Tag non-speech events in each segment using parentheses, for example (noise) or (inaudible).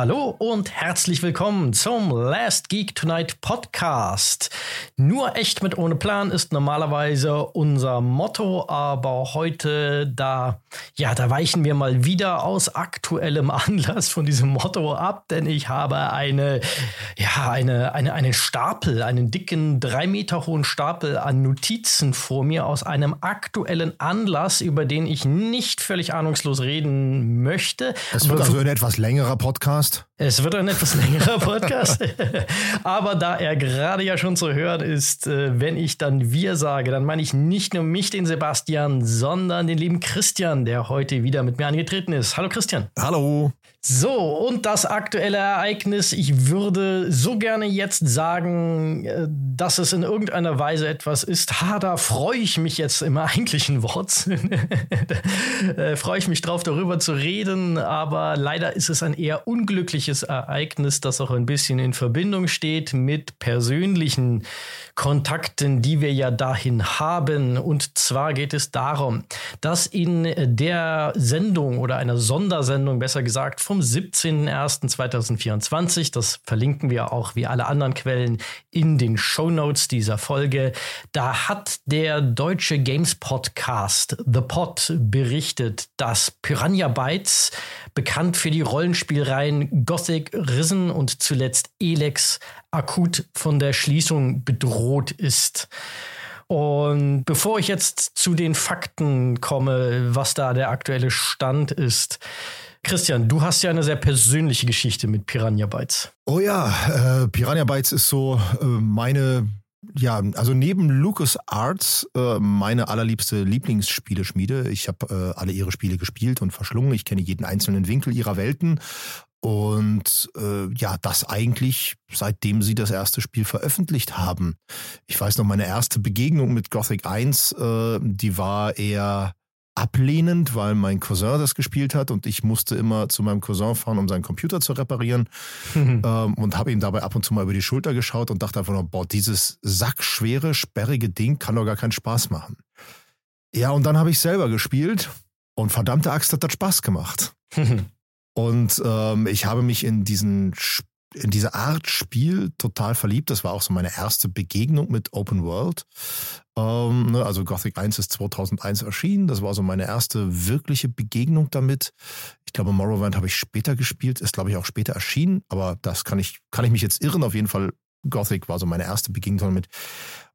Hallo und herzlich willkommen zum Last Geek Tonight Podcast. Nur echt mit ohne Plan ist normalerweise unser Motto, aber heute da, ja, da weichen wir mal wieder aus aktuellem (laughs) Anlass von diesem Motto ab, denn ich habe eine, ja, eine, eine, einen Stapel, einen dicken, drei Meter hohen Stapel an Notizen vor mir aus einem aktuellen Anlass, über den ich nicht völlig ahnungslos reden möchte. Es wird also ein etwas längerer Podcast. Podcast. Es wird ein etwas längerer (laughs) Podcast. (laughs) Aber da er gerade ja schon zu hören ist, äh, wenn ich dann wir sage, dann meine ich nicht nur mich, den Sebastian, sondern den lieben Christian, der heute wieder mit mir angetreten ist. Hallo Christian. Hallo. So, und das aktuelle Ereignis. Ich würde so gerne jetzt sagen, äh, dass es in irgendeiner Weise etwas ist. Ha, da freue ich mich jetzt im eigentlichen Wort. da (laughs) äh, freue ich mich drauf, darüber zu reden. Aber leider ist es ein eher unglückliches Ereignis, das auch ein bisschen in Verbindung steht mit persönlichen Kontakten, die wir ja dahin haben. Und zwar geht es darum, dass in der Sendung oder einer Sondersendung, besser gesagt, vom 17.01.2024, das verlinken wir auch wie alle anderen Quellen in den Show Notes dieser Folge, da hat der deutsche Games Podcast The Pod berichtet, dass Piranha Bytes, bekannt für die Rollenspielreihen Gothic, Risen und zuletzt Elex, akut von der Schließung bedroht ist. Und bevor ich jetzt zu den Fakten komme, was da der aktuelle Stand ist, Christian, du hast ja eine sehr persönliche Geschichte mit Piranha Bytes. Oh ja, äh, Piranha Bytes ist so äh, meine ja, also neben Lucas Arts äh, meine allerliebste Lieblingsspieleschmiede. Ich habe äh, alle ihre Spiele gespielt und verschlungen. Ich kenne jeden einzelnen Winkel ihrer Welten und äh, ja, das eigentlich seitdem sie das erste Spiel veröffentlicht haben. Ich weiß noch, meine erste Begegnung mit Gothic 1, äh, die war eher ablehnend, weil mein Cousin das gespielt hat und ich musste immer zu meinem Cousin fahren, um seinen Computer zu reparieren mhm. (laughs) ähm, und habe ihm dabei ab und zu mal über die Schulter geschaut und dachte einfach nur, boah, dieses sackschwere, sperrige Ding kann doch gar keinen Spaß machen. Ja, und dann habe ich selber gespielt und verdammte Axt hat das Spaß gemacht. (laughs) Und ähm, ich habe mich in diesen in diese Art Spiel total verliebt. Das war auch so meine erste Begegnung mit Open World. Ähm, ne, also Gothic 1 ist 2001 erschienen. Das war so meine erste wirkliche Begegnung damit. Ich glaube, Morrowind habe ich später gespielt, ist glaube ich auch später erschienen, aber das kann ich, kann ich mich jetzt irren. Auf jeden Fall Gothic war so meine erste Begegnung damit.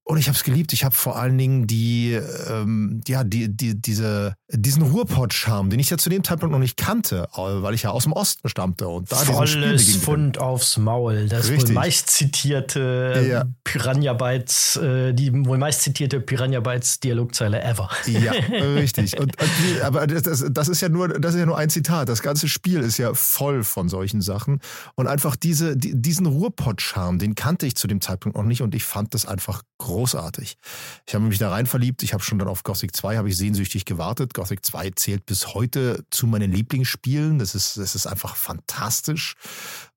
Und ich habe es geliebt. Ich habe vor allen Dingen die, ähm, ja, die, die, diese, diesen Ruhrpott-Charme, den ich ja zu dem Zeitpunkt noch nicht kannte, weil ich ja aus dem Osten stammte und da Volles Fund aufs Maul. Das Richtig. wohl meist zitierte ja. Piranha Bytes, äh, die wohl meist zitierte Piranha Bytes Dialogzeile ever. Ja, (laughs) richtig. Und, und, aber das, das ist ja nur, das ist ja nur ein Zitat. Das ganze Spiel ist ja voll von solchen Sachen und einfach diese, die, diesen Ruhrpott-Charme, den kannte ich zu dem Zeitpunkt noch nicht und ich fand das einfach groß großartig. Ich habe mich da rein verliebt. Ich habe schon dann auf Gothic 2 habe ich sehnsüchtig gewartet. Gothic 2 zählt bis heute zu meinen Lieblingsspielen. Das ist, das ist einfach fantastisch.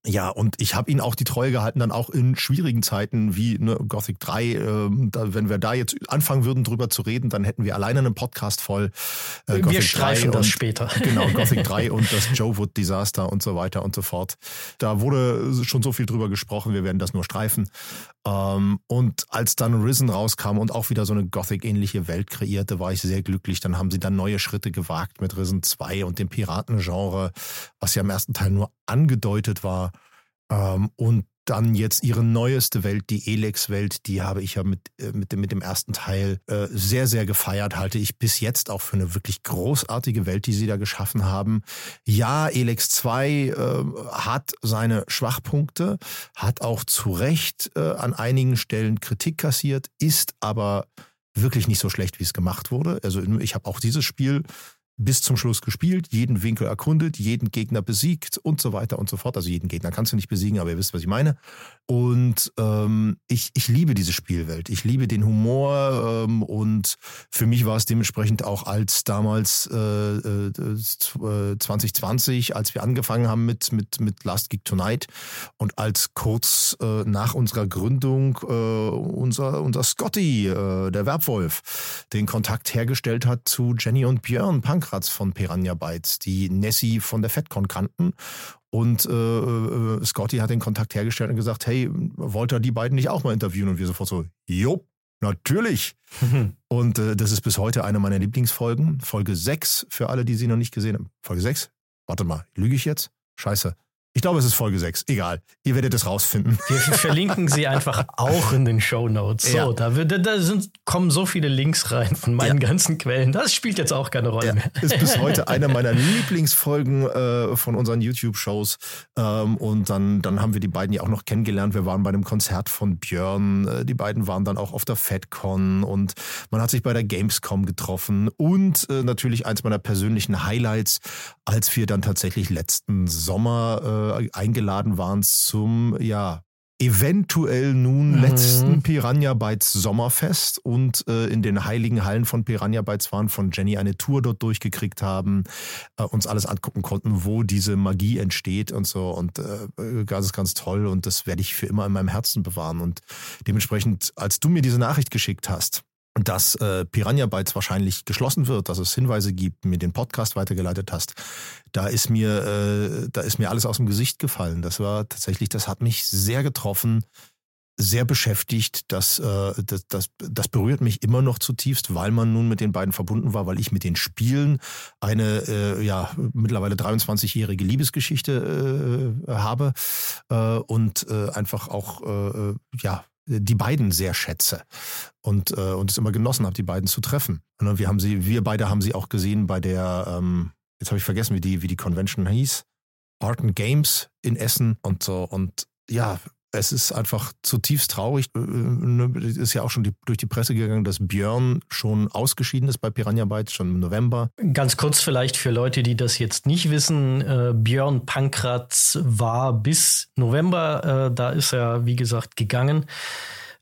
Ja, und ich habe ihn auch die Treue gehalten, dann auch in schwierigen Zeiten wie ne, Gothic 3. Äh, da, wenn wir da jetzt anfangen würden, drüber zu reden, dann hätten wir alleine einen Podcast voll. Äh, wir streifen das später. (laughs) Genau, Gothic 3 (laughs) und das Joe Wood Desaster und so weiter und so fort. Da wurde schon so viel drüber gesprochen, wir werden das nur streifen. Ähm, und als dann Risen rauskam und auch wieder so eine Gothic-ähnliche Welt kreierte, war ich sehr glücklich. Dann haben sie dann neue Schritte gewagt mit Risen 2 und dem Piratengenre, was ja im ersten Teil nur angedeutet war. Ähm, und dann jetzt ihre neueste Welt, die Elex-Welt, die habe ich ja mit, äh, mit, dem, mit dem ersten Teil äh, sehr, sehr gefeiert. Halte ich bis jetzt auch für eine wirklich großartige Welt, die sie da geschaffen haben. Ja, Elex 2 äh, hat seine Schwachpunkte, hat auch zu Recht äh, an einigen Stellen Kritik kassiert, ist aber wirklich nicht so schlecht, wie es gemacht wurde. Also ich habe auch dieses Spiel bis zum Schluss gespielt, jeden Winkel erkundet, jeden Gegner besiegt und so weiter und so fort. Also jeden Gegner kannst du nicht besiegen, aber ihr wisst, was ich meine. Und ähm, ich, ich liebe diese Spielwelt. Ich liebe den Humor ähm, und für mich war es dementsprechend auch als damals äh, äh, 2020, als wir angefangen haben mit, mit, mit Last Geek Tonight und als kurz äh, nach unserer Gründung äh, unser, unser Scotty, äh, der Werbwolf, den Kontakt hergestellt hat zu Jenny und Björn Punk Pankratz von Piranha Bytes, die Nessie von der FedCon kannten. Und äh, äh, Scotty hat den Kontakt hergestellt und gesagt, hey, wollt ihr die beiden nicht auch mal interviewen? Und wir sofort so, jo, natürlich. (laughs) und äh, das ist bis heute eine meiner Lieblingsfolgen. Folge 6, für alle, die sie noch nicht gesehen haben. Folge 6? Warte mal, lüge ich jetzt? Scheiße. Ich glaube, es ist Folge 6. Egal. Ihr werdet es rausfinden. (laughs) Wir verlinken sie einfach auch in den Show Notes. So, ja. da, da sind, kommen so viele Links rein von meinen ja. ganzen Quellen. Das spielt jetzt auch keine Rolle ja. mehr. Ist bis (laughs) heute eine meiner Lieblingsfolgen äh, von unseren YouTube-Shows. Ähm, und dann, dann haben wir die beiden ja auch noch kennengelernt. Wir waren bei einem Konzert von Björn. Äh, die beiden waren dann auch auf der FedCon und man hat sich bei der Gamescom getroffen. Und äh, natürlich eins meiner persönlichen Highlights, als wir dann tatsächlich letzten Sommer äh, äh, eingeladen waren zum, ja, eventuell nun mhm. letzten Piranha Bytes Sommerfest und äh, in den heiligen Hallen von Piranha Bytes waren, von Jenny eine Tour dort durchgekriegt haben, äh, uns alles angucken konnten, wo diese Magie entsteht und so und äh, ganz, ganz toll und das werde ich für immer in meinem Herzen bewahren und dementsprechend, als du mir diese Nachricht geschickt hast, dass äh, Piranha Bytes wahrscheinlich geschlossen wird, dass es Hinweise gibt, mir den Podcast weitergeleitet hast, da ist mir, äh, da ist mir alles aus dem Gesicht gefallen. Das war tatsächlich, das hat mich sehr getroffen, sehr beschäftigt. Das, äh, das, das, das berührt mich immer noch zutiefst, weil man nun mit den beiden verbunden war, weil ich mit den Spielen eine äh, ja mittlerweile 23-jährige Liebesgeschichte äh, habe äh, und äh, einfach auch äh, ja die beiden sehr schätze und, äh, und es immer genossen habe, die beiden zu treffen. Und wir haben sie, wir beide haben sie auch gesehen bei der, ähm, jetzt habe ich vergessen, wie die, wie die Convention hieß, Art and Games in Essen und so. Und ja, es ist einfach zutiefst traurig. Es äh, ne, ist ja auch schon die, durch die Presse gegangen, dass Björn schon ausgeschieden ist bei Piranha Bytes, schon im November. Ganz kurz vielleicht für Leute, die das jetzt nicht wissen. Äh, Björn Pankratz war bis November, äh, da ist er, wie gesagt, gegangen.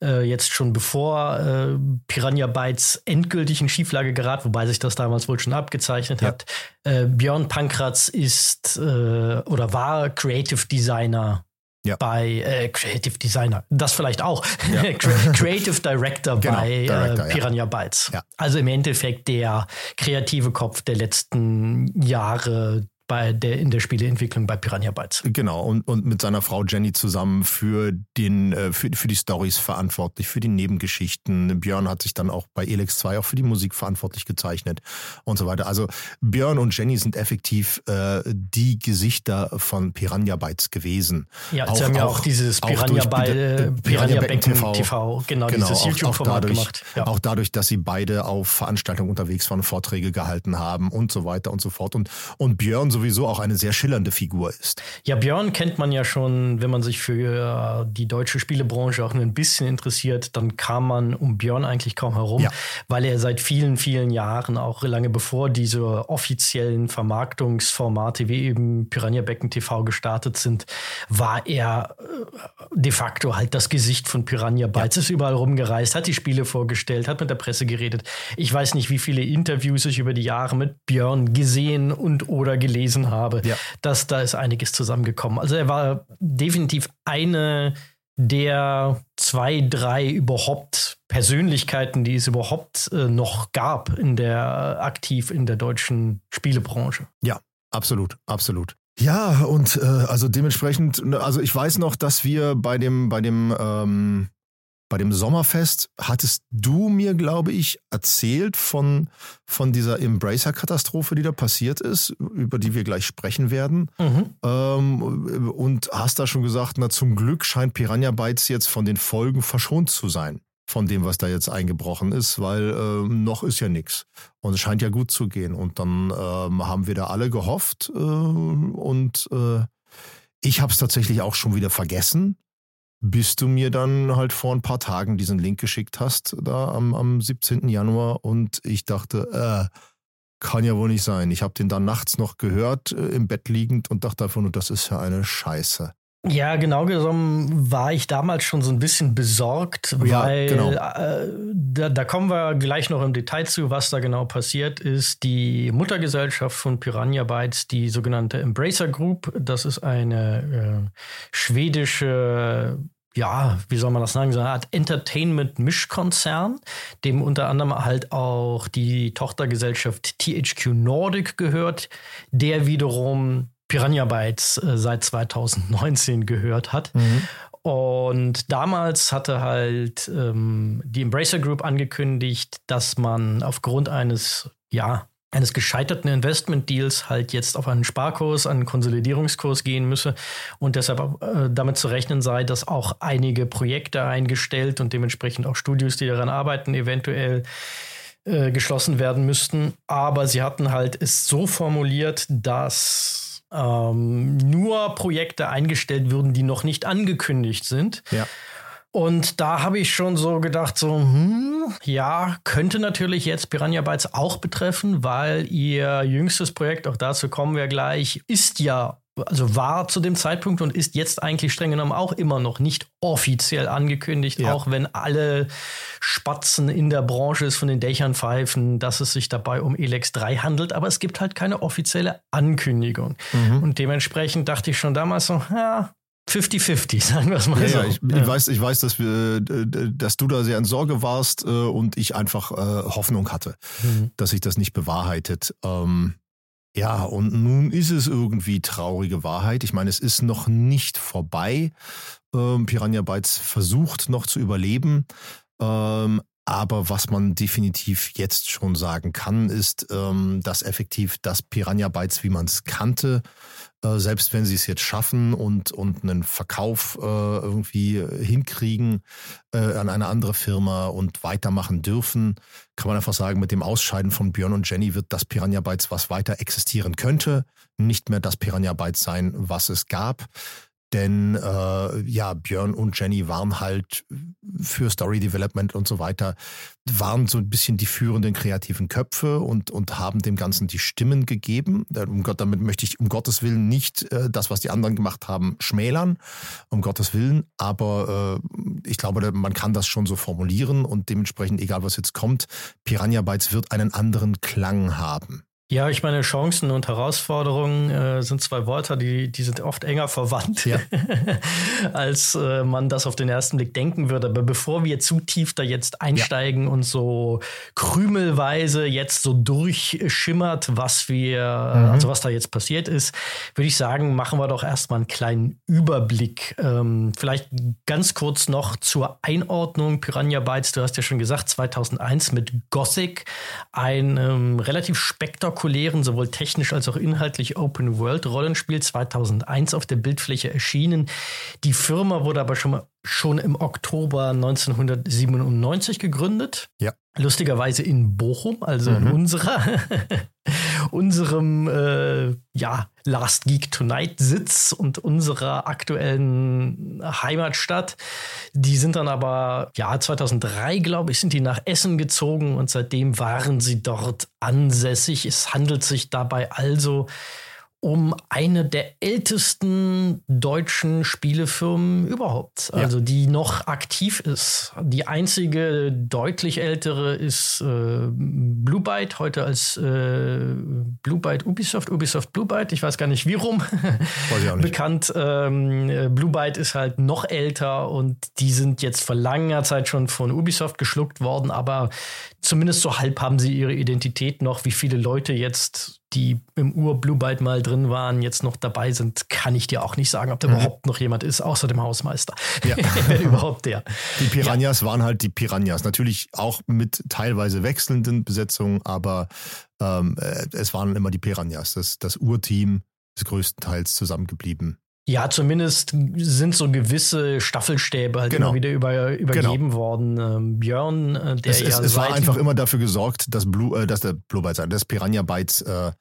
Äh, jetzt schon bevor äh, Piranha Bytes endgültig in Schieflage gerat, wobei sich das damals wohl schon abgezeichnet ja. hat. Äh, Björn Pankratz ist oder war Creative Designer ja. bei äh, Creative Designer. Das vielleicht auch. Ja. (laughs) Creative Director (laughs) genau, bei äh, Director, äh, Piranha ja. Bytes. Also im Endeffekt der kreative Kopf der letzten Jahre bei der, in der Spieleentwicklung bei Piranha Bytes. Genau, und, und mit seiner Frau Jenny zusammen für, den, äh, für, für die Stories verantwortlich, für die Nebengeschichten. Björn hat sich dann auch bei Elex 2 auch für die Musik verantwortlich gezeichnet und so weiter. Also Björn und Jenny sind effektiv äh, die Gesichter von Piranha Bytes gewesen. Ja, sie haben ja auch, dieses Piranha, auch By, äh, Piranha Becken TV, TV, genau, genau dieses YouTube-Format gemacht. Ja. Auch dadurch, dass sie beide auf Veranstaltungen unterwegs waren, Vorträge gehalten haben und so weiter und so fort. Und, und Björn sowieso auch eine sehr schillernde Figur ist. Ja, Björn kennt man ja schon, wenn man sich für äh, die deutsche Spielebranche auch nur ein bisschen interessiert, dann kam man um Björn eigentlich kaum herum, ja. weil er seit vielen, vielen Jahren, auch lange bevor diese offiziellen Vermarktungsformate wie eben Piranha Becken TV gestartet sind, war er äh, de facto halt das Gesicht von Piranha Bytes, ja. ist überall rumgereist, hat die Spiele vorgestellt, hat mit der Presse geredet. Ich weiß nicht, wie viele Interviews ich über die Jahre mit Björn gesehen und oder gelesen gelesen habe, ja. dass da ist einiges zusammengekommen. Also er war definitiv eine der zwei, drei überhaupt Persönlichkeiten, die es überhaupt äh, noch gab in der aktiv in der deutschen Spielebranche. Ja, absolut, absolut. Ja, und äh, also dementsprechend, also ich weiß noch, dass wir bei dem, bei dem ähm, bei dem Sommerfest hattest du mir, glaube ich, erzählt von, von dieser Embracer-Katastrophe, die da passiert ist, über die wir gleich sprechen werden. Mhm. Ähm, und hast da schon gesagt, na zum Glück scheint Piranha Bytes jetzt von den Folgen verschont zu sein, von dem, was da jetzt eingebrochen ist, weil äh, noch ist ja nichts. Und es scheint ja gut zu gehen. Und dann ähm, haben wir da alle gehofft äh, und äh, ich habe es tatsächlich auch schon wieder vergessen bis du mir dann halt vor ein paar Tagen diesen Link geschickt hast, da am, am 17. Januar. Und ich dachte, äh, kann ja wohl nicht sein. Ich habe den dann nachts noch gehört, äh, im Bett liegend und dachte einfach nur, das ist ja eine Scheiße. Ja, genau genommen war ich damals schon so ein bisschen besorgt, ja, weil genau. äh, da, da, kommen wir gleich noch im Detail zu, was da genau passiert ist. Die Muttergesellschaft von Piranha Bytes, die sogenannte Embracer Group, das ist eine äh, schwedische ja, wie soll man das sagen, so eine Art Entertainment-Mischkonzern, dem unter anderem halt auch die Tochtergesellschaft THQ Nordic gehört, der wiederum Piranha Bytes äh, seit 2019 gehört hat. Mhm. Und damals hatte halt ähm, die Embracer Group angekündigt, dass man aufgrund eines, ja, eines gescheiterten Investment-Deals halt jetzt auf einen Sparkurs, einen Konsolidierungskurs gehen müsse und deshalb äh, damit zu rechnen sei, dass auch einige Projekte eingestellt und dementsprechend auch Studios, die daran arbeiten, eventuell äh, geschlossen werden müssten. Aber sie hatten halt es so formuliert, dass ähm, nur Projekte eingestellt würden, die noch nicht angekündigt sind. Ja. Und da habe ich schon so gedacht, so, hm, ja, könnte natürlich jetzt Piranha Bytes auch betreffen, weil ihr jüngstes Projekt, auch dazu kommen wir gleich, ist ja also war zu dem Zeitpunkt und ist jetzt eigentlich streng genommen auch immer noch nicht offiziell angekündigt, ja. auch wenn alle Spatzen in der Branche es von den Dächern pfeifen, dass es sich dabei um Elex 3 handelt, aber es gibt halt keine offizielle Ankündigung. Mhm. Und dementsprechend dachte ich schon damals so, ja, 50-50, (laughs) sagen wir es mal ja, so. Ja, ich, ja. ich, weiß, ich weiß dass, wir, dass du da sehr in Sorge warst äh, und ich einfach äh, Hoffnung hatte, mhm. dass sich das nicht bewahrheitet. Ähm, ja, und nun ist es irgendwie traurige Wahrheit. Ich meine, es ist noch nicht vorbei. Ähm, Piranha Bytes versucht noch zu überleben. Ähm, aber was man definitiv jetzt schon sagen kann, ist, ähm, dass effektiv das Piranha Bytes, wie man es kannte, äh, selbst wenn sie es jetzt schaffen und, und einen Verkauf äh, irgendwie hinkriegen äh, an eine andere Firma und weitermachen dürfen, kann man einfach sagen, mit dem Ausscheiden von Björn und Jenny wird das Piranha Bytes, was weiter existieren könnte, nicht mehr das Piranha Bytes sein, was es gab. Denn äh, ja, Björn und Jenny waren halt für Story Development und so weiter, waren so ein bisschen die führenden kreativen Köpfe und, und haben dem Ganzen die Stimmen gegeben. Um Gott, damit möchte ich um Gottes Willen nicht äh, das, was die anderen gemacht haben, schmälern, um Gottes Willen. Aber äh, ich glaube, man kann das schon so formulieren und dementsprechend, egal was jetzt kommt, Piranha Bytes wird einen anderen Klang haben. Ja, ich meine, Chancen und Herausforderungen äh, sind zwei Wörter, die, die sind oft enger verwandt, ja. (laughs) als äh, man das auf den ersten Blick denken würde. Aber bevor wir zu tief da jetzt einsteigen ja. und so krümelweise jetzt so durchschimmert, was wir, mhm. also was da jetzt passiert ist, würde ich sagen, machen wir doch erstmal einen kleinen Überblick. Ähm, vielleicht ganz kurz noch zur Einordnung. Piranha Bytes, du hast ja schon gesagt, 2001 mit Gothic, ein ähm, relativ spektakuläres spektakulären, sowohl technisch als auch inhaltlich Open-World-Rollenspiel 2001 auf der Bildfläche erschienen. Die Firma wurde aber schon, mal, schon im Oktober 1997 gegründet. Ja. Lustigerweise in Bochum, also mhm. in unserer, (laughs) unserem äh, ja, Last Geek Tonight Sitz und unserer aktuellen Heimatstadt. Die sind dann aber, ja, 2003, glaube ich, sind die nach Essen gezogen und seitdem waren sie dort ansässig. Es handelt sich dabei also um eine der ältesten deutschen Spielefirmen überhaupt, ja. also die noch aktiv ist. Die einzige deutlich ältere ist äh, Blue Byte, heute als äh, Blue Byte Ubisoft, Ubisoft Blue Byte, ich weiß gar nicht wie rum (laughs) bekannt. Ähm, Blue Byte ist halt noch älter und die sind jetzt vor langer Zeit schon von Ubisoft geschluckt worden, aber zumindest so halb haben sie ihre Identität noch. Wie viele Leute jetzt, die im Ur-Blue Byte mal drin waren, jetzt noch dabei sind, kann ich dir auch nicht sagen, ob da mhm. überhaupt noch jemand ist, außer dem Hausmeister. Ja. (laughs) Überhaupt der. Die Piranhas ja. waren halt die Piranhas. Natürlich auch mit teilweise wechselnden Besetzungen, aber ähm, äh, es waren immer die Piranhas. Das, das Urteam ist größtenteils zusammengeblieben. Ja, zumindest sind so gewisse Staffelstäbe halt genau. immer wieder über, übergeben genau. worden. Ähm, Björn, äh, der es, ja es, es war einfach immer dafür gesorgt, dass Blue, äh, dass der Blue Bytes, dass Piranha Bytes äh,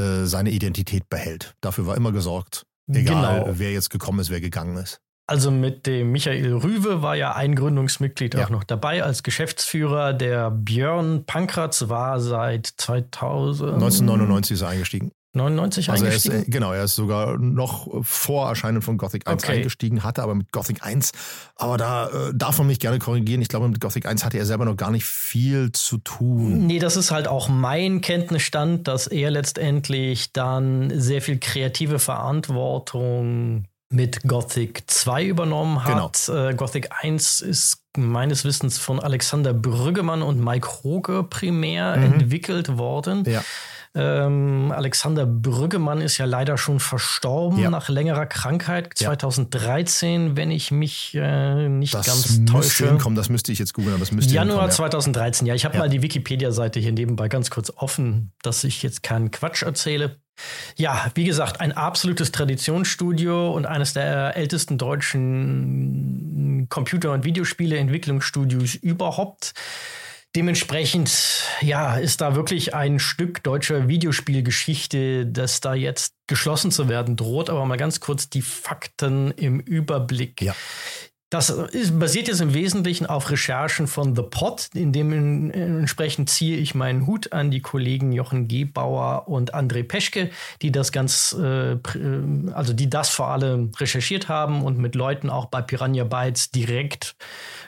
äh, seine Identität behält. Dafür war immer gesorgt. Egal, genau. wer jetzt gekommen ist, wer gegangen ist. Also mit dem Michael Rüwe war ja ein Gründungsmitglied ja. auch noch dabei als Geschäftsführer. Der Björn Pankratz war seit 2000 1999 ist er eingestiegen. 99 also eingestiegen? Er ist, äh, genau, er ist sogar noch vor Erscheinen von Gothic 1 okay. eingestiegen, hatte aber mit Gothic 1, aber da äh, darf man mich gerne korrigieren, ich glaube mit Gothic 1 hatte er selber noch gar nicht viel zu tun. Nee, das ist halt auch mein Kenntnisstand, dass er letztendlich dann sehr viel kreative Verantwortung mit Gothic 2 übernommen hat. Genau. Äh, Gothic 1 ist meines Wissens von Alexander Brüggemann und Mike Hoge primär mhm. entwickelt worden. Ja. Ähm, Alexander Brüggemann ist ja leider schon verstorben ja. nach längerer Krankheit 2013, ja. wenn ich mich äh, nicht das ganz täusche. Hinkommen, das müsste ich jetzt googeln, aber es müsste Januar hinkommen, ja. 2013. Ja, ich habe mal die Wikipedia-Seite hier nebenbei ganz kurz offen, dass ich jetzt keinen Quatsch erzähle. Ja, wie gesagt, ein absolutes Traditionsstudio und eines der ältesten deutschen Computer- und Videospiele-Entwicklungsstudios überhaupt. Dementsprechend, ja, ist da wirklich ein Stück deutscher Videospielgeschichte, das da jetzt geschlossen zu werden droht. Aber mal ganz kurz die Fakten im Überblick. Ja. Das ist, basiert jetzt im Wesentlichen auf Recherchen von The Pot, in dem entsprechend ziehe ich meinen Hut an die Kollegen Jochen Gebauer und André Peschke, die das ganz, äh, also die das vor allem recherchiert haben und mit Leuten auch bei Piranha Bytes direkt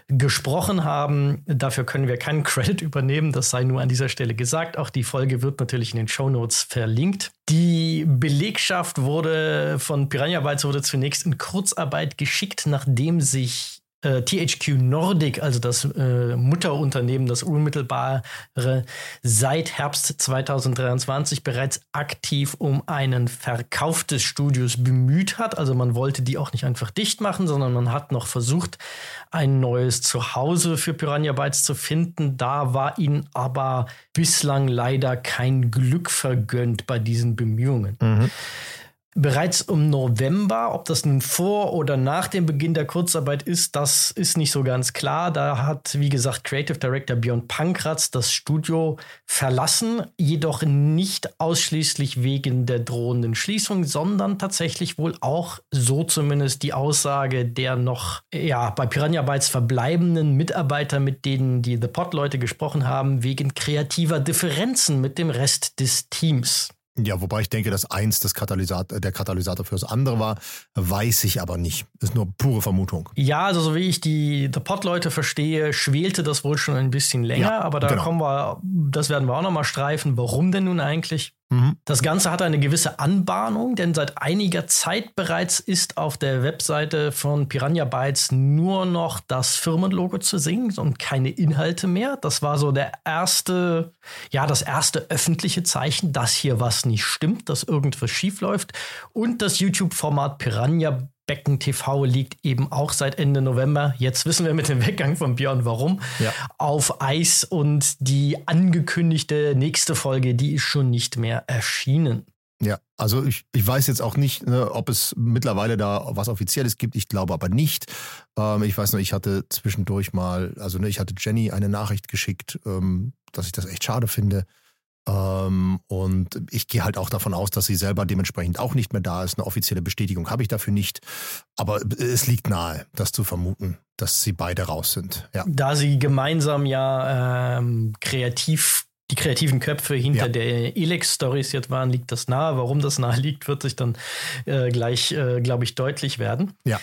gesprochen haben. Dafür können wir keinen (laughs) Credit übernehmen, das sei nur an dieser Stelle gesagt. Auch die Folge wird natürlich in den Show Notes verlinkt. Die Belegschaft wurde von Piranha Bytes wurde zunächst in Kurzarbeit geschickt, nachdem sich äh, THQ Nordic, also das äh, Mutterunternehmen, das unmittelbare, seit Herbst 2023 bereits aktiv um einen Verkauf des Studios bemüht hat. Also man wollte die auch nicht einfach dicht machen, sondern man hat noch versucht, ein neues Zuhause für Piranha Bytes zu finden. Da war ihnen aber bislang leider kein Glück vergönnt bei diesen Bemühungen. Mhm bereits im November. Ob das nun vor oder nach dem Beginn der Kurzarbeit ist, das ist nicht so ganz klar. Da hat, wie gesagt, Creative Director Björn Pankratz das Studio verlassen, jedoch nicht ausschließlich wegen der drohenden Schließung, sondern tatsächlich wohl auch, so zumindest die Aussage der noch ja, bei Piranha Bytes verbleibenden Mitarbeiter, mit denen die The Pot-Leute gesprochen haben, wegen kreativer Differenzen mit dem Rest des Teams. Ja, wobei ich denke, dass eins das Katalysator, der Katalysator für das andere war, weiß ich aber nicht. Ist nur pure Vermutung. Ja, also so wie ich die The Pot-Leute verstehe, schwelte das wohl schon ein bisschen länger, ja, aber da genau. kommen wir, das werden wir auch nochmal streifen. Warum denn nun eigentlich? Mhm. Das Ganze hat eine gewisse Anbahnung, denn seit einiger Zeit bereits ist auf der Webseite von Piranha Bytes nur noch das Firmenlogo zu sehen und keine Inhalte mehr. Das war so der erste, ja, das erste öffentliche Zeichen, dass hier was nicht stimmt, dass irgendwas schief läuft. Und das YouTube-Format Piranha Becken TV liegt eben auch seit Ende November. Jetzt wissen wir mit dem Weggang von Björn warum. Ja. Auf Eis und die angekündigte nächste Folge, die ist schon nicht mehr erschienen. Ja, also ich, ich weiß jetzt auch nicht, ne, ob es mittlerweile da was Offizielles gibt. Ich glaube aber nicht. Ähm, ich weiß nur, ich hatte zwischendurch mal, also ne, ich hatte Jenny eine Nachricht geschickt, ähm, dass ich das echt schade finde. Ähm, und ich gehe halt auch davon aus, dass sie selber dementsprechend auch nicht mehr da ist. Eine offizielle Bestätigung habe ich dafür nicht. Aber es liegt nahe, das zu vermuten, dass sie beide raus sind. Ja. Da sie gemeinsam ja ähm, kreativ die kreativen Köpfe hinter ja. der Elex-Stories jetzt waren, liegt das nahe. Warum das nahe liegt, wird sich dann äh, gleich, äh, glaube ich, deutlich werden. Ja.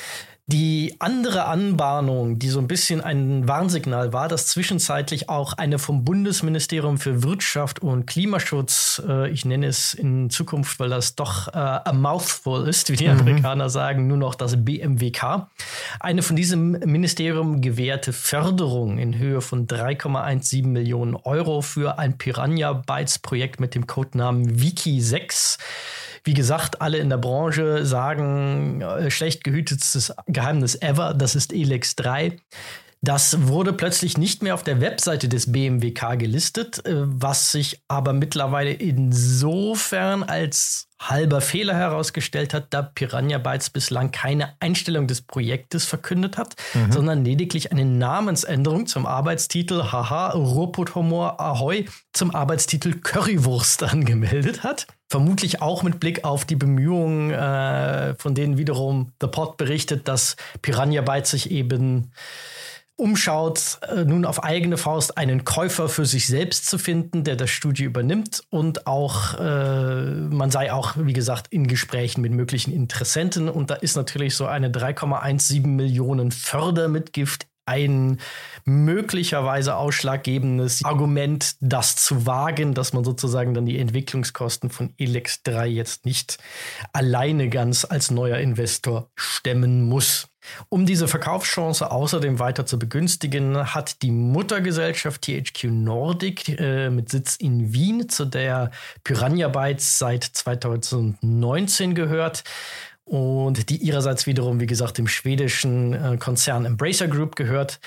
Die andere Anbahnung, die so ein bisschen ein Warnsignal war, dass zwischenzeitlich auch eine vom Bundesministerium für Wirtschaft und Klimaschutz, äh, ich nenne es in Zukunft, weil das doch äh, a mouthful ist, wie die mhm. Amerikaner sagen, nur noch das BMWK, eine von diesem Ministerium gewährte Förderung in Höhe von 3,17 Millionen Euro für ein Piranha Bytes Projekt mit dem Codenamen Wiki 6 wie gesagt, alle in der Branche sagen, äh, schlecht gehütetes Geheimnis ever, das ist Elex 3. Das wurde plötzlich nicht mehr auf der Webseite des BMWK gelistet, äh, was sich aber mittlerweile insofern als halber Fehler herausgestellt hat, da Piranha Bytes bislang keine Einstellung des Projektes verkündet hat, mhm. sondern lediglich eine Namensänderung zum Arbeitstitel Haha, Ruhrpott Humor Ahoi zum Arbeitstitel Currywurst (laughs) angemeldet hat. Vermutlich auch mit Blick auf die Bemühungen, äh, von denen wiederum The Pot berichtet, dass Piranha Bytes sich eben umschaut, äh, nun auf eigene Faust einen Käufer für sich selbst zu finden, der das Studio übernimmt und auch, äh, man sei auch, wie gesagt, in Gesprächen mit möglichen Interessenten. Und da ist natürlich so eine 3,17 Millionen Fördermitgift ein möglicherweise ausschlaggebendes Argument, das zu wagen, dass man sozusagen dann die Entwicklungskosten von Elex 3 jetzt nicht alleine ganz als neuer Investor stemmen muss. Um diese Verkaufschance außerdem weiter zu begünstigen, hat die Muttergesellschaft THQ Nordic äh, mit Sitz in Wien, zu der Piranha Bytes seit 2019 gehört, und die ihrerseits wiederum, wie gesagt, dem schwedischen äh, Konzern Embracer Group gehört.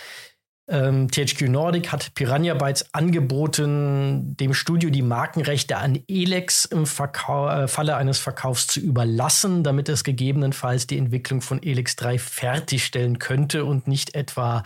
Ähm, THQ Nordic hat Piranha Bytes angeboten, dem Studio die Markenrechte an Elex im Verkau äh, Falle eines Verkaufs zu überlassen, damit es gegebenenfalls die Entwicklung von Elex 3 fertigstellen könnte und nicht etwa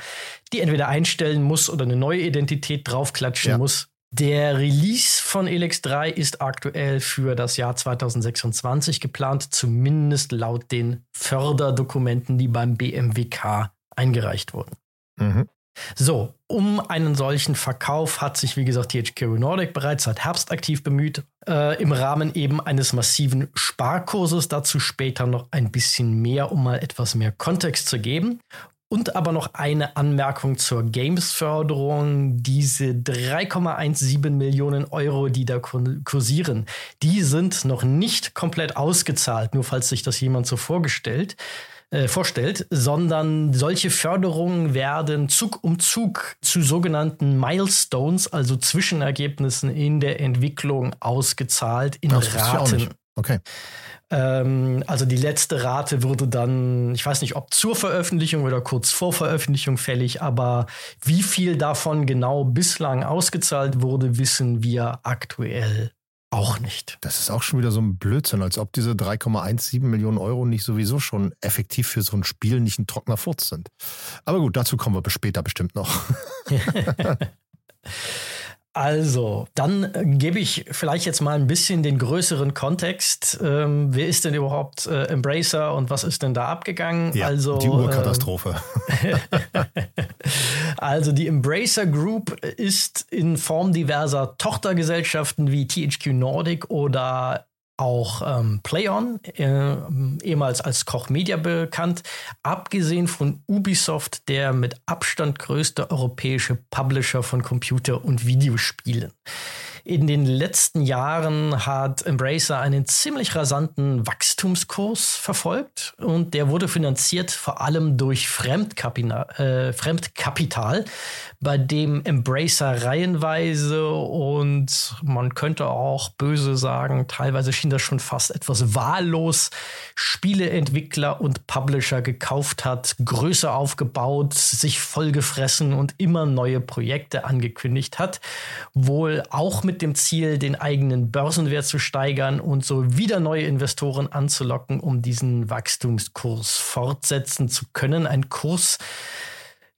die entweder einstellen muss oder eine neue Identität draufklatschen ja. muss. Der Release von Elex 3 ist aktuell für das Jahr 2026 geplant, zumindest laut den Förderdokumenten, die beim BMWK eingereicht wurden. Mhm. So, um einen solchen Verkauf hat sich, wie gesagt, THQ Nordic bereits seit Herbst aktiv bemüht, äh, im Rahmen eben eines massiven Sparkurses. Dazu später noch ein bisschen mehr, um mal etwas mehr Kontext zu geben. Und aber noch eine Anmerkung zur Games-Förderung. Diese 3,17 Millionen Euro, die da kursieren, die sind noch nicht komplett ausgezahlt, nur falls sich das jemand so vorgestellt, äh, vorstellt, sondern solche Förderungen werden Zug um Zug zu sogenannten Milestones, also Zwischenergebnissen in der Entwicklung ausgezahlt in Raten. Okay. Ähm, also die letzte Rate wurde dann, ich weiß nicht, ob zur Veröffentlichung oder kurz vor Veröffentlichung fällig, aber wie viel davon genau bislang ausgezahlt wurde, wissen wir aktuell auch nicht. Das ist auch schon wieder so ein Blödsinn, als ob diese 3,17 Millionen Euro nicht sowieso schon effektiv für so ein Spiel nicht ein trockener Furz sind. Aber gut, dazu kommen wir später bestimmt noch. (laughs) (laughs) Also, dann äh, gebe ich vielleicht jetzt mal ein bisschen den größeren Kontext. Ähm, wer ist denn überhaupt äh, Embracer und was ist denn da abgegangen? Ja, also, die Urkatastrophe. Ähm, (laughs) also, die Embracer Group ist in Form diverser Tochtergesellschaften wie THQ Nordic oder auch ähm, PlayOn, äh, ehemals als Koch Media bekannt, abgesehen von Ubisoft, der mit Abstand größte europäische Publisher von Computer- und Videospielen. In den letzten Jahren hat Embracer einen ziemlich rasanten Wachstumskurs verfolgt und der wurde finanziert vor allem durch Fremdkapital, äh, Fremdkapital bei dem Embracer reihenweise und man könnte auch böse sagen, teilweise schien das schon fast etwas wahllos, Spieleentwickler und Publisher gekauft hat, größer aufgebaut, sich vollgefressen und immer neue Projekte angekündigt hat, wohl auch mit dem Ziel, den eigenen Börsenwert zu steigern und so wieder neue Investoren anzulocken, um diesen Wachstumskurs fortsetzen zu können. Ein Kurs,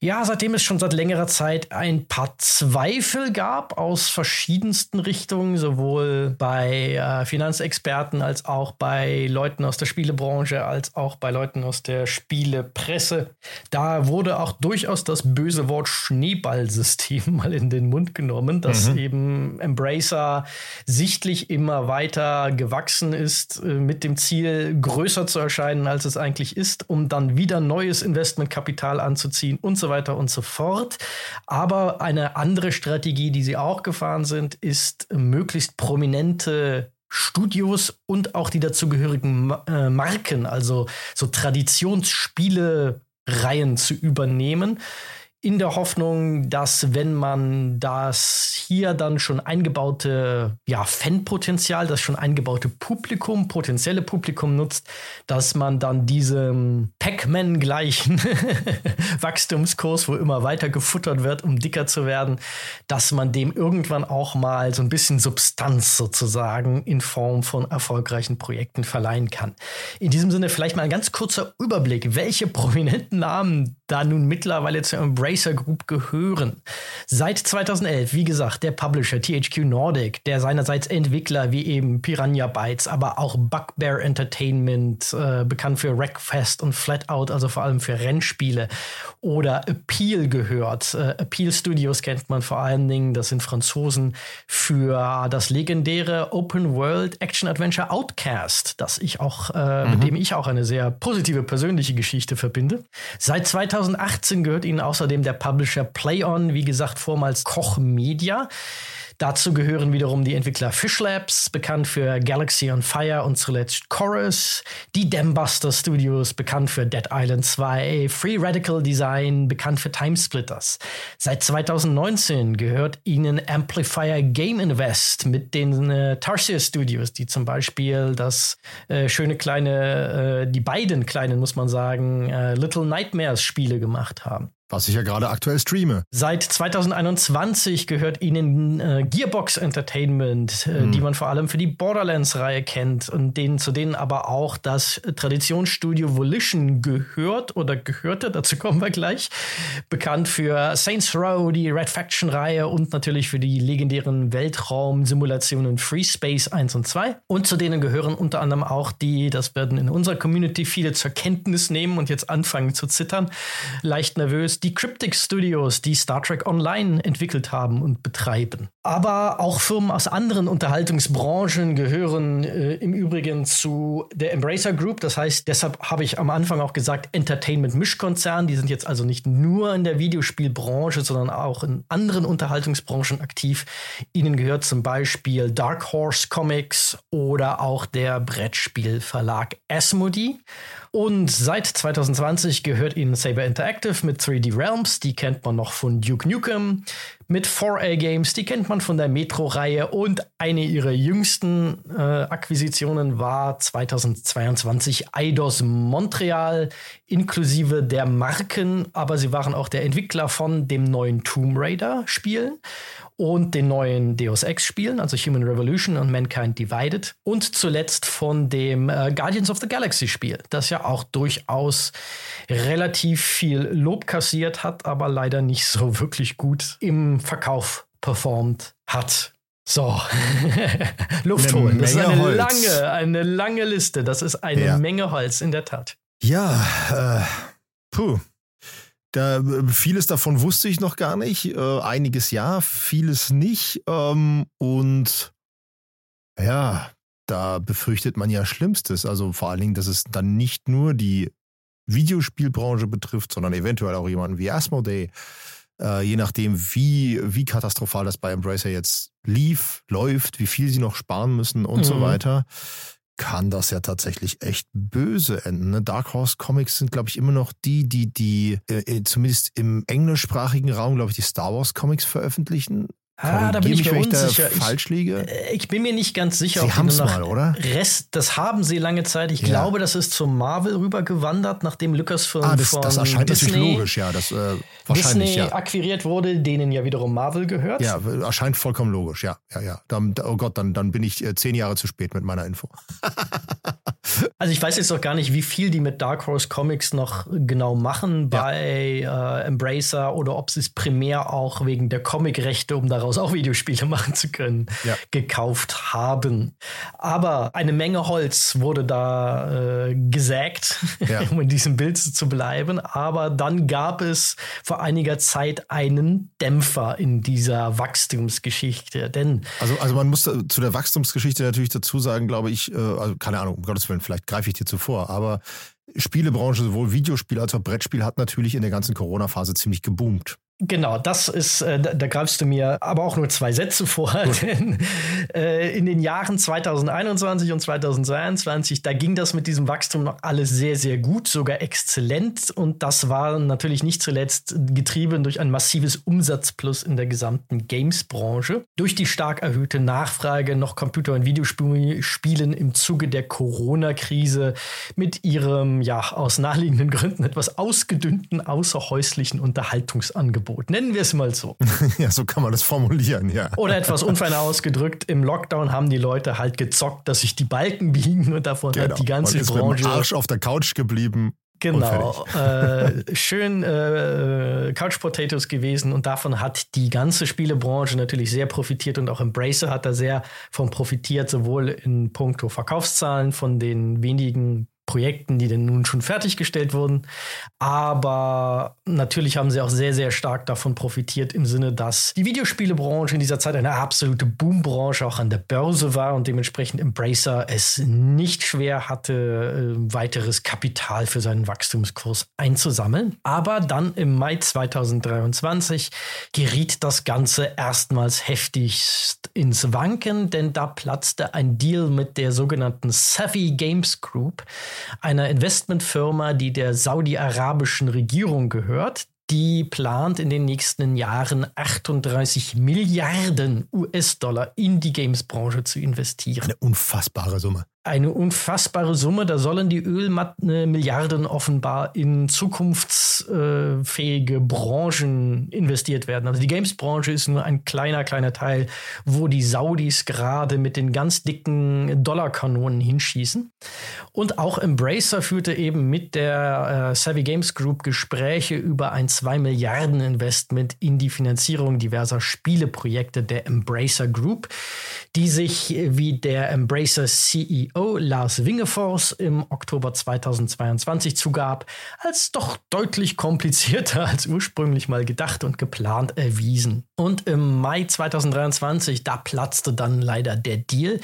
ja, seitdem es schon seit längerer Zeit ein paar Zweifel gab aus verschiedensten Richtungen, sowohl bei äh, Finanzexperten als auch bei Leuten aus der Spielebranche, als auch bei Leuten aus der Spielepresse. Da wurde auch durchaus das böse Wort Schneeballsystem (laughs) mal in den Mund genommen, dass mhm. eben Embracer sichtlich immer weiter gewachsen ist, äh, mit dem Ziel, größer zu erscheinen, als es eigentlich ist, um dann wieder neues Investmentkapital anzuziehen und so weiter weiter und so fort. Aber eine andere Strategie, die sie auch gefahren sind, ist möglichst prominente Studios und auch die dazugehörigen äh, Marken, also so Traditionsspiele Reihen zu übernehmen in der Hoffnung, dass wenn man das hier dann schon eingebaute ja, Fanpotenzial, das schon eingebaute Publikum, potenzielle Publikum nutzt, dass man dann diesem Pac-Man gleichen (laughs) Wachstumskurs, wo immer weiter gefuttert wird, um dicker zu werden, dass man dem irgendwann auch mal so ein bisschen Substanz sozusagen in Form von erfolgreichen Projekten verleihen kann. In diesem Sinne vielleicht mal ein ganz kurzer Überblick, welche prominenten Namen da nun mittlerweile zu Embracer Group gehören. Seit 2011, wie gesagt, der Publisher THQ Nordic, der seinerseits Entwickler wie eben Piranha Bytes, aber auch Bugbear Entertainment, äh, bekannt für Wreckfest und Flatout, also vor allem für Rennspiele, oder Appeal gehört. Äh, Appeal Studios kennt man vor allen Dingen, das sind Franzosen, für das legendäre Open World Action Adventure Outcast, das ich auch, äh, mhm. mit dem ich auch eine sehr positive persönliche Geschichte verbinde. Seit 2000 2018 gehört ihnen außerdem der Publisher PlayOn, wie gesagt, vormals Koch Media. Dazu gehören wiederum die Entwickler Fish Labs, bekannt für Galaxy on Fire und zuletzt Chorus, die Dambuster Studios, bekannt für Dead Island 2, Free Radical Design, bekannt für Timesplitters. Seit 2019 gehört ihnen Amplifier Game Invest mit den äh, Tarsier Studios, die zum Beispiel das äh, schöne kleine, äh, die beiden kleinen, muss man sagen, äh, Little Nightmares Spiele gemacht haben. Was ich ja gerade aktuell streame. Seit 2021 gehört ihnen äh, Gearbox Entertainment, äh, hm. die man vor allem für die Borderlands-Reihe kennt und denen, zu denen aber auch das Traditionsstudio Volition gehört oder gehörte, dazu kommen wir gleich. Bekannt für Saints Row, die Red Faction-Reihe und natürlich für die legendären Weltraum-Simulationen Free Space 1 und 2. Und zu denen gehören unter anderem auch die, das werden in unserer Community viele zur Kenntnis nehmen und jetzt anfangen zu zittern, leicht nervös die Cryptic Studios, die Star Trek Online entwickelt haben und betreiben. Aber auch Firmen aus anderen Unterhaltungsbranchen gehören äh, im Übrigen zu der Embracer Group. Das heißt, deshalb habe ich am Anfang auch gesagt, Entertainment-Mischkonzern. Die sind jetzt also nicht nur in der Videospielbranche, sondern auch in anderen Unterhaltungsbranchen aktiv. Ihnen gehört zum Beispiel Dark Horse Comics oder auch der Brettspielverlag Asmodee. Und seit 2020 gehört ihnen Saber Interactive mit 3D Realms, die kennt man noch von Duke Nukem, mit 4A Games, die kennt man von der Metro-Reihe. Und eine ihrer jüngsten äh, Akquisitionen war 2022 Eidos Montreal, inklusive der Marken, aber sie waren auch der Entwickler von dem neuen Tomb Raider-Spiel und den neuen Deus Ex-Spielen, also Human Revolution und Mankind Divided. Und zuletzt von dem äh, Guardians of the Galaxy-Spiel, das ja auch durchaus relativ viel Lob kassiert hat, aber leider nicht so wirklich gut im Verkauf performt hat. So, (laughs) Luft holen. Das ist eine Holz. lange, eine lange Liste. Das ist eine ja. Menge Holz, in der Tat. Ja, äh, puh. Da, vieles davon wusste ich noch gar nicht. Äh, einiges ja, vieles nicht. Ähm, und ja, da befürchtet man ja Schlimmstes. Also vor allen Dingen, dass es dann nicht nur die Videospielbranche betrifft, sondern eventuell auch jemanden wie Asmodee. Äh, je nachdem, wie, wie katastrophal das bei Embracer jetzt lief, läuft, wie viel sie noch sparen müssen und mhm. so weiter kann das ja tatsächlich echt böse enden. Ne? Dark Horse Comics sind, glaube ich, immer noch die, die, die äh, äh zumindest im englischsprachigen Raum, glaube ich, die Star Wars Comics veröffentlichen. Ah, da bin ich mir unsicher. Ich, falsch liege. Äh, ich, bin mir nicht ganz sicher. Sie haben es mal, oder? Rest, das haben sie lange Zeit. Ich ja. glaube, das ist zum Marvel rübergewandert, nachdem Lucasfilm ah, das, von das erscheint Disney, natürlich logisch, ja. Das, äh, wahrscheinlich, Disney ja. akquiriert wurde, denen ja wiederum Marvel gehört. Ja, erscheint vollkommen logisch, ja. ja, ja. Dann, oh Gott, dann, dann bin ich äh, zehn Jahre zu spät mit meiner Info. (laughs) also ich weiß jetzt noch gar nicht, wie viel die mit Dark Horse Comics noch genau machen bei ja. äh, Embracer oder ob sie es primär auch wegen der Comicrechte, um daraus auch Videospiele (laughs) machen zu können, ja. gekauft haben. Aber eine Menge Holz wurde da äh, gesägt, ja. (laughs) um in diesem Bild zu bleiben. Aber dann gab es vor einiger Zeit einen Dämpfer in dieser Wachstumsgeschichte. Denn also, also man muss zu der Wachstumsgeschichte natürlich dazu sagen, glaube ich, äh, also keine Ahnung, um Gottes Willen, vielleicht greife ich dir zuvor, aber Spielebranche, sowohl Videospiel als auch Brettspiel, hat natürlich in der ganzen Corona-Phase ziemlich geboomt. Genau, das ist, äh, da, da, greifst du mir aber auch nur zwei Sätze vor, (laughs) denn äh, in den Jahren 2021 und 2022, da ging das mit diesem Wachstum noch alles sehr, sehr gut, sogar exzellent. Und das war natürlich nicht zuletzt getrieben durch ein massives Umsatzplus in der gesamten Games-Branche, durch die stark erhöhte Nachfrage nach Computer- und Videospielen im Zuge der Corona-Krise mit ihrem, ja, aus naheliegenden Gründen etwas ausgedünnten außerhäuslichen Unterhaltungsangebot. Angebot. Nennen wir es mal so. (laughs) ja, so kann man das formulieren, ja. Oder etwas unfein ausgedrückt, im Lockdown haben die Leute halt gezockt, dass sich die Balken biegen und davon genau. hat die ganze man ist Branche. Mit dem Arsch auf der Couch geblieben. Genau, äh, schön äh, Couch Potatoes gewesen und davon hat die ganze Spielebranche natürlich sehr profitiert und auch Embracer hat da sehr von profitiert, sowohl in puncto Verkaufszahlen von den wenigen Projekten, die denn nun schon fertiggestellt wurden. Aber natürlich haben sie auch sehr, sehr stark davon profitiert im Sinne, dass die Videospielebranche in dieser Zeit eine absolute Boombranche auch an der Börse war und dementsprechend Embracer es nicht schwer hatte, äh, weiteres Kapital für seinen Wachstumskurs einzusammeln. Aber dann im Mai 2023 geriet das Ganze erstmals heftigst ins Wanken, denn da platzte ein Deal mit der sogenannten Savvy Games Group, einer Investmentfirma, die der saudi-arabischen Regierung gehört, die plant in den nächsten Jahren 38 Milliarden US-Dollar in die Games-Branche zu investieren. Eine unfassbare Summe eine unfassbare Summe. Da sollen die Ölmilliarden offenbar in zukunftsfähige Branchen investiert werden. Also die Games-Branche ist nur ein kleiner, kleiner Teil, wo die Saudis gerade mit den ganz dicken Dollarkanonen hinschießen. Und auch Embracer führte eben mit der äh, Savvy Games Group Gespräche über ein 2 Milliarden Investment in die Finanzierung diverser Spieleprojekte der Embracer Group, die sich wie der Embracer CEO CEO Lars Wingefors im Oktober 2022 zugab, als doch deutlich komplizierter als ursprünglich mal gedacht und geplant erwiesen. Und im Mai 2023, da platzte dann leider der Deal,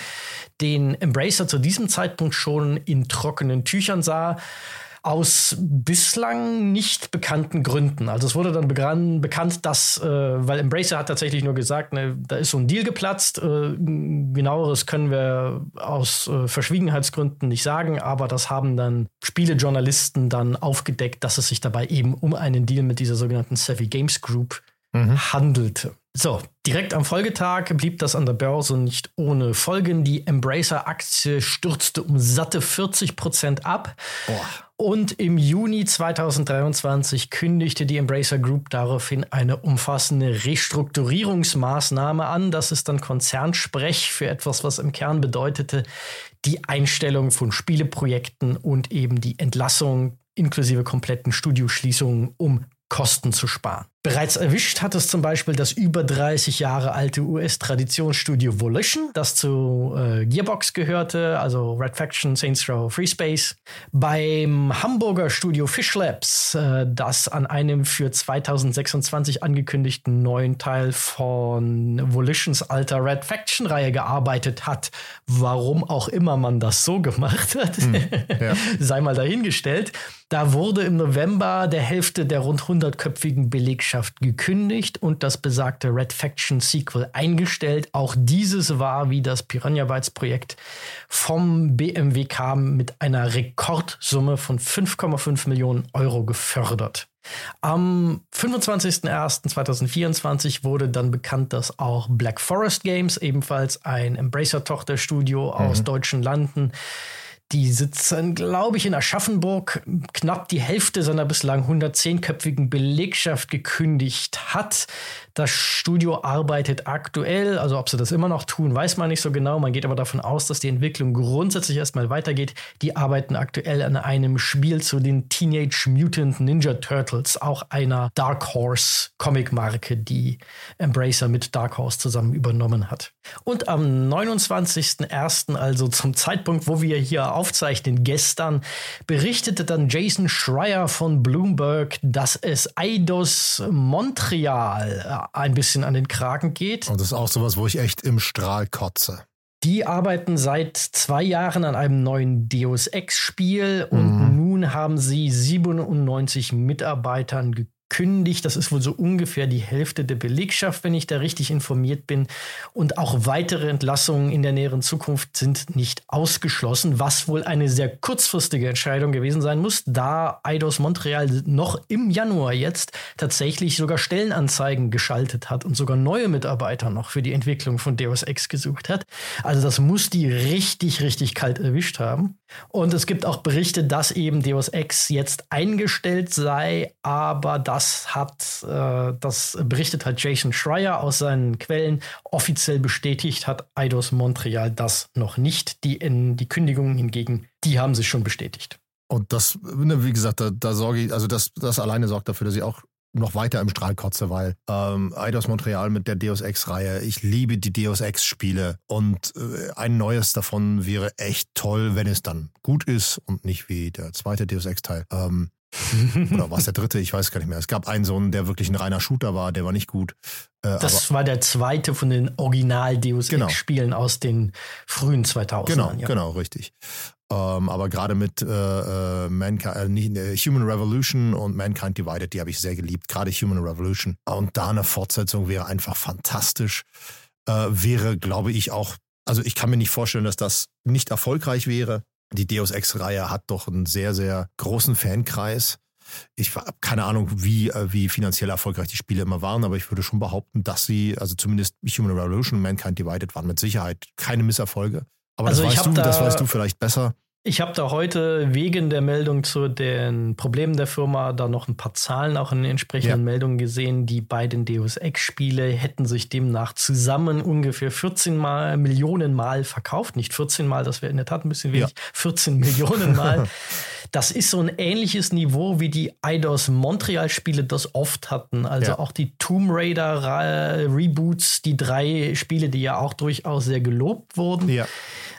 den Embracer zu diesem Zeitpunkt schon in trockenen Tüchern sah aus bislang nicht bekannten Gründen. Also es wurde dann bekannt, dass, äh, weil Embracer hat tatsächlich nur gesagt, ne, da ist so ein Deal geplatzt. Äh, genaueres können wir aus äh, Verschwiegenheitsgründen nicht sagen, aber das haben dann Spielejournalisten dann aufgedeckt, dass es sich dabei eben um einen Deal mit dieser sogenannten Savvy Games Group mhm. handelte. So, direkt am Folgetag blieb das an der Börse nicht ohne Folgen. Die Embracer-Aktie stürzte um satte 40 Prozent ab. Boah. Und im Juni 2023 kündigte die Embracer Group daraufhin eine umfassende Restrukturierungsmaßnahme an. Das ist dann Konzernsprech für etwas, was im Kern bedeutete, die Einstellung von Spieleprojekten und eben die Entlassung inklusive kompletten Studioschließungen, um Kosten zu sparen. Bereits erwischt hat es zum Beispiel das über 30 Jahre alte US-Traditionsstudio Volition, das zu äh, Gearbox gehörte, also Red Faction, Saints Row, Free Space. Beim Hamburger Studio Fish Labs, äh, das an einem für 2026 angekündigten neuen Teil von Volitions alter Red Faction-Reihe gearbeitet hat. Warum auch immer man das so gemacht hat, hm, (laughs) ja. sei mal dahingestellt. Da wurde im November der Hälfte der rund 100-köpfigen Belegschaft Belegschaft gekündigt und das besagte Red Faction Sequel eingestellt. Auch dieses war, wie das Piranha Bytes Projekt, vom BMWK mit einer Rekordsumme von 5,5 Millionen Euro gefördert. Am 25.01.2024 wurde dann bekannt, dass auch Black Forest Games, ebenfalls ein Embracer-Tochterstudio mhm. aus deutschen Landen, die sitzen, glaube ich, in Aschaffenburg, knapp die Hälfte seiner bislang 110-köpfigen Belegschaft gekündigt hat. Das Studio arbeitet aktuell, also ob sie das immer noch tun, weiß man nicht so genau. Man geht aber davon aus, dass die Entwicklung grundsätzlich erstmal weitergeht. Die arbeiten aktuell an einem Spiel zu den Teenage Mutant Ninja Turtles, auch einer Dark Horse Comic-Marke, die Embracer mit Dark Horse zusammen übernommen hat. Und am 29.01., also zum Zeitpunkt, wo wir hier aufzeichnen, gestern, berichtete dann Jason Schreier von Bloomberg, dass es Eidos Montreal ein bisschen an den Kragen geht. Und das ist auch sowas, wo ich echt im Strahl kotze. Die arbeiten seit zwei Jahren an einem neuen Deus Ex-Spiel und mhm. nun haben sie 97 Mitarbeitern gekündigt kündigt. Das ist wohl so ungefähr die Hälfte der Belegschaft, wenn ich da richtig informiert bin. Und auch weitere Entlassungen in der näheren Zukunft sind nicht ausgeschlossen, was wohl eine sehr kurzfristige Entscheidung gewesen sein muss, da Eidos Montreal noch im Januar jetzt tatsächlich sogar Stellenanzeigen geschaltet hat und sogar neue Mitarbeiter noch für die Entwicklung von Deus Ex gesucht hat. Also das muss die richtig, richtig kalt erwischt haben. Und es gibt auch Berichte, dass eben Deus Ex jetzt eingestellt sei, aber das hat, äh, das berichtet hat Jason Schreier aus seinen Quellen. Offiziell bestätigt hat Eidos Montreal das noch nicht. Die, in, die Kündigungen hingegen, die haben sich schon bestätigt. Und das, ne, wie gesagt, da, da sorge ich, also das, das alleine sorgt dafür, dass ich auch noch weiter im Strahl kotze, weil ähm, Eidos Montreal mit der Deus Ex-Reihe, ich liebe die Deus Ex-Spiele und äh, ein neues davon wäre echt toll, wenn es dann gut ist und nicht wie der zweite Deus Ex-Teil. Ähm, (laughs) oder war es der dritte? Ich weiß gar nicht mehr. Es gab einen so einen, der wirklich ein reiner Shooter war, der war nicht gut. Äh, das war der zweite von den Original Deus genau. Ex-Spielen aus den frühen 2000ern. Genau, ja. genau, richtig. Ähm, aber gerade mit äh, äh Mankind, äh, Human Revolution und Mankind Divided, die habe ich sehr geliebt. Gerade Human Revolution. Und da eine Fortsetzung wäre einfach fantastisch. Äh, wäre, glaube ich, auch, also ich kann mir nicht vorstellen, dass das nicht erfolgreich wäre. Die Deus Ex-Reihe hat doch einen sehr, sehr großen Fankreis. Ich habe keine Ahnung, wie, äh, wie finanziell erfolgreich die Spiele immer waren, aber ich würde schon behaupten, dass sie, also zumindest Human Revolution und Mankind Divided waren mit Sicherheit keine Misserfolge. Aber also das, weißt du, da, das weißt du vielleicht besser. Ich habe da heute wegen der Meldung zu den Problemen der Firma da noch ein paar Zahlen auch in den entsprechenden ja. Meldungen gesehen. Die beiden Deus Ex-Spiele hätten sich demnach zusammen ungefähr 14 Mal, Millionen Mal verkauft. Nicht 14 Mal, das wäre in der Tat ein bisschen wenig. Ja. 14 Millionen Mal. (laughs) Das ist so ein ähnliches Niveau wie die Eidos Montreal-Spiele das oft hatten. Also ja. auch die Tomb Raider Reboots, die drei Spiele, die ja auch durchaus sehr gelobt wurden. Ja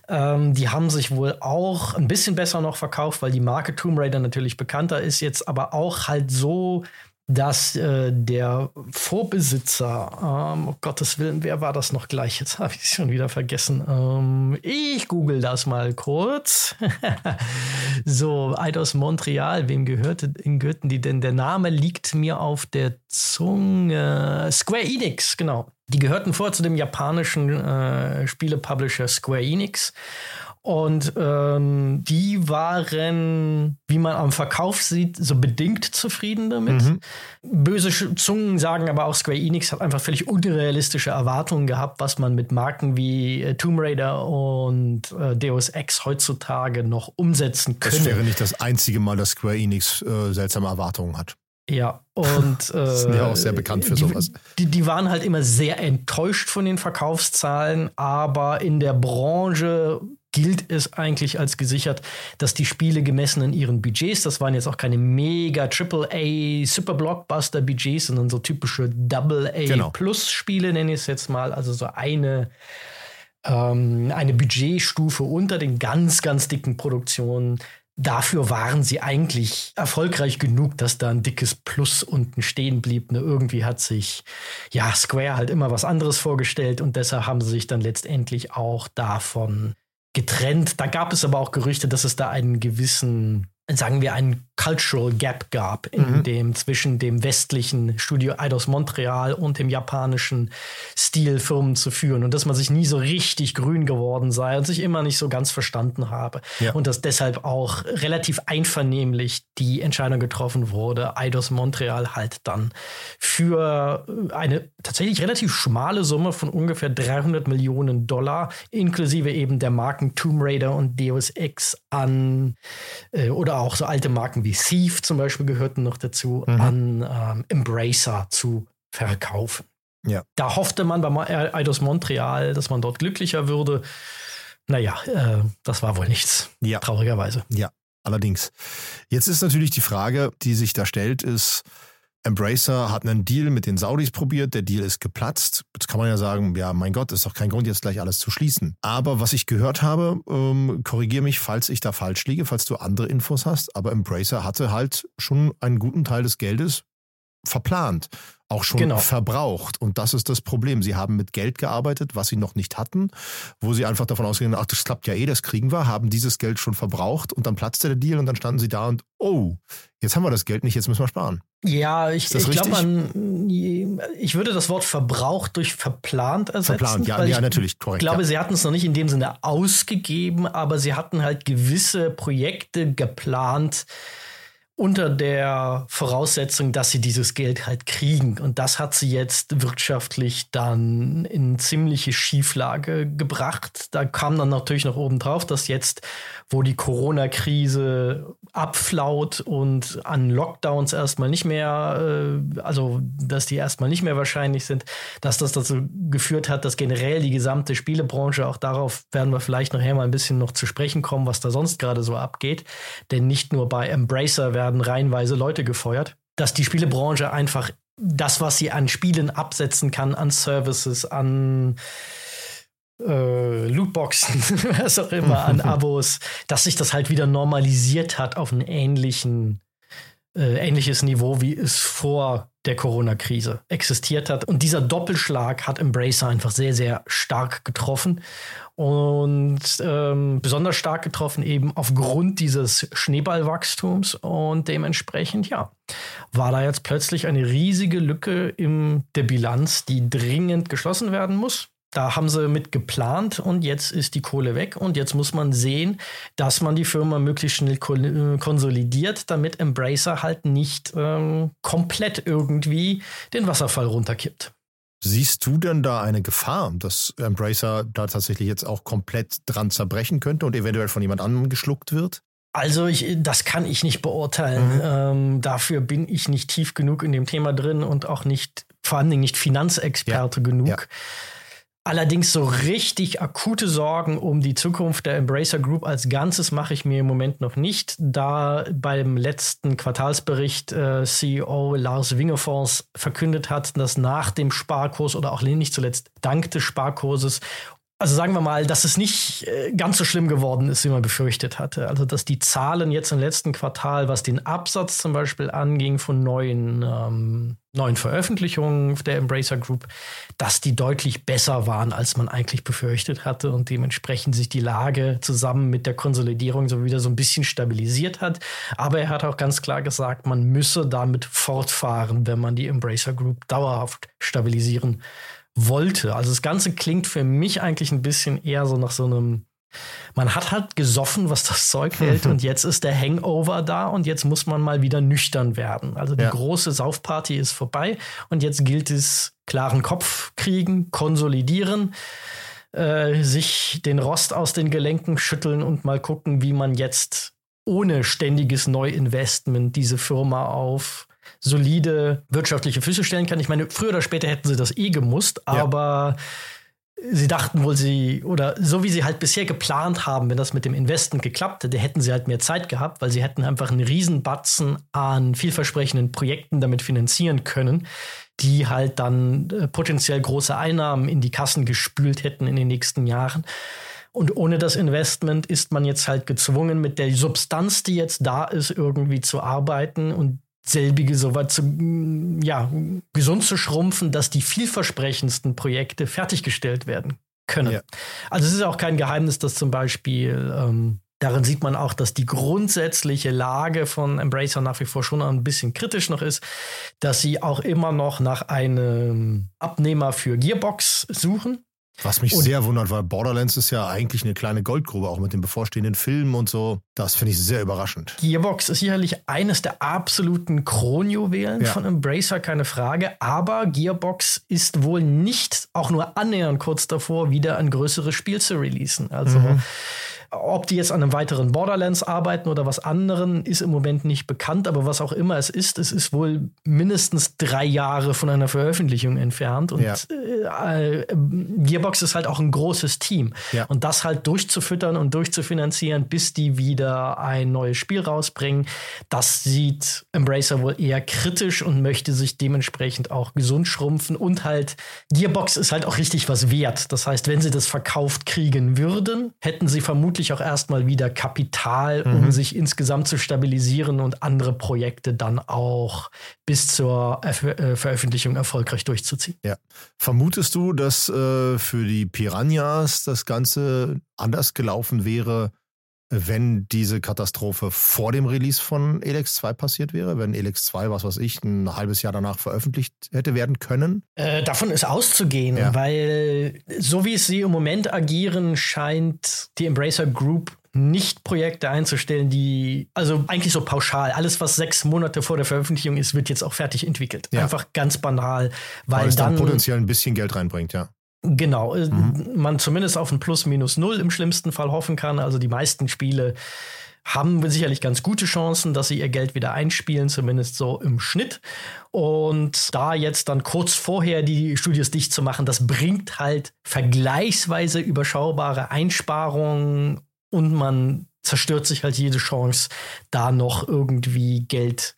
ähm, die haben sich wohl auch ein bisschen besser noch verkauft, weil die Marke Tomb Raider natürlich bekannter ist, jetzt aber auch halt so dass äh, der Vorbesitzer, ähm, um Gottes Willen, wer war das noch gleich? Jetzt habe ich es schon wieder vergessen. Ähm, ich google das mal kurz. (laughs) so, Eidos Montreal, wem gehörte, gehörten die denn? Der Name liegt mir auf der Zunge. Square Enix, genau. Die gehörten vor zu dem japanischen äh, Spielepublisher Square Enix. Und ähm, die waren, wie man am Verkauf sieht, so bedingt zufrieden damit. Mhm. Böse Zungen sagen aber auch, Square Enix hat einfach völlig unrealistische Erwartungen gehabt, was man mit Marken wie äh, Tomb Raider und äh, Deus Ex heutzutage noch umsetzen könnte. Das wäre nicht das einzige Mal, dass Square Enix äh, seltsame Erwartungen hat. Ja, und (laughs) äh, sind ja auch sehr bekannt für die, sowas. Die, die waren halt immer sehr enttäuscht von den Verkaufszahlen, aber in der Branche gilt es eigentlich als gesichert, dass die Spiele gemessen an ihren Budgets, das waren jetzt auch keine mega AAA Super Blockbuster Budgets, sondern so typische Double A genau. Plus Spiele nenne ich es jetzt mal, also so eine ähm, eine Budgetstufe unter den ganz ganz dicken Produktionen. Dafür waren sie eigentlich erfolgreich genug, dass da ein dickes Plus unten stehen blieb. Ne, irgendwie hat sich ja Square halt immer was anderes vorgestellt und deshalb haben sie sich dann letztendlich auch davon getrennt. Da gab es aber auch Gerüchte, dass es da einen gewissen sagen wir, einen Cultural Gap gab in mhm. dem zwischen dem westlichen Studio Eidos Montreal und dem japanischen Stil Firmen zu führen und dass man sich nie so richtig grün geworden sei und sich immer nicht so ganz verstanden habe ja. und dass deshalb auch relativ einvernehmlich die Entscheidung getroffen wurde, Eidos Montreal halt dann für eine tatsächlich relativ schmale Summe von ungefähr 300 Millionen Dollar inklusive eben der Marken Tomb Raider und Deus Ex an äh, oder auch so alte Marken wie Thief zum Beispiel gehörten noch dazu, mhm. an ähm, Embracer zu verkaufen. Ja. Da hoffte man bei Eidos Montreal, dass man dort glücklicher würde. Naja, äh, das war wohl nichts. Ja. Traurigerweise. Ja, allerdings. Jetzt ist natürlich die Frage, die sich da stellt, ist, Embracer hat einen Deal mit den Saudis probiert, der Deal ist geplatzt. Jetzt kann man ja sagen, ja, mein Gott, ist doch kein Grund, jetzt gleich alles zu schließen. Aber was ich gehört habe, ähm, korrigiere mich, falls ich da falsch liege, falls du andere Infos hast, aber Embracer hatte halt schon einen guten Teil des Geldes verplant, auch schon genau. verbraucht. Und das ist das Problem. Sie haben mit Geld gearbeitet, was sie noch nicht hatten, wo sie einfach davon ausgehen, ach, das klappt ja eh, das kriegen wir, haben dieses Geld schon verbraucht und dann platzte der Deal und dann standen sie da und, oh, jetzt haben wir das Geld nicht, jetzt müssen wir sparen. Ja, ich, ich glaube, man, ich würde das Wort verbraucht durch verplant ersetzen. Verplant, ja, ja natürlich, korrekt. Ich glaube, ja. sie hatten es noch nicht in dem Sinne ausgegeben, aber sie hatten halt gewisse Projekte geplant, unter der Voraussetzung, dass sie dieses Geld halt kriegen. Und das hat sie jetzt wirtschaftlich dann in ziemliche Schieflage gebracht. Da kam dann natürlich noch oben drauf, dass jetzt, wo die Corona-Krise abflaut und an Lockdowns erstmal nicht mehr, äh, also dass die erstmal nicht mehr wahrscheinlich sind, dass das dazu geführt hat, dass generell die gesamte Spielebranche, auch darauf werden wir vielleicht nachher mal ein bisschen noch zu sprechen kommen, was da sonst gerade so abgeht. Denn nicht nur bei Embracer werden reihenweise Leute gefeuert. dass die Spielebranche einfach das, was sie an Spielen absetzen kann, an Services, an äh, Lootboxen, (laughs) was auch immer, an (laughs) Abos, dass sich das halt wieder normalisiert hat auf einen ähnlichen, äh, ähnliches Niveau, wie es vor der Corona-Krise existiert hat. Und dieser Doppelschlag hat Embracer einfach sehr, sehr stark getroffen. Und ähm, besonders stark getroffen eben aufgrund dieses Schneeballwachstums. Und dementsprechend, ja, war da jetzt plötzlich eine riesige Lücke in der Bilanz, die dringend geschlossen werden muss. Da haben sie mit geplant und jetzt ist die Kohle weg und jetzt muss man sehen, dass man die Firma möglichst schnell äh, konsolidiert, damit Embracer halt nicht ähm, komplett irgendwie den Wasserfall runterkippt. Siehst du denn da eine Gefahr, dass Embracer da tatsächlich jetzt auch komplett dran zerbrechen könnte und eventuell von jemand anderem geschluckt wird? Also ich, das kann ich nicht beurteilen. Mhm. Ähm, dafür bin ich nicht tief genug in dem Thema drin und auch nicht, vor allen Dingen nicht Finanzexperte ja. genug. Ja. Allerdings so richtig akute Sorgen um die Zukunft der Embracer Group als Ganzes mache ich mir im Moment noch nicht, da beim letzten Quartalsbericht äh, CEO Lars Wingefors verkündet hat, dass nach dem Sparkurs oder auch nicht zuletzt dank des Sparkurses also sagen wir mal, dass es nicht äh, ganz so schlimm geworden ist, wie man befürchtet hatte. Also dass die Zahlen jetzt im letzten Quartal, was den Absatz zum Beispiel anging von neuen, ähm, neuen Veröffentlichungen der Embracer Group, dass die deutlich besser waren, als man eigentlich befürchtet hatte und dementsprechend sich die Lage zusammen mit der Konsolidierung so wieder so ein bisschen stabilisiert hat. Aber er hat auch ganz klar gesagt, man müsse damit fortfahren, wenn man die Embracer Group dauerhaft stabilisieren will wollte. Also das Ganze klingt für mich eigentlich ein bisschen eher so nach so einem man hat halt gesoffen, was das Zeug hält, (laughs) und jetzt ist der Hangover da und jetzt muss man mal wieder nüchtern werden. Also die ja. große Saufparty ist vorbei und jetzt gilt es, klaren Kopf kriegen, konsolidieren, äh, sich den Rost aus den Gelenken schütteln und mal gucken, wie man jetzt ohne ständiges Neuinvestment diese Firma auf solide wirtschaftliche Füße stellen kann. Ich meine, früher oder später hätten sie das eh gemusst, aber ja. sie dachten wohl, sie, oder so wie sie halt bisher geplant haben, wenn das mit dem Investment geklappt hätte, hätten sie halt mehr Zeit gehabt, weil sie hätten einfach einen Riesenbatzen an vielversprechenden Projekten damit finanzieren können, die halt dann äh, potenziell große Einnahmen in die Kassen gespült hätten in den nächsten Jahren. Und ohne das Investment ist man jetzt halt gezwungen, mit der Substanz, die jetzt da ist, irgendwie zu arbeiten. Und selbige so weit zu, ja, gesund zu schrumpfen, dass die vielversprechendsten Projekte fertiggestellt werden können. Ja. Also es ist auch kein Geheimnis, dass zum Beispiel ähm, Darin sieht man auch, dass die grundsätzliche Lage von Embracer nach wie vor schon ein bisschen kritisch noch ist, dass sie auch immer noch nach einem Abnehmer für Gearbox suchen. Was mich und sehr wundert, weil Borderlands ist ja eigentlich eine kleine Goldgrube, auch mit den bevorstehenden Filmen und so. Das finde ich sehr überraschend. Gearbox ist sicherlich eines der absoluten Kronjuwelen ja. von Embracer, keine Frage. Aber Gearbox ist wohl nicht auch nur annähernd kurz davor, wieder ein größeres Spiel zu releasen. Also mhm. Ob die jetzt an einem weiteren Borderlands arbeiten oder was anderen, ist im Moment nicht bekannt. Aber was auch immer es ist, es ist wohl mindestens drei Jahre von einer Veröffentlichung entfernt. Und ja. äh, äh Gearbox ist halt auch ein großes Team. Ja. Und das halt durchzufüttern und durchzufinanzieren, bis die wieder ein neues Spiel rausbringen, das sieht Embracer wohl eher kritisch und möchte sich dementsprechend auch gesund schrumpfen. Und halt, Gearbox ist halt auch richtig was wert. Das heißt, wenn sie das verkauft kriegen würden, hätten sie vermutlich vermutlich auch erstmal wieder Kapital, um mhm. sich insgesamt zu stabilisieren und andere Projekte dann auch bis zur äh, Veröffentlichung erfolgreich durchzuziehen. Ja. Vermutest du, dass äh, für die Piranhas das Ganze anders gelaufen wäre, wenn diese Katastrophe vor dem Release von Elex 2 passiert wäre, wenn Elex 2, was weiß ich, ein halbes Jahr danach veröffentlicht hätte werden können? Äh, davon ist auszugehen, ja. weil so wie es sie im Moment agieren, scheint die Embracer Group nicht Projekte einzustellen, die, also eigentlich so pauschal, alles, was sechs Monate vor der Veröffentlichung ist, wird jetzt auch fertig entwickelt. Ja. Einfach ganz banal, weil, weil es dann, dann potenziell ein bisschen Geld reinbringt, ja. Genau, äh, mhm. man zumindest auf ein Plus minus null im schlimmsten Fall hoffen kann. Also die meisten Spiele haben sicherlich ganz gute Chancen, dass sie ihr Geld wieder einspielen, zumindest so im Schnitt. Und da jetzt dann kurz vorher die Studios dicht zu machen, das bringt halt vergleichsweise überschaubare Einsparungen und man zerstört sich halt jede Chance, da noch irgendwie Geld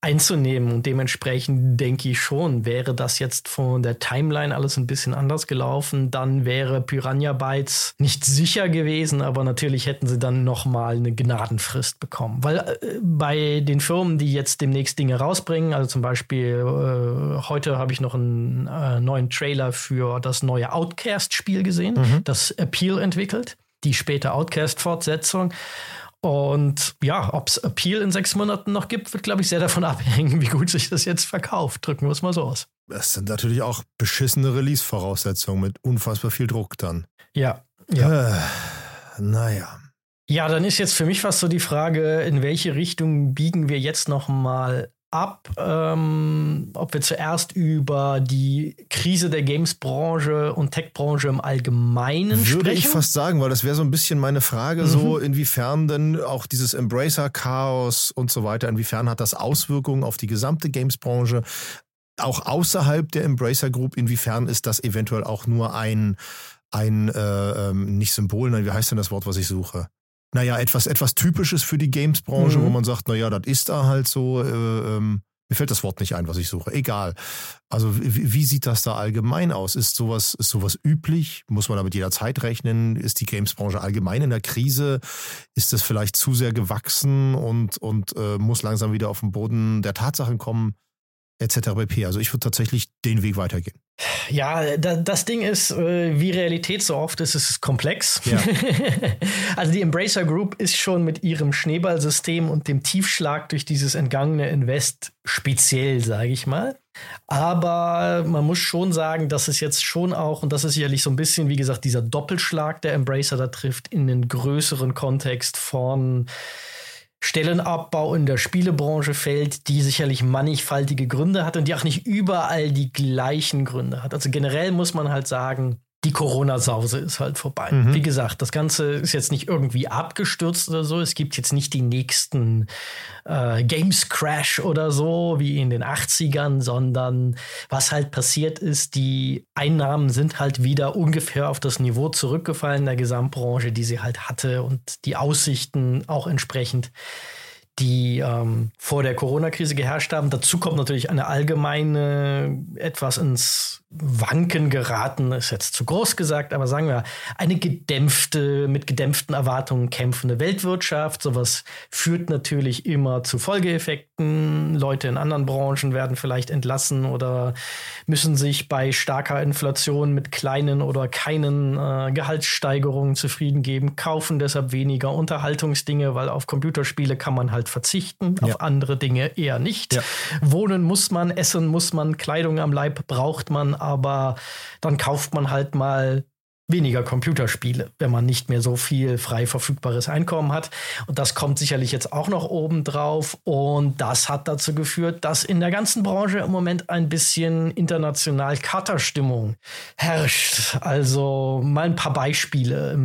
einzunehmen. Und dementsprechend denke ich schon, wäre das jetzt von der Timeline alles ein bisschen anders gelaufen, dann wäre Piranha Bytes nicht sicher gewesen, aber natürlich hätten sie dann noch mal eine Gnadenfrist bekommen. Weil äh, bei den Firmen, die jetzt demnächst Dinge rausbringen, also zum Beispiel äh, heute habe ich noch einen äh, neuen Trailer für das neue Outcast-Spiel gesehen, mhm. das Appeal entwickelt, die später Outcast-Fortsetzung. Und ja, ob es Appeal in sechs Monaten noch gibt, wird, glaube ich, sehr davon (laughs) abhängen, wie gut sich das jetzt verkauft. Drücken wir es mal so aus. Das sind natürlich auch beschissene Release-Voraussetzungen mit unfassbar viel Druck dann. Ja. ja. Äh, naja. Ja, dann ist jetzt für mich fast so die Frage, in welche Richtung biegen wir jetzt noch mal ab, ähm, ob wir zuerst über die Krise der Games-Branche und Tech-Branche im Allgemeinen Würde sprechen. Würde ich fast sagen, weil das wäre so ein bisschen meine Frage, mhm. so inwiefern denn auch dieses Embracer-Chaos und so weiter, inwiefern hat das Auswirkungen auf die gesamte Games-Branche? Auch außerhalb der Embracer Group, inwiefern ist das eventuell auch nur ein, ein äh, ähm, nicht Symbol, nein, wie heißt denn das Wort, was ich suche? Naja, etwas, etwas Typisches für die Games-Branche, mhm. wo man sagt, naja, das ist da halt so, äh, ähm, mir fällt das Wort nicht ein, was ich suche. Egal. Also wie, wie, sieht das da allgemein aus? Ist sowas, ist sowas üblich? Muss man damit jederzeit rechnen? Ist die Games-Branche allgemein in der Krise? Ist das vielleicht zu sehr gewachsen und, und äh, muss langsam wieder auf den Boden der Tatsachen kommen? Etc. pp. Also ich würde tatsächlich den Weg weitergehen. Ja, da, das Ding ist, äh, wie Realität so oft ist, ist es komplex. Ja. (laughs) also die Embracer Group ist schon mit ihrem Schneeballsystem und dem Tiefschlag durch dieses entgangene Invest speziell, sage ich mal. Aber man muss schon sagen, dass es jetzt schon auch, und das ist sicherlich so ein bisschen, wie gesagt, dieser Doppelschlag, der Embracer da trifft, in den größeren Kontext von Stellenabbau in der Spielebranche fällt, die sicherlich mannigfaltige Gründe hat und die auch nicht überall die gleichen Gründe hat. Also generell muss man halt sagen, die Corona-Sause ist halt vorbei. Mhm. Wie gesagt, das Ganze ist jetzt nicht irgendwie abgestürzt oder so. Es gibt jetzt nicht die nächsten äh, Games Crash oder so wie in den 80ern, sondern was halt passiert ist, die Einnahmen sind halt wieder ungefähr auf das Niveau zurückgefallen der Gesamtbranche, die sie halt hatte und die Aussichten auch entsprechend die ähm, vor der Corona-Krise geherrscht haben. Dazu kommt natürlich eine allgemeine, etwas ins Wanken geraten, ist jetzt zu groß gesagt, aber sagen wir, eine gedämpfte, mit gedämpften Erwartungen kämpfende Weltwirtschaft. Sowas führt natürlich immer zu Folgeeffekten. Leute in anderen Branchen werden vielleicht entlassen oder müssen sich bei starker Inflation mit kleinen oder keinen äh, Gehaltssteigerungen zufrieden geben, kaufen deshalb weniger Unterhaltungsdinge, weil auf Computerspiele kann man halt verzichten, ja. auf andere Dinge eher nicht. Ja. Wohnen muss man, essen muss man, Kleidung am Leib braucht man, aber dann kauft man halt mal weniger Computerspiele, wenn man nicht mehr so viel frei verfügbares Einkommen hat. Und das kommt sicherlich jetzt auch noch oben drauf. Und das hat dazu geführt, dass in der ganzen Branche im Moment ein bisschen international Katerstimmung herrscht. Also mal ein paar Beispiele.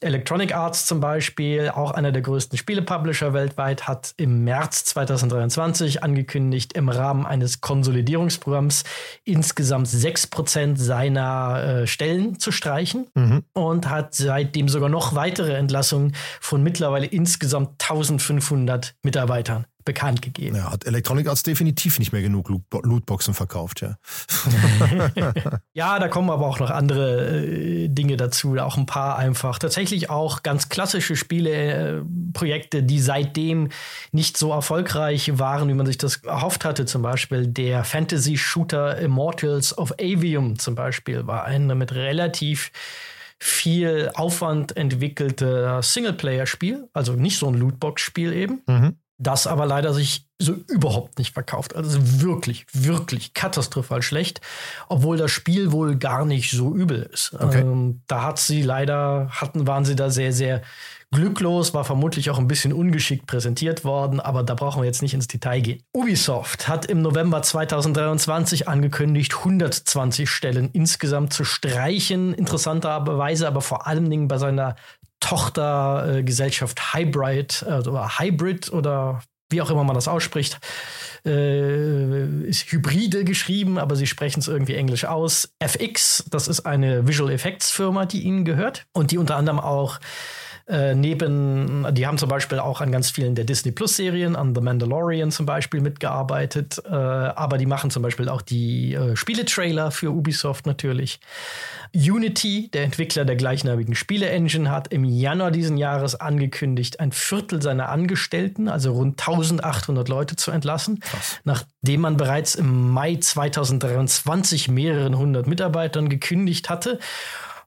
Electronic Arts zum Beispiel, auch einer der größten Spielepublisher weltweit, hat im März 2023 angekündigt, im Rahmen eines Konsolidierungsprogramms insgesamt 6% seiner äh, Stellen zu streichen entlassen mhm. und hat seitdem sogar noch weitere Entlassungen von mittlerweile insgesamt 1500 Mitarbeitern bekannt gegeben. Ja, hat Electronic Arts definitiv nicht mehr genug Lootboxen verkauft, ja. (laughs) (laughs) ja, da kommen aber auch noch andere äh, Dinge dazu, auch ein paar einfach. Tatsächlich auch ganz klassische Spieleprojekte, äh, die seitdem nicht so erfolgreich waren, wie man sich das erhofft hatte. Zum Beispiel der Fantasy-Shooter Immortals of Avium zum Beispiel war ein mit relativ viel Aufwand entwickelte Singleplayer-Spiel, also nicht so ein Lootbox-Spiel eben. Mhm das aber leider sich so überhaupt nicht verkauft. Also wirklich, wirklich katastrophal schlecht, obwohl das Spiel wohl gar nicht so übel ist. Okay. Ähm, da hat sie leider, hatten, waren sie da sehr, sehr glücklos, war vermutlich auch ein bisschen ungeschickt präsentiert worden, aber da brauchen wir jetzt nicht ins Detail gehen. Ubisoft hat im November 2023 angekündigt, 120 Stellen insgesamt zu streichen, interessanterweise aber vor allen Dingen bei seiner Tochtergesellschaft Hybrid äh, oder Hybrid oder wie auch immer man das ausspricht, äh, ist Hybride geschrieben, aber sie sprechen es irgendwie englisch aus. FX, das ist eine Visual Effects Firma, die ihnen gehört und die unter anderem auch Äh, neben, die haben zum Beispiel auch an ganz vielen der Disney Plus Serien, an The Mandalorian zum Beispiel mitgearbeitet. Äh, aber die machen zum Beispiel auch die äh, Spieletrailer für Ubisoft natürlich. Unity, der Entwickler der gleichnamigen Spiele-Engine, hat im Januar diesen Jahres angekündigt, ein Viertel seiner Angestellten, also rund 1800 Leute, zu entlassen, Krass. nachdem man bereits im Mai 2023 mehreren hundert Mitarbeitern gekündigt hatte.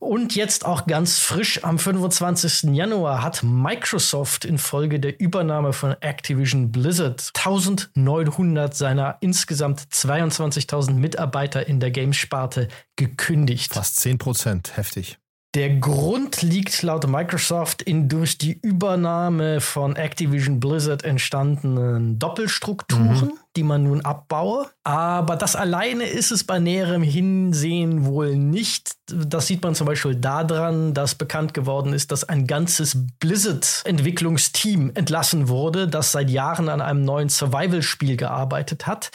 Und jetzt auch ganz frisch am 25. Januar hat Microsoft infolge der Übernahme von Activision Blizzard 1900 seiner insgesamt 22.000 Mitarbeiter in der Games-Sparte gekündigt. Fast 10 Prozent, heftig. Der Grund liegt laut Microsoft in durch die Übernahme von Activision Blizzard entstandenen Doppelstrukturen, mhm. die man nun abbaue. Aber das alleine ist es bei näherem Hinsehen wohl nicht. Das sieht man zum Beispiel daran, dass bekannt geworden ist, dass ein ganzes Blizzard-Entwicklungsteam entlassen wurde, das seit Jahren an einem neuen Survival-Spiel gearbeitet hat,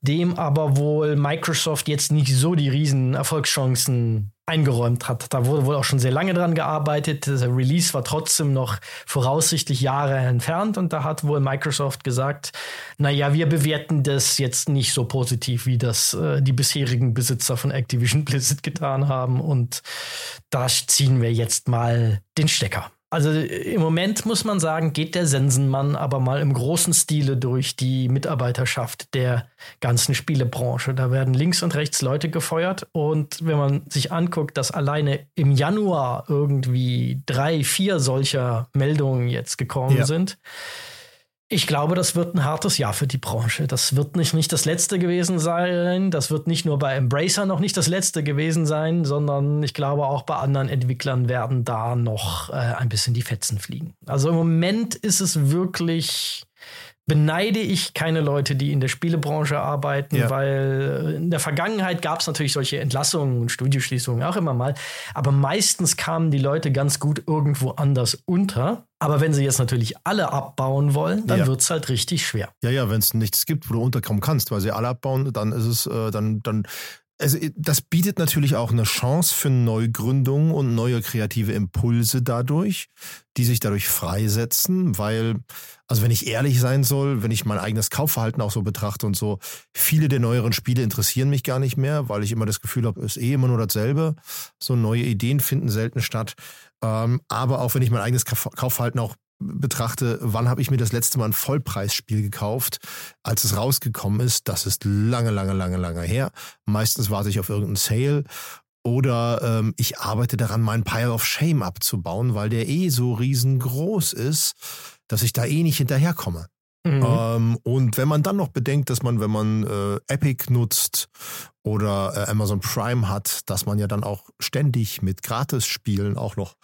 dem aber wohl Microsoft jetzt nicht so die riesen Erfolgschancen eingeräumt hat. Da wurde wohl auch schon sehr lange dran gearbeitet. Der Release war trotzdem noch voraussichtlich Jahre entfernt und da hat wohl Microsoft gesagt, naja, wir bewerten das jetzt nicht so positiv, wie das äh, die bisherigen Besitzer von Activision (laughs) Blizzard getan haben und da ziehen wir jetzt mal den Stecker. Also im Moment muss man sagen, geht der Sensenmann aber mal im großen Stile durch die Mitarbeiterschaft der ganzen Spielebranche. Da werden links und rechts Leute gefeuert. Und wenn man sich anguckt, dass alleine im Januar irgendwie drei, vier solcher Meldungen jetzt gekommen ja. sind, ich glaube, das wird ein hartes Jahr für die Branche. Das wird nicht, nicht das letzte gewesen sein. Das wird nicht nur bei Embracer noch nicht das letzte gewesen sein, sondern ich glaube auch bei anderen Entwicklern werden da noch äh, ein bisschen die Fetzen fliegen. Also im Moment ist es wirklich beneide ich keine Leute, die in der Spielebranche arbeiten, ja. weil in der Vergangenheit gab es natürlich solche Entlassungen und Studioschließungen auch immer mal, aber meistens kamen die Leute ganz gut irgendwo anders unter. Aber wenn sie jetzt natürlich alle abbauen wollen, dann ja. wird es halt richtig schwer. Ja, ja, wenn es nichts gibt, wo du unterkommen kannst, weil sie alle abbauen, dann ist es, äh, dann, dann also das bietet natürlich auch eine Chance für Neugründungen und neue kreative Impulse dadurch, die sich dadurch freisetzen, weil, also wenn ich ehrlich sein soll, wenn ich mein eigenes Kaufverhalten auch so betrachte und so, viele der neueren Spiele interessieren mich gar nicht mehr, weil ich immer das Gefühl habe, es ist eh immer nur dasselbe. So neue Ideen finden selten statt. Ähm, aber auch wenn ich mein eigenes Kaufverhalten auch betrachte, wann habe ich mir das letzte Mal ein Vollpreisspiel gekauft, als es rausgekommen ist, das ist lange, lange, lange, lange her. Meistens warte ich auf irgendeinen Sale oder ähm, ich arbeite daran, meinen Pile of Shame abzubauen, weil der eh so riesengroß ist, dass ich da eh nicht hinterherkomme. Mhm. Ähm, und wenn man dann noch bedenkt, dass man, wenn man äh, Epic nutzt oder äh, Amazon Prime hat, dass man ja dann auch ständig mit Gratis-Spielen auch noch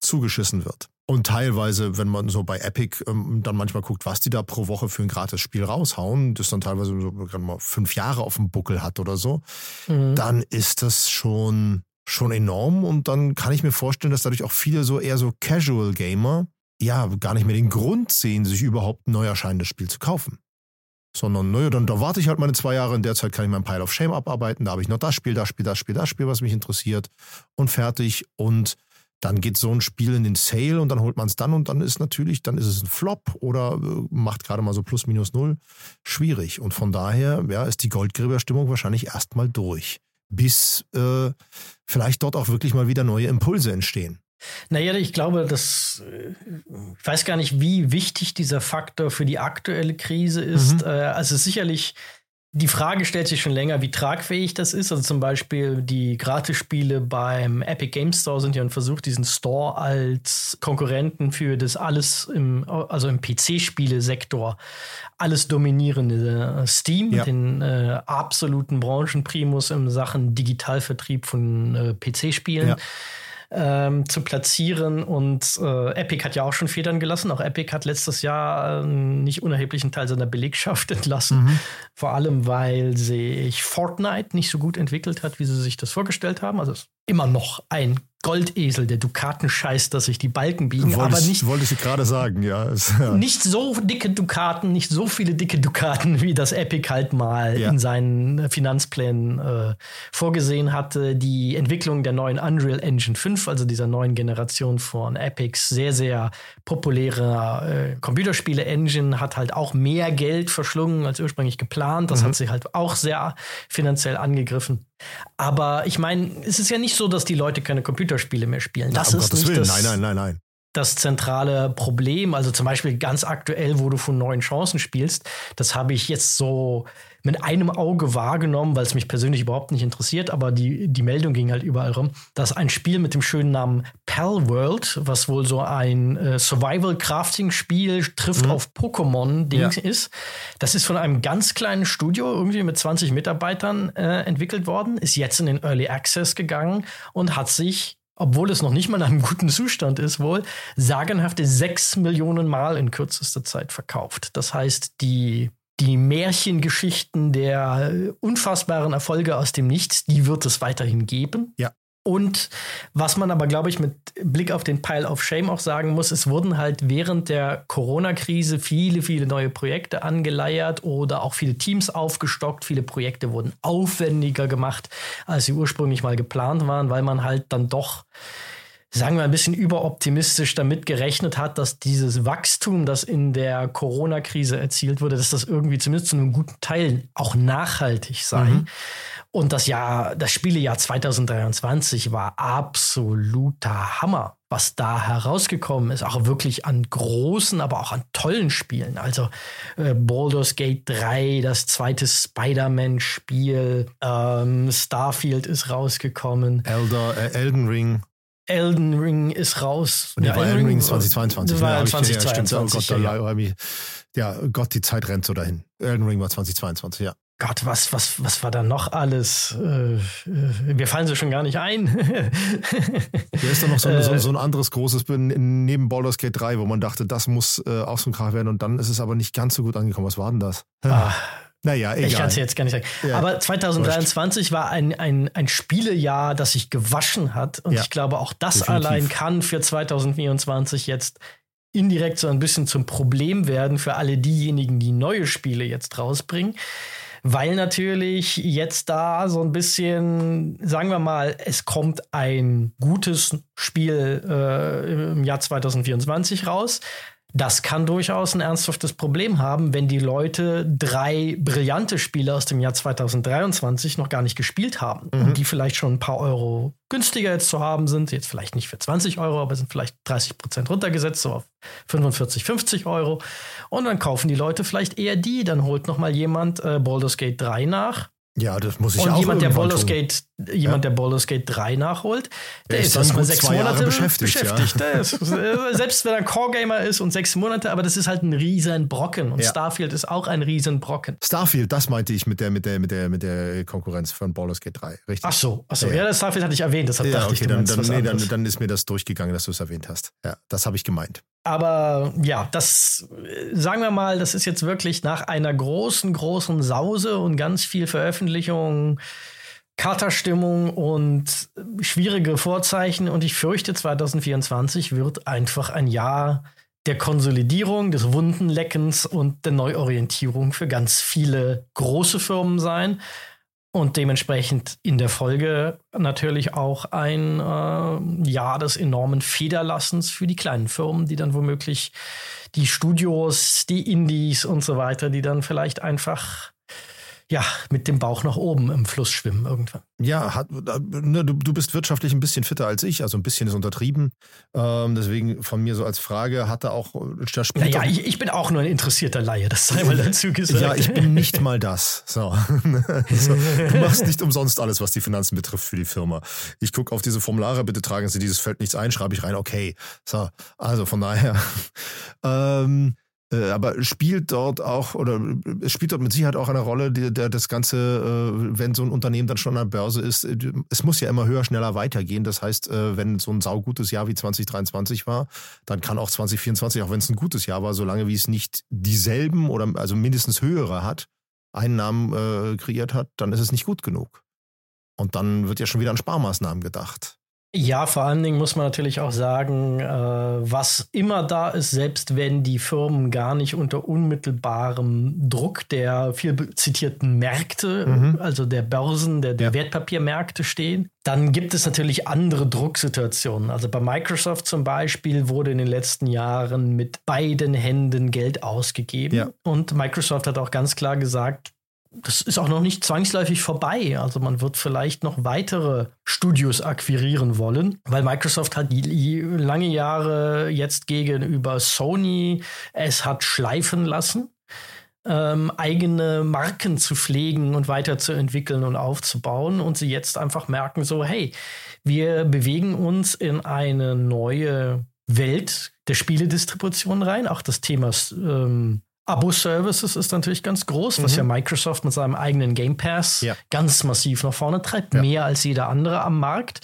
zugeschissen wird. Und teilweise, wenn man so bei Epic ähm, dann manchmal guckt, was die da pro Woche für ein gratis Spiel raushauen, das dann teilweise so mal fünf Jahre auf dem Buckel hat oder so, mhm. dann ist das schon, schon enorm. Und dann kann ich mir vorstellen, dass dadurch auch viele so eher so Casual Gamer ja gar nicht mehr den Grund sehen, sich überhaupt ein neu erscheinendes Spiel zu kaufen. Sondern, naja, dann da warte ich halt meine zwei Jahre, in der Zeit kann ich mein Pile of Shame abarbeiten, da habe ich noch das Spiel, das Spiel, das Spiel, das Spiel, was mich interessiert und fertig. Und dann geht so ein Spiel in den Sale und dann holt man es dann und dann ist natürlich, dann ist es ein Flop oder äh, macht gerade mal so plus minus null. Schwierig. Und von daher ja, ist die Goldgräberstimmung wahrscheinlich erstmal durch, bis äh, vielleicht dort auch wirklich mal wieder neue Impulse entstehen. Naja, ich glaube, dass äh, ich weiß gar nicht, wie wichtig dieser Faktor für die aktuelle Krise ist. Mhm. Also sicherlich die Frage stellt sich schon länger, wie tragfähig das ist. Also zum Beispiel die Gratisspiele beim Epic Game Store sind ja ein Versuch, diesen Store als Konkurrenten für das alles im, also im PC-Spiele-Sektor alles dominierende äh, Steam, ja. den äh, absoluten Branchenprimus in Sachen Digitalvertrieb von äh, PC-Spielen. Ja ähm, zu platzieren. Und äh, Epic hat ja auch schon Federn gelassen. Auch Epic hat letztes Jahr einen nicht unerheblichen Teil seiner Belegschaft (laughs) entlassen. Mhm. Vor allem, weil sich Fortnite nicht so gut entwickelt hat, wie sie sich das vorgestellt haben. Also immer noch ein Goldesel, der Dukaten scheißt, dass sich die Balken biegen, Wolltest, aber nicht, wollte ich gerade sagen, (laughs) ja. nicht so dicke Dukaten, nicht so viele dicke Dukaten, wie das Epic halt mal Ja. in seinen Finanzplänen äh, vorgesehen hatte. Die Entwicklung der neuen Unreal Engine 5, also dieser neuen Generation von Epics, sehr, sehr populärer äh, Computerspiele-Engine, hat halt auch mehr Geld verschlungen als ursprünglich geplant. Das hat sie halt auch sehr finanziell angegriffen. Aber ich meine, es ist ja nicht so, dass die Leute keine Computerspiele mehr spielen. Das um ist Gottes nicht Willen. das, Nein, nein, nein, nein. das zentrale Problem. Also zum Beispiel ganz aktuell, wo du von neuen Chancen spielst, das habe ich jetzt so mit einem Auge wahrgenommen, weil es mich persönlich überhaupt nicht interessiert, aber die, die Meldung ging halt überall rum, dass ein Spiel mit dem schönen Namen Pal World, was wohl so ein äh, Survival-Crafting-Spiel trifft auf Pokémon-Dings ist, das ist von einem ganz kleinen Studio, irgendwie mit 20 Mitarbeitern äh, entwickelt worden, ist jetzt in den Early Access gegangen und hat sich obwohl es noch nicht mal in einem guten Zustand ist, wohl sagenhafte sechs Millionen Mal in kürzester Zeit verkauft. Das heißt, die, die Märchengeschichten der unfassbaren Erfolge aus dem Nichts, die wird es weiterhin geben. Ja. Und was man aber, glaube ich, mit Blick auf den Pile of Shame auch sagen muss, es wurden halt während der Corona-Krise viele, viele neue Projekte angeleiert oder auch viele Teams aufgestockt. Viele Projekte wurden aufwendiger gemacht, als sie ursprünglich mal geplant waren, weil man halt dann doch sagen wir ein bisschen überoptimistisch damit gerechnet hat, dass dieses Wachstum, das in der Corona-Krise erzielt wurde, dass das irgendwie zumindest zu einem guten Teil auch nachhaltig sei. Und das Jahr, das Spielejahr 2023 war absoluter Hammer, was da herausgekommen ist. Auch wirklich an großen, aber auch an tollen Spielen. Also äh, Baldur's Gate 3, das zweite Spider-Man-Spiel, ähm, Starfield ist rausgekommen. Elder, äh, Elden Ring. Elden Ring ist raus. Und ja, war Elden Ring war- 2022. Das war ne? ja Hab ich- ja, stimmt. 2022. Oh Gott, ja, da, ja, Gott, die Zeit rennt so dahin. Elden Ring war 2022, ja. Gott, was, was, was war da noch alles? Äh, äh, wir fallen sie schon gar nicht ein. (laughs) Hier ist doch noch so, ein- Äh, so, so ein anderes großes neben Baldur's Gate 3, wo man dachte, das muss äh, auch so ein Krach werden und dann ist es aber nicht ganz so gut angekommen. Was war denn das? Ah, (laughs) Naja, egal. ich kann es jetzt gar nicht sagen. Ja. Aber 2023 war ein, ein, ein Spielejahr, das sich gewaschen hat. Und Ja. ich glaube, auch das Definitiv. allein kann für 2024 jetzt indirekt so ein bisschen zum Problem werden für alle diejenigen, die neue Spiele jetzt rausbringen. Weil natürlich jetzt da so ein bisschen, sagen wir mal, es kommt ein gutes Spiel äh, im Jahr 2024 raus. Das kann durchaus ein ernsthaftes Problem haben, wenn die Leute drei brillante Spiele aus dem Jahr 2023 noch gar nicht gespielt haben und die vielleicht schon ein paar Euro günstiger jetzt zu haben sind. Jetzt vielleicht nicht für 20 Euro, aber sind vielleicht 30 Prozent runtergesetzt, so auf 45, 50 Euro. Und dann kaufen die Leute vielleicht eher die. Dann holt noch mal jemand äh, Baldur's Gate 3 nach. Ja, das muss ich Und auch jemand, der Baldur's tun. Gate, jemand, der Baldur's Gate 3 nachholt, der, Der ist erstmal sechs Monate beschäftigt, beschäftigt. Der ist, äh, selbst wenn er Core-Gamer ist und sechs Monate, aber das ist halt ein riesen Brocken. Und Ja. Starfield ist auch ein riesen Brocken. Starfield, das meinte ich mit der, mit der, mit der, mit der Konkurrenz von Baldur's Gate 3. Richtig. Ach so, ach so. Ja. Ja, das Starfield hatte ich erwähnt, deshalb ja, dachte ich, okay, du dann, dann, nee, dann, dann ist mir das durchgegangen, dass du es erwähnt hast. Ja, das habe ich gemeint. Aber ja, das, äh, sagen wir mal, das ist jetzt wirklich nach einer großen, großen Sause und ganz viel Veröffentlichung, Katerstimmung und schwierige Vorzeichen. Und ich fürchte, 2024 wird einfach ein Jahr der Konsolidierung, des Wundenleckens und der Neuorientierung für ganz viele große Firmen sein. Und dementsprechend in der Folge natürlich auch ein äh, Jahr des enormen Federlassens für die kleinen Firmen, die dann womöglich die Studios, die Indies und so weiter, die dann vielleicht einfach ja mit dem Bauch nach oben im Fluss schwimmen irgendwann. Ja, hat, ne, du, du bist wirtschaftlich ein bisschen fitter als ich, also ein bisschen ist untertrieben. Ähm, deswegen von mir so als Frage, hatte auch das Naja, ich, ich bin auch nur ein interessierter Laie, das sei mal dazu gesagt. Ja, ich bin nicht mal das. So. (laughs) so. Du machst nicht umsonst alles, was die Finanzen betrifft für die Firma. Ich gucke auf diese Formulare, bitte tragen Sie dieses Feld nichts ein, schreibe ich rein, okay. So, also von daher. (laughs) Ähm, äh, aber spielt dort auch, oder äh, es spielt dort mit Sicherheit auch eine Rolle, die, der, das Ganze, äh, wenn so ein Unternehmen dann schon an der Börse ist, äh, es muss ja immer höher, schneller weitergehen. Das heißt, äh, wenn so ein saugutes Jahr wie 2023 war, dann kann auch 2024, auch wenn es ein gutes Jahr war, solange wie es nicht dieselben oder also mindestens höhere hat, Einnahmen äh, kreiert hat, dann ist es nicht gut genug. Und dann wird ja schon wieder an Sparmaßnahmen gedacht. Ja, vor allen Dingen muss man natürlich auch sagen, äh, was immer da ist, selbst wenn die Firmen gar nicht unter unmittelbarem Druck der viel zitierten Märkte, mhm. also der Börsen, der, der ja. Wertpapiermärkte stehen, dann gibt es natürlich andere Drucksituationen. Also bei Microsoft zum Beispiel wurde in den letzten Jahren mit beiden Händen Geld ausgegeben. Ja. Und Microsoft hat auch ganz klar gesagt, das ist auch noch nicht zwangsläufig vorbei. Also man wird vielleicht noch weitere Studios akquirieren wollen, weil Microsoft hat lange Jahre jetzt gegenüber Sony es hat schleifen lassen. Ähm, eigene Marken zu pflegen und weiterzuentwickeln und aufzubauen und sie jetzt einfach merken so, hey, wir bewegen uns in eine neue Welt der Spieledistribution rein. Auch das Thema ähm, Abo-Services ist natürlich ganz groß, was mhm. ja Microsoft mit seinem eigenen Game Pass ja. ganz massiv nach vorne treibt, ja. mehr als jeder andere am Markt.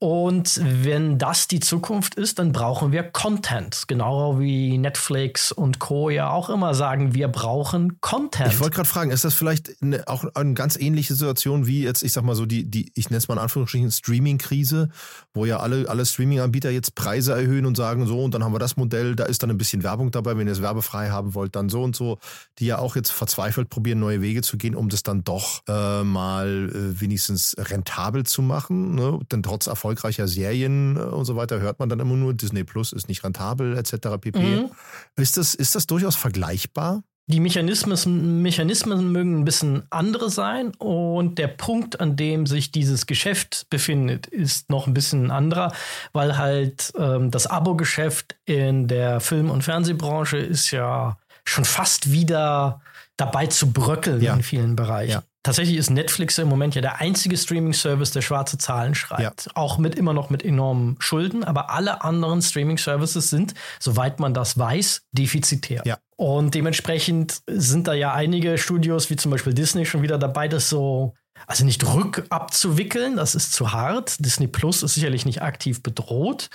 Und wenn das die Zukunft ist, dann brauchen wir Content. Genau wie Netflix und Co. ja auch immer sagen, wir brauchen Content. Ich wollte gerade fragen, ist das vielleicht eine, auch eine ganz ähnliche Situation wie jetzt, ich sag mal so, die, die ich nenne es mal in Anführungsstrichen Streaming-Krise, wo ja alle, alle Streaming-Anbieter jetzt Preise erhöhen und sagen so, und dann haben wir das Modell, da ist dann ein bisschen Werbung dabei, wenn ihr es werbefrei haben wollt, dann so und so, die ja auch jetzt verzweifelt probieren, neue Wege zu gehen, um das dann doch äh, mal äh, wenigstens rentabel zu machen. Ne? Denn trotz Erfolg erfolgreicher Serien äh, und so weiter hört man dann immer nur, Disney Plus ist nicht rentabel etc. pp. Mhm. Ist, das, ist das durchaus vergleichbar? Die Mechanismen, Mechanismen mögen ein bisschen andere sein und der Punkt, an dem sich dieses Geschäft befindet, ist noch ein bisschen anderer, weil halt ähm, das Abo-Geschäft in der Film- und Fernsehbranche ist ja schon fast wieder dabei zu bröckeln ja. in vielen Bereichen. Ja. Tatsächlich ist Netflix im Moment ja der einzige Streaming-Service, der schwarze Zahlen schreibt. Ja. Auch mit immer noch mit enormen Schulden, aber alle anderen Streaming-Services sind, soweit man das weiß, defizitär. Ja. Und dementsprechend sind da ja einige Studios, wie zum Beispiel Disney, schon wieder dabei, das so, also nicht rückabzuwickeln, das ist zu hart. Disney Plus ist sicherlich nicht aktiv bedroht,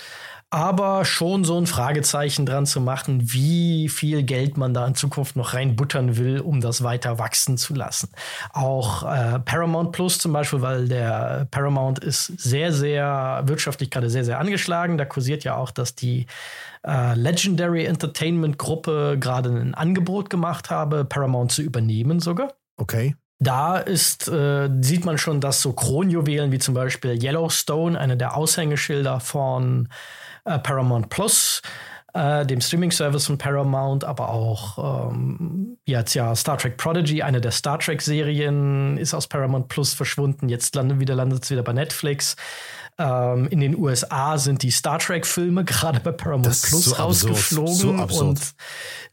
aber schon so ein Fragezeichen dran zu machen, wie viel Geld man da in Zukunft noch reinbuttern will, um das weiter wachsen zu lassen. Auch äh, Paramount Plus zum Beispiel, weil der Paramount ist sehr, sehr wirtschaftlich gerade sehr, sehr angeschlagen. Da kursiert ja auch, dass die äh, Legendary Entertainment Gruppe gerade ein Angebot gemacht habe, Paramount zu übernehmen sogar. Okay. Da ist, äh, sieht man schon, dass so Kronjuwelen wie zum Beispiel Yellowstone, eine der Aushängeschilder von äh, Paramount Plus, äh, dem Streaming-Service von Paramount, aber auch ähm, jetzt ja Star Trek Prodigy, eine der Star Trek-Serien, ist aus Paramount Plus verschwunden. Jetzt landet wieder landet es wieder bei Netflix. Ähm, in den USA sind die Star Trek-Filme (laughs) gerade bei Paramount Plus so rausgeflogen so und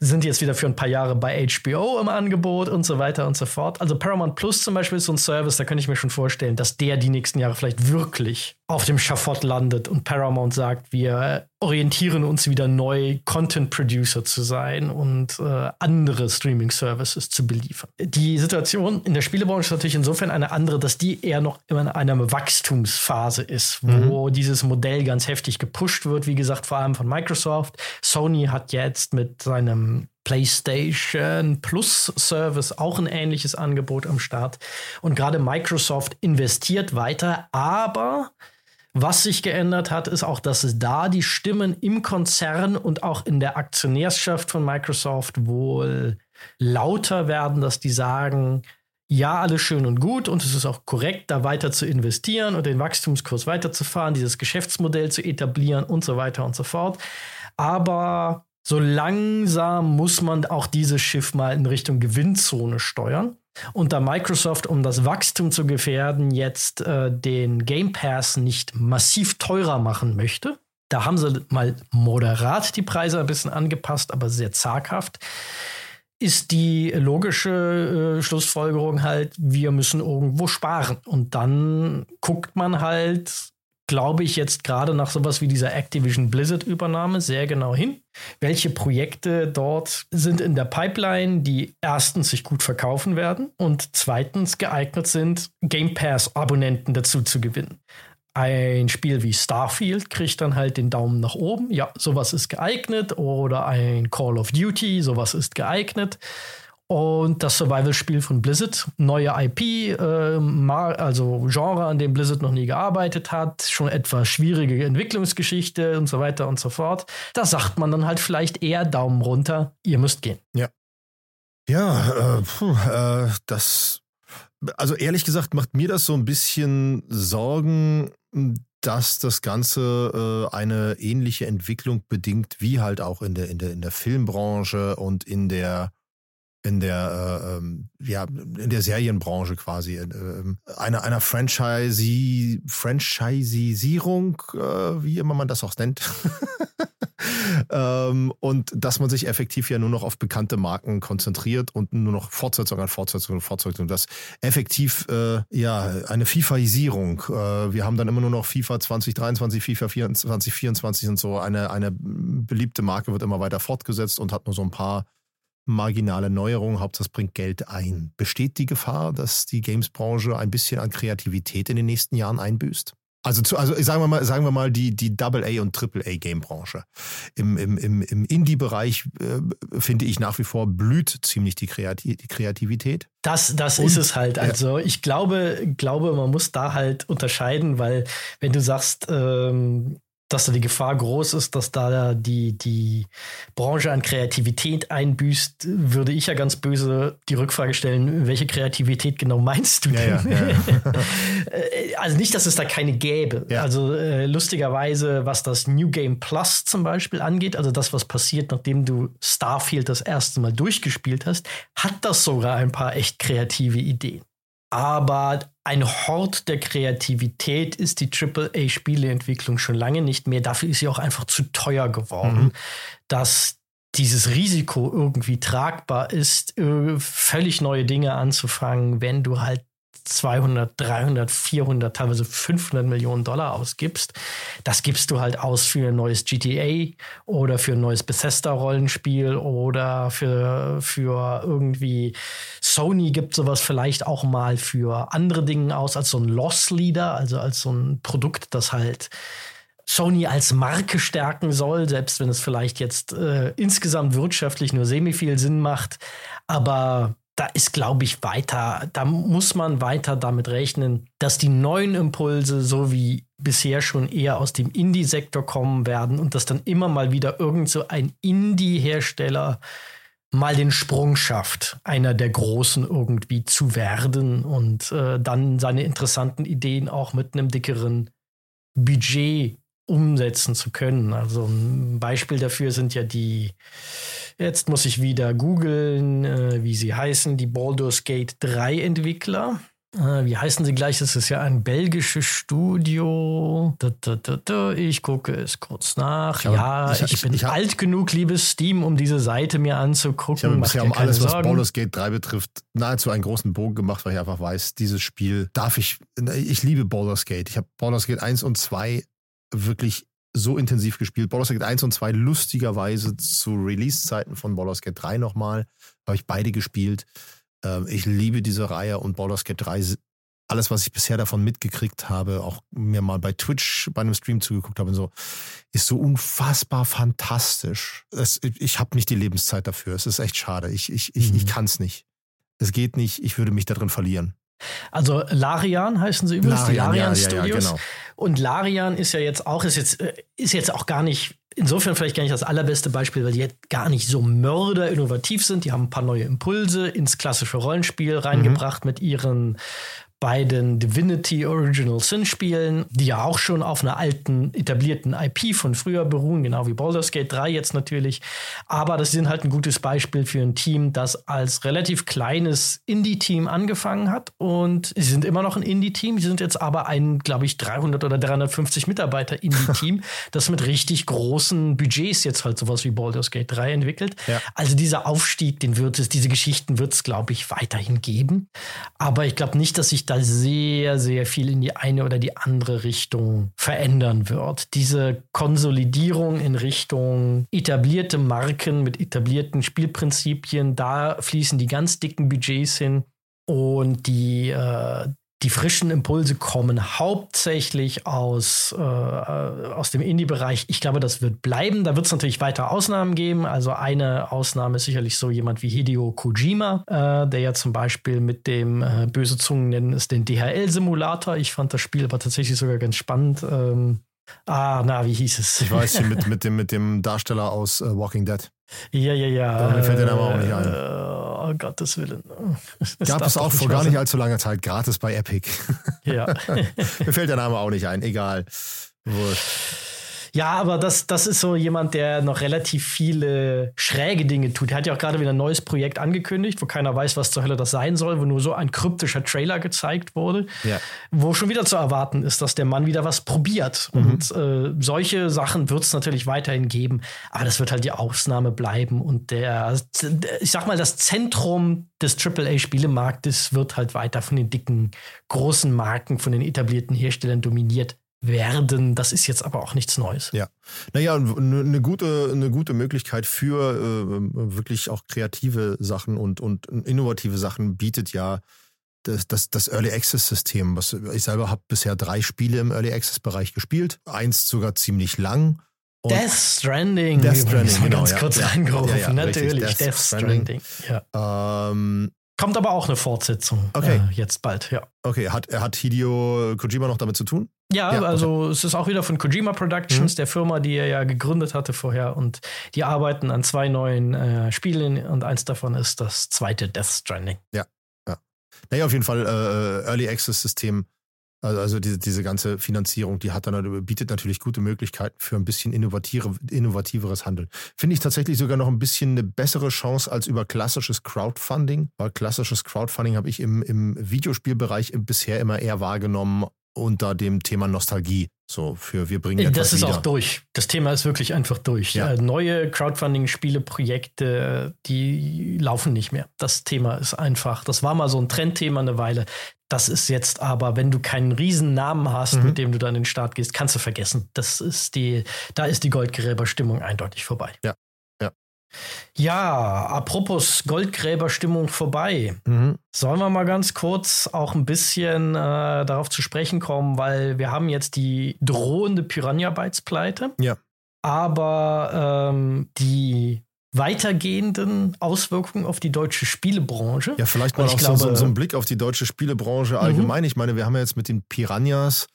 sind jetzt wieder für ein paar Jahre bei HBO im Angebot und so weiter und so fort. Also Paramount Plus zum Beispiel ist so ein Service, da könnte ich mir schon vorstellen, dass der die nächsten Jahre vielleicht wirklich auf dem Schafott landet und Paramount sagt, wir orientieren uns wieder neu, Content Producer zu sein und äh, andere Streaming Services zu beliefern. Die Situation in der Spielebranche ist natürlich insofern eine andere, dass die eher noch in einer Wachstumsphase ist, wo mhm. dieses Modell ganz heftig gepusht wird, wie gesagt, vor allem von Microsoft. Sony hat jetzt mit seinem PlayStation Plus Service auch ein ähnliches Angebot am Start. Und gerade Microsoft investiert weiter, aber was sich geändert hat, ist auch, dass es da die Stimmen im Konzern und auch in der Aktionärschaft von Microsoft wohl lauter werden, dass die sagen, ja, alles schön und gut und es ist auch korrekt, da weiter zu investieren und den Wachstumskurs weiterzufahren, dieses Geschäftsmodell zu etablieren und so weiter und so fort. Aber so langsam muss man auch dieses Schiff mal in Richtung Gewinnzone steuern. Und da Microsoft, um das Wachstum zu gefährden, jetzt äh, den Game Pass nicht massiv teurer machen möchte, da haben sie mal moderat die Preise ein bisschen angepasst, aber sehr zaghaft, ist die logische äh, Schlussfolgerung halt, wir müssen irgendwo sparen. Und dann guckt man halt, glaube ich, jetzt gerade nach sowas wie dieser Activision Blizzard-Übernahme sehr genau hin. Welche Projekte dort sind in der Pipeline, die erstens sich gut verkaufen werden und zweitens geeignet sind, Game Pass-Abonnenten dazu zu gewinnen. Ein Spiel wie Starfield kriegt dann halt den Daumen nach oben. Ja, sowas ist geeignet. Oder ein Call of Duty, sowas ist geeignet. Und das Survival-Spiel von Blizzard, neue IP, äh, also Genre, an dem Blizzard noch nie gearbeitet hat, schon etwas schwierige Entwicklungsgeschichte und so weiter und so fort. Da sagt man dann halt vielleicht eher Daumen runter, ihr müsst gehen. Ja. Ja, äh, puh, äh, das, also ehrlich gesagt macht mir das so ein bisschen Sorgen, dass das Ganze äh, eine ähnliche Entwicklung bedingt wie halt auch in der, in der, in der Filmbranche und in der in der äh, ähm, ja in der Serienbranche quasi äh, einer einer Franchise Franchisierung äh, wie immer man das auch nennt. (laughs) Ähm, und dass man sich effektiv ja nur noch auf bekannte Marken konzentriert und nur noch Fortsetzung an Fortsetzung und Fortsetzung und das effektiv äh, ja eine FIFAisierung äh, wir haben dann immer nur noch FIFA 2023 FIFA 2024 und so eine eine beliebte Marke wird immer weiter fortgesetzt und hat nur so ein paar marginale Neuerung, Hauptsache es bringt Geld ein. Besteht die Gefahr, dass die Games-Branche ein bisschen an Kreativität in den nächsten Jahren einbüßt? Also, zu, also sagen wir mal, sagen wir mal die, die AA- und AAA-Game-Branche. Im, im, im, im Indie-Bereich äh, finde ich nach wie vor blüht ziemlich die, Kreati die Kreativität. Das, das und, ist es halt. Also ich glaube, glaube, man muss da halt unterscheiden, weil wenn du sagst, ähm, dass da die Gefahr groß ist, dass da die, die Branche an Kreativität einbüßt, würde ich ja ganz böse die Rückfrage stellen, welche Kreativität genau meinst du denn? Ja, ja, ja. (laughs) Äh, also nicht, dass es da keine gäbe. Also äh, lustigerweise, was das New Game Plus zum Beispiel angeht, also das, was passiert, nachdem du Starfield das erste Mal durchgespielt hast, hat das sogar ein paar echt kreative Ideen. Aber ein Hort der Kreativität ist die AAA-Spieleentwicklung schon lange nicht mehr. Dafür ist sie auch einfach zu teuer geworden, mhm. dass dieses Risiko irgendwie tragbar ist, äh, völlig neue Dinge anzufangen, wenn du halt 200, 300, 400, teilweise 500 Millionen Dollar ausgibst, das gibst du halt aus für ein neues GTA oder für ein neues Bethesda-Rollenspiel oder für, für irgendwie Sony gibt sowas vielleicht auch mal für andere Dinge aus, als so ein Loss-Leader, also als so ein Produkt, das halt Sony als Marke stärken soll, selbst wenn es vielleicht jetzt äh, insgesamt wirtschaftlich nur semi viel Sinn macht. Aber da ist, glaube ich, weiter, da muss man weiter damit rechnen, dass die neuen Impulse, so wie bisher schon eher aus dem Indie-Sektor kommen werden und dass dann immer mal wieder irgend so ein Indie-Hersteller mal den Sprung schafft, einer der Großen irgendwie zu werden und äh, dann seine interessanten Ideen auch mit einem dickeren Budget umsetzen zu können. Also ein Beispiel dafür sind ja die Jetzt muss ich wieder googeln, äh, wie sie heißen, die Baldur's Gate 3 Entwickler. Äh, wie heißen sie gleich? Das ist ja ein belgisches Studio. Da, da, da, ich gucke es kurz nach. Ich ja, ich, ich bin ich, alt genug, liebes Steam, um diese Seite mir anzugucken. Ich habe bisher um alles, Sorgen. was Baldur's Gate 3 betrifft, nahezu einen großen Bogen gemacht, weil ich einfach weiß, dieses Spiel darf ich. Ich liebe Baldur's Gate. Ich habe Baldur's Gate 1 und 2 wirklich so intensiv gespielt. Baldur's Gate 1 und 2 lustigerweise zu Release-Zeiten von Baldur's Gate 3 nochmal. Habe ich beide gespielt. Ähm, ich liebe diese Reihe und Baldur's Gate 3, alles, was ich bisher davon mitgekriegt habe, auch mir mal bei Twitch bei einem Stream zugeguckt habe und so, ist so unfassbar fantastisch. Es, ich habe nicht die Lebenszeit dafür. Es ist echt schade. Ich, ich, ich, mhm. ich kann es nicht. Es geht nicht. Ich würde mich darin verlieren. Also Larian heißen sie übrigens, Larian, die Larian ja, Studios. Ja, ja, genau. Und Larian ist ja jetzt auch, ist jetzt, äh, ist jetzt auch gar nicht, insofern vielleicht gar nicht das allerbeste Beispiel, weil die jetzt gar nicht so mörder innovativ sind. Die haben ein paar neue Impulse ins klassische Rollenspiel reingebracht mhm. mit ihren beiden Divinity Original Sin Spielen, die ja auch schon auf einer alten, etablierten IP von früher beruhen, genau wie Baldur's Gate 3 jetzt natürlich. Aber das sind halt ein gutes Beispiel für ein Team, das als relativ kleines Indie-Team angefangen hat und sie sind immer noch ein Indie-Team. Sie sind jetzt aber ein, glaube ich, 300 oder 350 Mitarbeiter Indie-Team, (laughs) das mit richtig großen Budgets jetzt halt sowas wie Baldur's Gate 3 entwickelt. Ja. Also dieser Aufstieg, den wird es, diese Geschichten wird es, glaube ich, weiterhin geben. Aber ich glaube nicht, dass sich da sehr, sehr viel in die eine oder die andere Richtung verändern wird. Diese Konsolidierung in Richtung etablierte Marken mit etablierten Spielprinzipien, da fließen die ganz dicken Budgets hin. Und die, äh, die frischen Impulse kommen hauptsächlich aus, äh, aus dem Indie-Bereich. Ich glaube, das wird bleiben. Da wird es natürlich weiter Ausnahmen geben. Also eine Ausnahme ist sicherlich so jemand wie Hideo Kojima, äh, der ja zum Beispiel mit dem äh, böse Zungen nennen es den DHL-Simulator. Ich fand das Spiel aber tatsächlich sogar ganz spannend. Ähm, ah, na, wie hieß es? Ich weiß, mit, (laughs) mit, dem, mit dem Darsteller aus uh, Walking Dead. Ja, ja, ja. Mir fällt der Name auch nicht ein. Oh Gottes Willen. (laughs) Das Gab es auch vor gar nicht allzu langer Zeit gratis bei Epic. Ja. (laughs) mir fällt der Name auch nicht ein. Egal. (laughs) Wurscht. Ja, aber das, das ist so jemand, der noch relativ viele schräge Dinge tut. Er hat ja auch gerade wieder ein neues Projekt angekündigt, wo keiner weiß, was zur Hölle das sein soll, wo nur so ein kryptischer Trailer gezeigt wurde, ja. wo schon wieder zu erwarten ist, dass der Mann wieder was probiert. Mhm. Und äh, solche Sachen wird es natürlich weiterhin geben, aber das wird halt die Ausnahme bleiben. Und der, ich sag mal, das Zentrum des AAA-Spielemarktes wird halt weiter von den dicken, großen Marken, von den etablierten Herstellern dominiert werden. Das ist jetzt aber auch nichts Neues. Ja. Naja, eine gute, eine gute Möglichkeit für äh, wirklich auch kreative Sachen und, und innovative Sachen bietet ja das, das, das Early Access System. Was, ich selber habe bisher drei Spiele im Early Access Bereich gespielt. Eins sogar ziemlich lang. Und Death Stranding. Death Stranding, genau. Ganz kurz ja, reingerufen. Ja, ja, Natürlich, Death, Death, Stranding. Stranding. Ähm, Kommt aber auch eine Fortsetzung. Okay. Äh, jetzt bald, ja. Okay, hat, hat Hideo Kojima noch damit zu tun? Ja, ja also okay. es ist auch wieder von Kojima Productions, mhm. der Firma, die er ja gegründet hatte vorher. Und die arbeiten an zwei neuen äh, Spielen und eins davon ist das zweite Death Stranding. Ja, ja. Naja, auf jeden Fall äh, Early Access System also, also diese, diese ganze Finanzierung, die hat dann, bietet natürlich gute Möglichkeiten für ein bisschen innovative, innovativeres Handeln. Finde ich tatsächlich sogar noch ein bisschen eine bessere Chance als über klassisches Crowdfunding, weil klassisches Crowdfunding habe ich im, im Videospielbereich bisher immer eher wahrgenommen unter dem Thema Nostalgie. So für wir bringen Das ist wieder. auch durch. Das Thema ist wirklich einfach durch. Ja. Äh, neue Crowdfunding-Spieleprojekte, die laufen nicht mehr. Das Thema ist einfach. Das war mal so ein Trendthema eine Weile. Das ist jetzt aber, wenn du keinen Riesennamen hast, mhm. mit dem du dann in den Start gehst, kannst du vergessen. Das ist die, da ist die Goldgräberstimmung eindeutig vorbei. Ja. Ja. Apropos Goldgräberstimmung vorbei. Mhm. Sollen wir mal ganz kurz auch ein bisschen äh, darauf zu sprechen kommen, weil wir haben jetzt die drohende Piranha Bytes Pleite. Ja. Aber ähm, die weitergehenden Auswirkungen auf die deutsche Spielebranche. Ja, vielleicht mal auch glaube, so, so, ein Blick auf die deutsche Spielebranche mhm. allgemein. Mhm. Ich meine, wir haben ja jetzt mit den Piranhas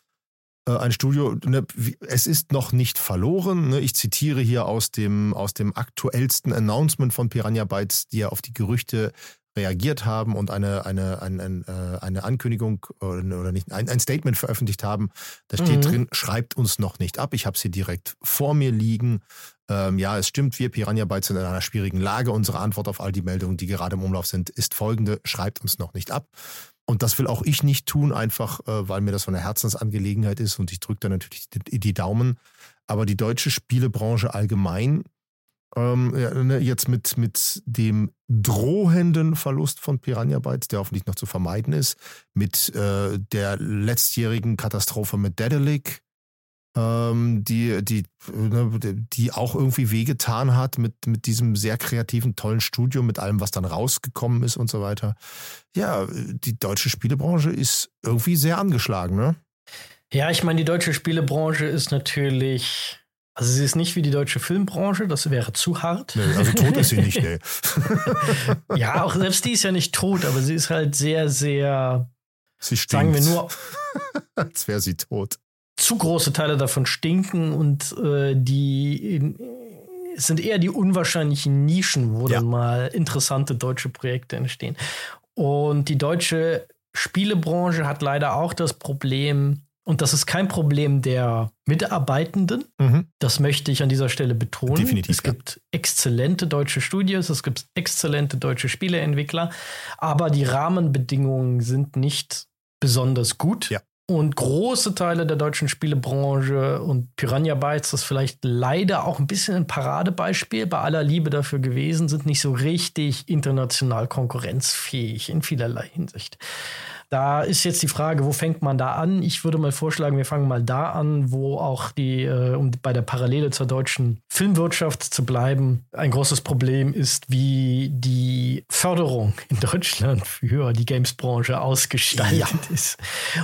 ein Studio, ne, es ist noch nicht verloren. Ne? Ich zitiere hier aus dem, aus dem aktuellsten Announcement von Piranha Bytes, die ja auf die Gerüchte reagiert haben und eine, eine, eine, eine, äh, eine Ankündigung oder nicht, ein, ein Statement veröffentlicht haben. Da steht mhm. drin, schreibt uns noch nicht ab. Ich habe sie direkt vor mir liegen. Ähm, ja, es stimmt, wir Piranha Bytes sind in einer schwierigen Lage. Unsere Antwort auf all die Meldungen, die gerade im Umlauf sind, ist folgende, schreibt uns noch nicht ab. Und das will auch ich nicht tun, einfach äh, weil mir das so eine Herzensangelegenheit ist und ich drücke da natürlich die, die Daumen. Aber die deutsche Spielebranche allgemein ähm, ne, jetzt mit, mit dem drohenden Verlust von Piranha Bytes, der hoffentlich noch zu vermeiden ist, mit äh, der letztjährigen Katastrophe mit Dedelic, ähm, die, die, ne, die auch irgendwie wehgetan hat mit, mit diesem sehr kreativen, tollen Studio, mit allem, was dann rausgekommen ist und so weiter. Ja, die deutsche Spielebranche ist irgendwie sehr angeschlagen, ne? Ja, ich meine, die deutsche Spielebranche ist natürlich also sie ist nicht wie die deutsche Filmbranche, das wäre zu hart. Nee, also tot ist sie nicht, nee. (laughs) ja, auch selbst die ist ja nicht tot, aber sie ist halt sehr, sehr. Sie stinkt. Sagen wir nur. (laughs) Als wäre sie tot. Zu große Teile davon stinken und äh, die in, sind eher die unwahrscheinlichen Nischen, wo ja. dann mal interessante deutsche Projekte entstehen. Und die deutsche Spielebranche hat leider auch das Problem, und das ist kein Problem der Mitarbeitenden. Mhm. Das möchte ich an dieser Stelle betonen. Definitiv. Es gibt exzellente deutsche Studios, es gibt exzellente deutsche Spieleentwickler, aber die Rahmenbedingungen sind nicht besonders gut. Ja. Und große Teile der deutschen Spielebranche und Piranha Bytes ist vielleicht leider auch ein bisschen ein Paradebeispiel bei aller Liebe dafür gewesen, sind nicht so richtig international konkurrenzfähig in vielerlei Hinsicht. Da ist jetzt die Frage, wo fängt man da an? Ich würde mal vorschlagen, wir fangen mal da an, wo auch die, äh, um bei der Parallele zur deutschen Filmwirtschaft zu bleiben, ein großes Problem ist, wie die Förderung in Deutschland für die Games-Branche ausgestaltet ja. ist.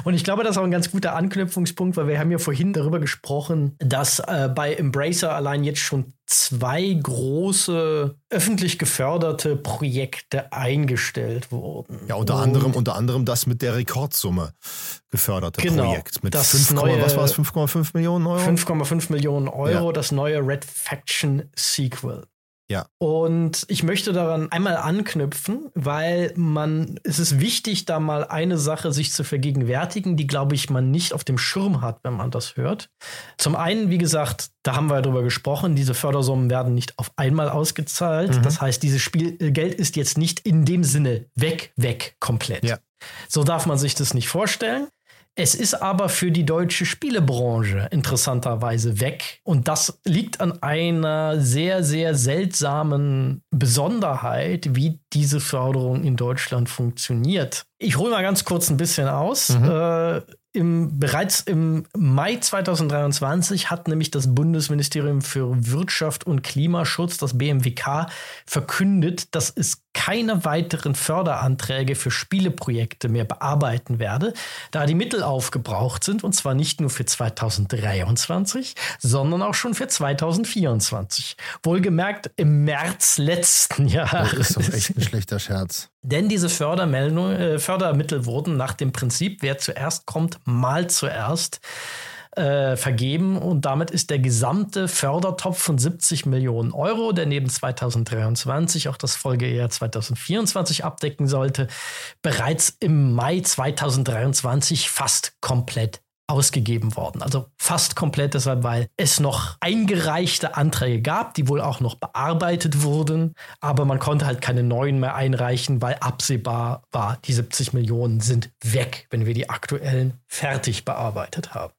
Und ich glaube, das ist auch ein ganz guter Anknüpfungspunkt, weil wir haben ja vorhin darüber gesprochen, dass äh, bei Embracer allein jetzt schon zwei große öffentlich geförderte Projekte eingestellt wurden. Ja, unter anderem, unter anderem das mit der Rekordsumme geförderte genau, Projekt. Mit das 5, neue, was war es, 5,5 Millionen Euro? 5,5 Millionen Euro, ja. das neue Red Faction Sequel. Ja. Und ich möchte daran einmal anknüpfen, weil man, es ist wichtig, da mal eine Sache sich zu vergegenwärtigen, die, glaube ich, man nicht auf dem Schirm hat, wenn man das hört. Zum einen, wie gesagt, da haben wir ja drüber gesprochen, diese Fördersummen werden nicht auf einmal ausgezahlt. Mhm. Das heißt, dieses Spielgeld ist jetzt nicht in dem Sinne weg, weg, komplett. Ja. So darf man sich das nicht vorstellen. Es ist aber für die deutsche Spielebranche interessanterweise weg. Und das liegt an einer sehr, sehr seltsamen Besonderheit, wie diese Förderung in Deutschland funktioniert. Ich hole mal ganz kurz ein bisschen aus. Mhm. Äh, im, bereits im Mai 2023 hat nämlich das Bundesministerium für Wirtschaft und Klimaschutz, das BMWK, verkündet, dass es keine weiteren Förderanträge für Spieleprojekte mehr bearbeiten werde, da die Mittel aufgebraucht sind und zwar nicht nur für 2023, sondern auch schon für 2024. Wohlgemerkt im März letzten Jahres. Das ist doch echt ein schlechter Scherz. Denn diese Fördermeldung, äh, Fördermittel wurden nach dem Prinzip, wer zuerst kommt, mal zuerst äh, vergeben und damit ist der gesamte Fördertopf von 70 Millionen Euro, der neben 2023 auch das Folgejahr 2024 abdecken sollte, bereits im Mai 2023 fast komplett ausgegeben worden. Also fast komplett deshalb, weil es noch eingereichte Anträge gab, die wohl auch noch bearbeitet wurden, aber man konnte halt keine neuen mehr einreichen, weil absehbar war, die 70 Millionen sind weg, wenn wir die aktuellen fertig bearbeitet haben.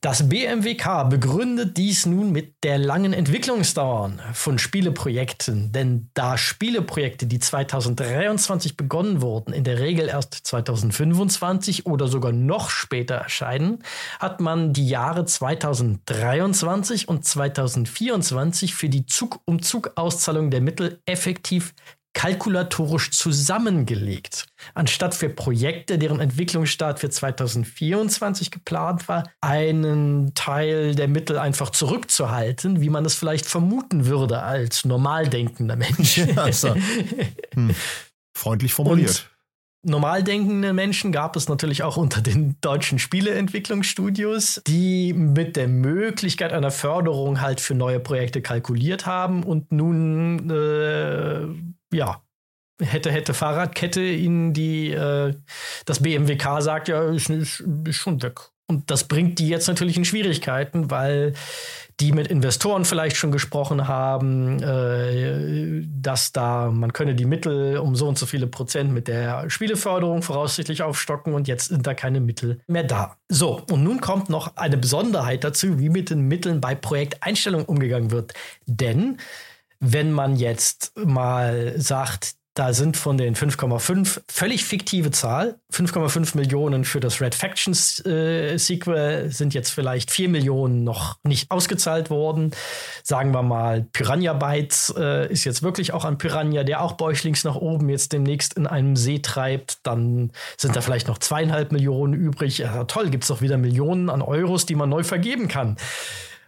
Das BMWK begründet dies nun mit der langen Entwicklungsdauer von Spieleprojekten, denn da Spieleprojekte, die 2023 begonnen wurden, in der Regel erst 2025 oder sogar noch später erscheinen, hat man die Jahre 2023 und 2024 für die Zug-um-Zug-Auszahlung der Mittel effektiv kalkulatorisch zusammengelegt. Anstatt für Projekte, deren Entwicklungsstart für 2024 geplant war, einen Teil der Mittel einfach zurückzuhalten, wie man es vielleicht vermuten würde als normal denkender Mensch. (laughs) Also, hm. Freundlich formuliert. Und normal denkende Menschen gab es natürlich auch unter den deutschen Spieleentwicklungsstudios, die mit der Möglichkeit einer Förderung halt für neue Projekte kalkuliert haben und nun äh, ja, hätte, hätte Fahrradkette in die, äh, das BMWK sagt, ja, ist, ist, ist schon weg. Und das bringt die jetzt natürlich in Schwierigkeiten, weil die mit Investoren vielleicht schon gesprochen haben, äh, dass da man könne die Mittel um so und so viele Prozent mit der Spieleförderung voraussichtlich aufstocken und jetzt sind da keine Mittel mehr da. So, und nun kommt noch eine Besonderheit dazu, wie mit den Mitteln bei Projekteinstellung umgegangen wird. Denn wenn man jetzt mal sagt, da sind von den 5,5 völlig fiktive Zahl. 5,5 Millionen für das Red Factions äh, Sequel sind jetzt vielleicht 4 Millionen noch nicht ausgezahlt worden. Sagen wir mal, Piranha Bytes äh, ist jetzt wirklich auch ein Piranha, der auch bäuchlings nach oben jetzt demnächst in einem See treibt. Dann sind da vielleicht noch zweieinhalb Millionen übrig. Ja, toll, gibt es doch wieder Millionen an Euros, die man neu vergeben kann.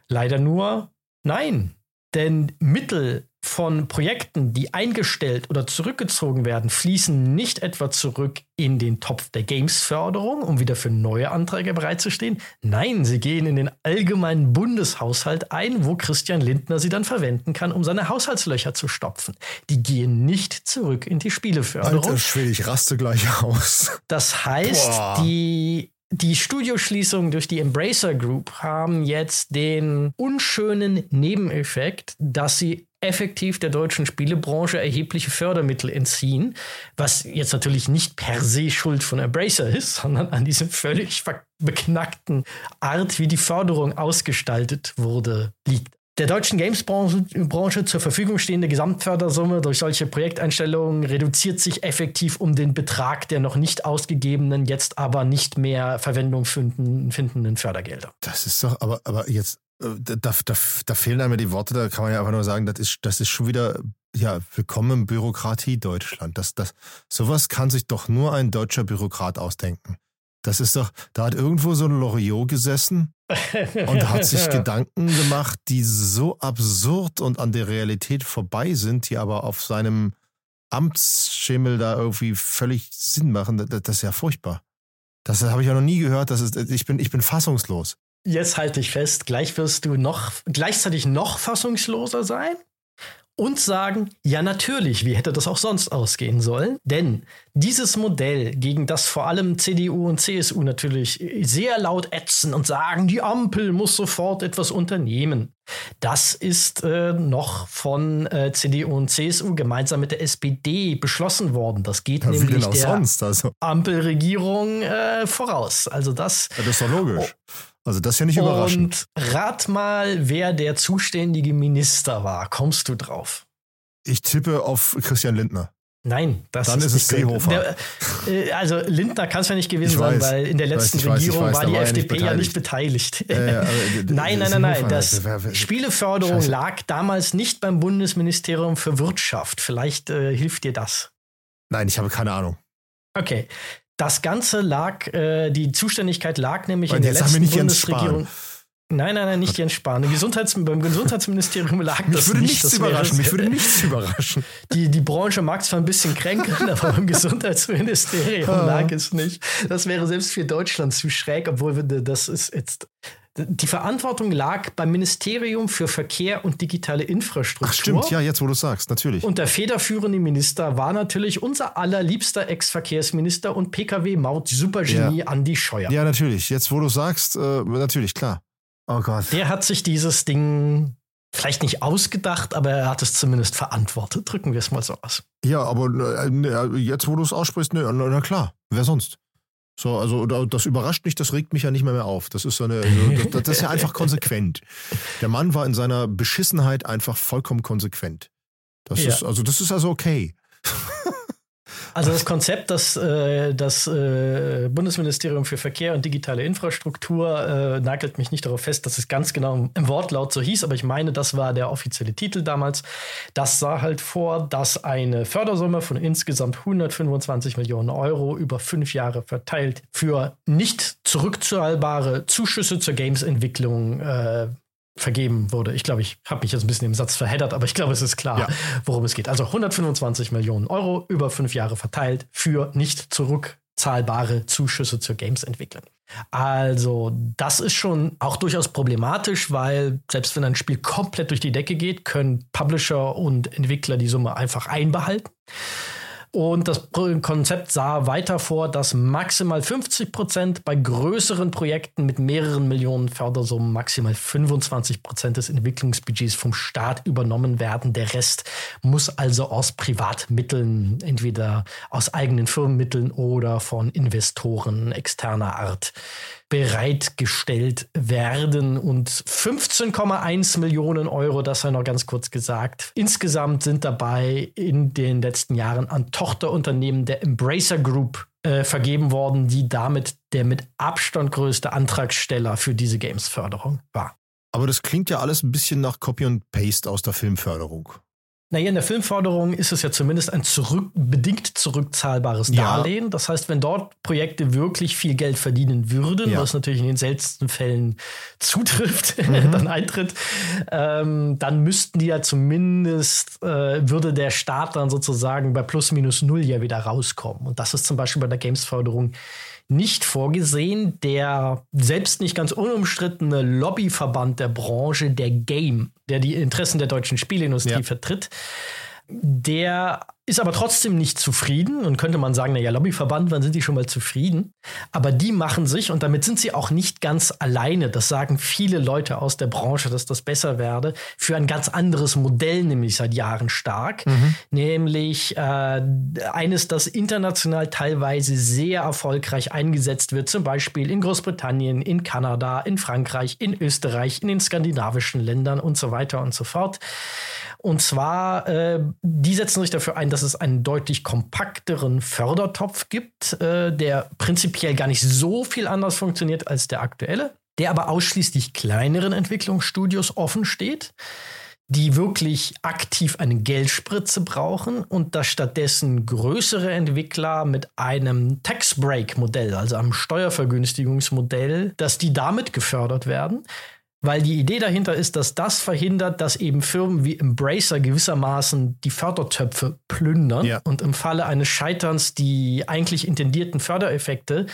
Leider nur, nein. Denn Mittel von Projekten, die eingestellt oder zurückgezogen werden, fließen nicht etwa zurück in den Topf der Games-Förderung, um wieder für neue Anträge bereitzustehen. Nein, sie gehen in den allgemeinen Bundeshaushalt ein, wo Christian Lindner sie dann verwenden kann, um seine Haushaltslöcher zu stopfen. Die gehen nicht zurück in die Spieleförderung. Alter Schwede, ich raste gleich aus. Das heißt, Boah. die die Studioschließungen durch die Embracer Group haben jetzt den unschönen Nebeneffekt, dass sie effektiv der deutschen Spielebranche erhebliche Fördermittel entziehen, was jetzt natürlich nicht per se Schuld von Embracer ist, sondern an diesem völlig beknackten Art, wie die Förderung ausgestaltet wurde, liegt. Der deutschen Games-Branche zur Verfügung stehende Gesamtfördersumme durch solche Projekteinstellungen reduziert sich effektiv um den Betrag der noch nicht ausgegebenen, jetzt aber nicht mehr Verwendung finden, findenden Fördergelder. Das ist doch, aber, aber jetzt, äh, da, da, da fehlen einem die Worte, da kann man ja einfach nur sagen, das ist, das ist schon wieder, ja, willkommen Bürokratie Deutschland. Das, das, sowas kann sich doch nur ein deutscher Bürokrat ausdenken. Das ist doch, da hat irgendwo so ein Loriot gesessen (laughs) und hat sich Gedanken gemacht, die so absurd und an der Realität vorbei sind, die aber auf seinem Amtsschimmel da irgendwie völlig Sinn machen. Das, das ist ja furchtbar. Das habe ich ja noch nie gehört. Das ist, ich, bin, ich bin fassungslos. Jetzt halte ich fest, gleich wirst du noch gleichzeitig noch fassungsloser sein und sagen, ja natürlich, wie hätte das auch sonst ausgehen sollen? Denn dieses Modell, gegen das vor allem CDU und CSU natürlich sehr laut ätzen und sagen, die Ampel muss sofort etwas unternehmen, das ist äh, noch von äh, CDU und CSU gemeinsam mit der SPD beschlossen worden. Das geht ja, nämlich der sonst, also. Ampelregierung äh, voraus. Also das, ja, das ist doch logisch. Oh, also das ist ja nicht überraschend. Und rat mal, wer der zuständige Minister war. Kommst du drauf? Ich tippe auf Christian Lindner. Nein, das Dann ist, ist es Seehofer. Der, äh, also Lindner kann es ja nicht gewesen sein, weil in der letzten weiß, Regierung weiß, war die FDP ja nicht beteiligt. Ja, (laughs) nein, nein, nein, nein. Das Spieleförderung Scheiße. lag damals nicht beim Bundesministerium für Wirtschaft. Vielleicht äh, hilft dir das. Nein, ich habe keine Ahnung. Okay. Das Ganze lag, äh, die Zuständigkeit lag nämlich Und in der letzten Bundesregierung. Nein, nein, nein, nicht Jens Spahn. Gesundheits beim Gesundheitsministerium lag mich das würde nicht. Nichts das überraschen. Mich würde (laughs) nichts überraschen. Die, die Branche mag zwar ein bisschen kränkeln, (laughs) aber beim Gesundheitsministerium ah. lag es nicht. Das wäre selbst für Deutschland zu schräg, obwohl wir, das ist jetzt die Verantwortung lag beim Ministerium für Verkehr und digitale Infrastruktur. Ach stimmt, ja, jetzt wo du sagst, natürlich. Und der federführende Minister war natürlich unser allerliebster Ex-Verkehrsminister und Pkw-Maut-Supergenie ja. Andi Scheuer. Ja, natürlich. Jetzt wo du sagst, äh, natürlich, klar. Oh Gott. Der hat sich dieses Ding vielleicht nicht ausgedacht, aber er hat es zumindest verantwortet. Drücken wir es mal so aus. Ja, aber äh, jetzt, wo du es aussprichst, ne, na klar, wer sonst? So, also das überrascht mich, das regt mich ja nicht mehr, mehr auf. Das ist so eine, (laughs) das, das ist ja einfach konsequent. Der Mann war in seiner Beschissenheit einfach vollkommen konsequent. Das ja. ist, also das ist also okay. Also das Konzept, das äh, das äh, Bundesministerium für Verkehr und digitale Infrastruktur äh, nagelt mich nicht darauf fest, dass es ganz genau im Wortlaut so hieß, aber ich meine, das war der offizielle Titel damals. Das sah halt vor, dass eine Fördersumme von insgesamt 125 Millionen Euro über fünf Jahre verteilt für nicht zurückzahlbare Zuschüsse zur Games-Entwicklung äh, vergeben wurde. Ich glaube, ich habe mich jetzt ein bisschen im Satz verheddert, aber ich glaube, es ist klar, ja. worum es geht. Also 125 Millionen Euro über fünf Jahre verteilt für nicht zurückzahlbare Zuschüsse zur Games-Entwicklung. Also, das ist schon auch durchaus problematisch, weil selbst wenn ein Spiel komplett durch die Decke geht, können Publisher und Entwickler die Summe einfach einbehalten. Und das Konzept sah weiter vor, dass maximal 50 Prozent bei größeren Projekten mit mehreren Millionen Fördersummen maximal 25 Prozent des Entwicklungsbudgets vom Staat übernommen werden. Der Rest muss also aus Privatmitteln, entweder aus eigenen Firmenmitteln oder von Investoren externer Art bereitgestellt werden und 15,1 Millionen Euro, das sei noch ganz kurz gesagt. Insgesamt sind dabei in den letzten Jahren an Tochterunternehmen der Embracer Group äh, vergeben worden, die damit der mit Abstand größte Antragsteller für diese Games-Förderung war. Aber das klingt ja alles ein bisschen nach Copy und Paste aus der Filmförderung. Naja, in der Filmförderung ist es ja zumindest ein zurück, bedingt zurückzahlbares Darlehen. Ja. Das heißt, wenn dort Projekte wirklich viel Geld verdienen würden, ja. was natürlich in den seltensten Fällen zutrifft, (laughs) mhm. dann eintritt, ähm, dann müssten die ja zumindest, äh, würde der Staat dann sozusagen bei plus minus null ja wieder rauskommen. Und das ist zum Beispiel bei der Games-Förderung nicht vorgesehen. Der selbst nicht ganz unumstrittene Lobbyverband der Branche, der Game, der die Interessen der deutschen Spielindustrie ja. vertritt, Der ist aber trotzdem nicht zufrieden und könnte man sagen, naja, Lobbyverband, wann sind die schon mal zufrieden? Aber die machen sich und damit sind sie auch nicht ganz alleine. Das sagen viele Leute aus der Branche, dass das besser werde, für ein ganz anderes Modell, nämlich seit Jahren stark. Mhm. Nämlich äh, eines, das international teilweise sehr erfolgreich eingesetzt wird, zum Beispiel in Großbritannien, in Kanada, in Frankreich, in Österreich, in den skandinavischen Ländern und so weiter und so fort. Und zwar, äh, die setzen sich dafür ein, dass es einen deutlich kompakteren Fördertopf gibt, äh, der prinzipiell gar nicht so viel anders funktioniert als der aktuelle, der aber ausschließlich kleineren Entwicklungsstudios offen steht, die wirklich aktiv eine Geldspritze brauchen und dass stattdessen größere Entwickler mit einem Tax Break Modell, also einem Steuervergünstigungsmodell, dass die damit gefördert werden weil die Idee dahinter ist, dass das verhindert, dass eben Firmen wie Embracer gewissermaßen die Fördertöpfe plündern ja. und im Falle eines Scheiterns die eigentlich intendierten Fördereffekte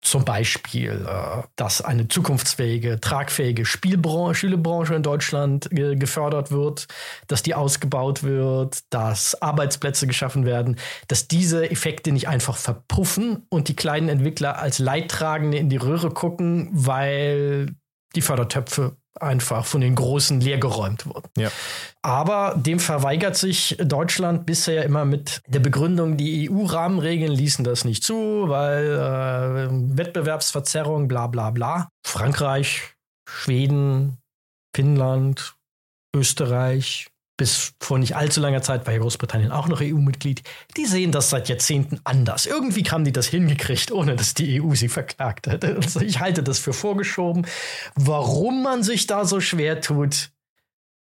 zum Beispiel, äh, dass eine zukunftsfähige, tragfähige Spielbranche, Spielebranche in Deutschland gefördert wird, dass die ausgebaut wird, dass Arbeitsplätze geschaffen werden, dass diese Effekte nicht einfach verpuffen und die kleinen Entwickler als Leidtragende in die Röhre gucken, weil die Fördertöpfe einfach von den Großen leergeräumt wurden. Ja. Aber dem verweigert sich Deutschland bisher immer mit der Begründung, die EU-Rahmenregeln ließen das nicht zu, weil äh, Wettbewerbsverzerrung, bla bla bla. Frankreich, Schweden, Finnland, Österreich, bis vor nicht allzu langer Zeit war ja Großbritannien auch noch EU-Mitglied, die sehen das seit Jahrzehnten anders. Irgendwie haben die das hingekriegt, ohne dass die EU sie verklagt hätte. Also ich halte das für vorgeschoben. Warum man sich da so schwer tut,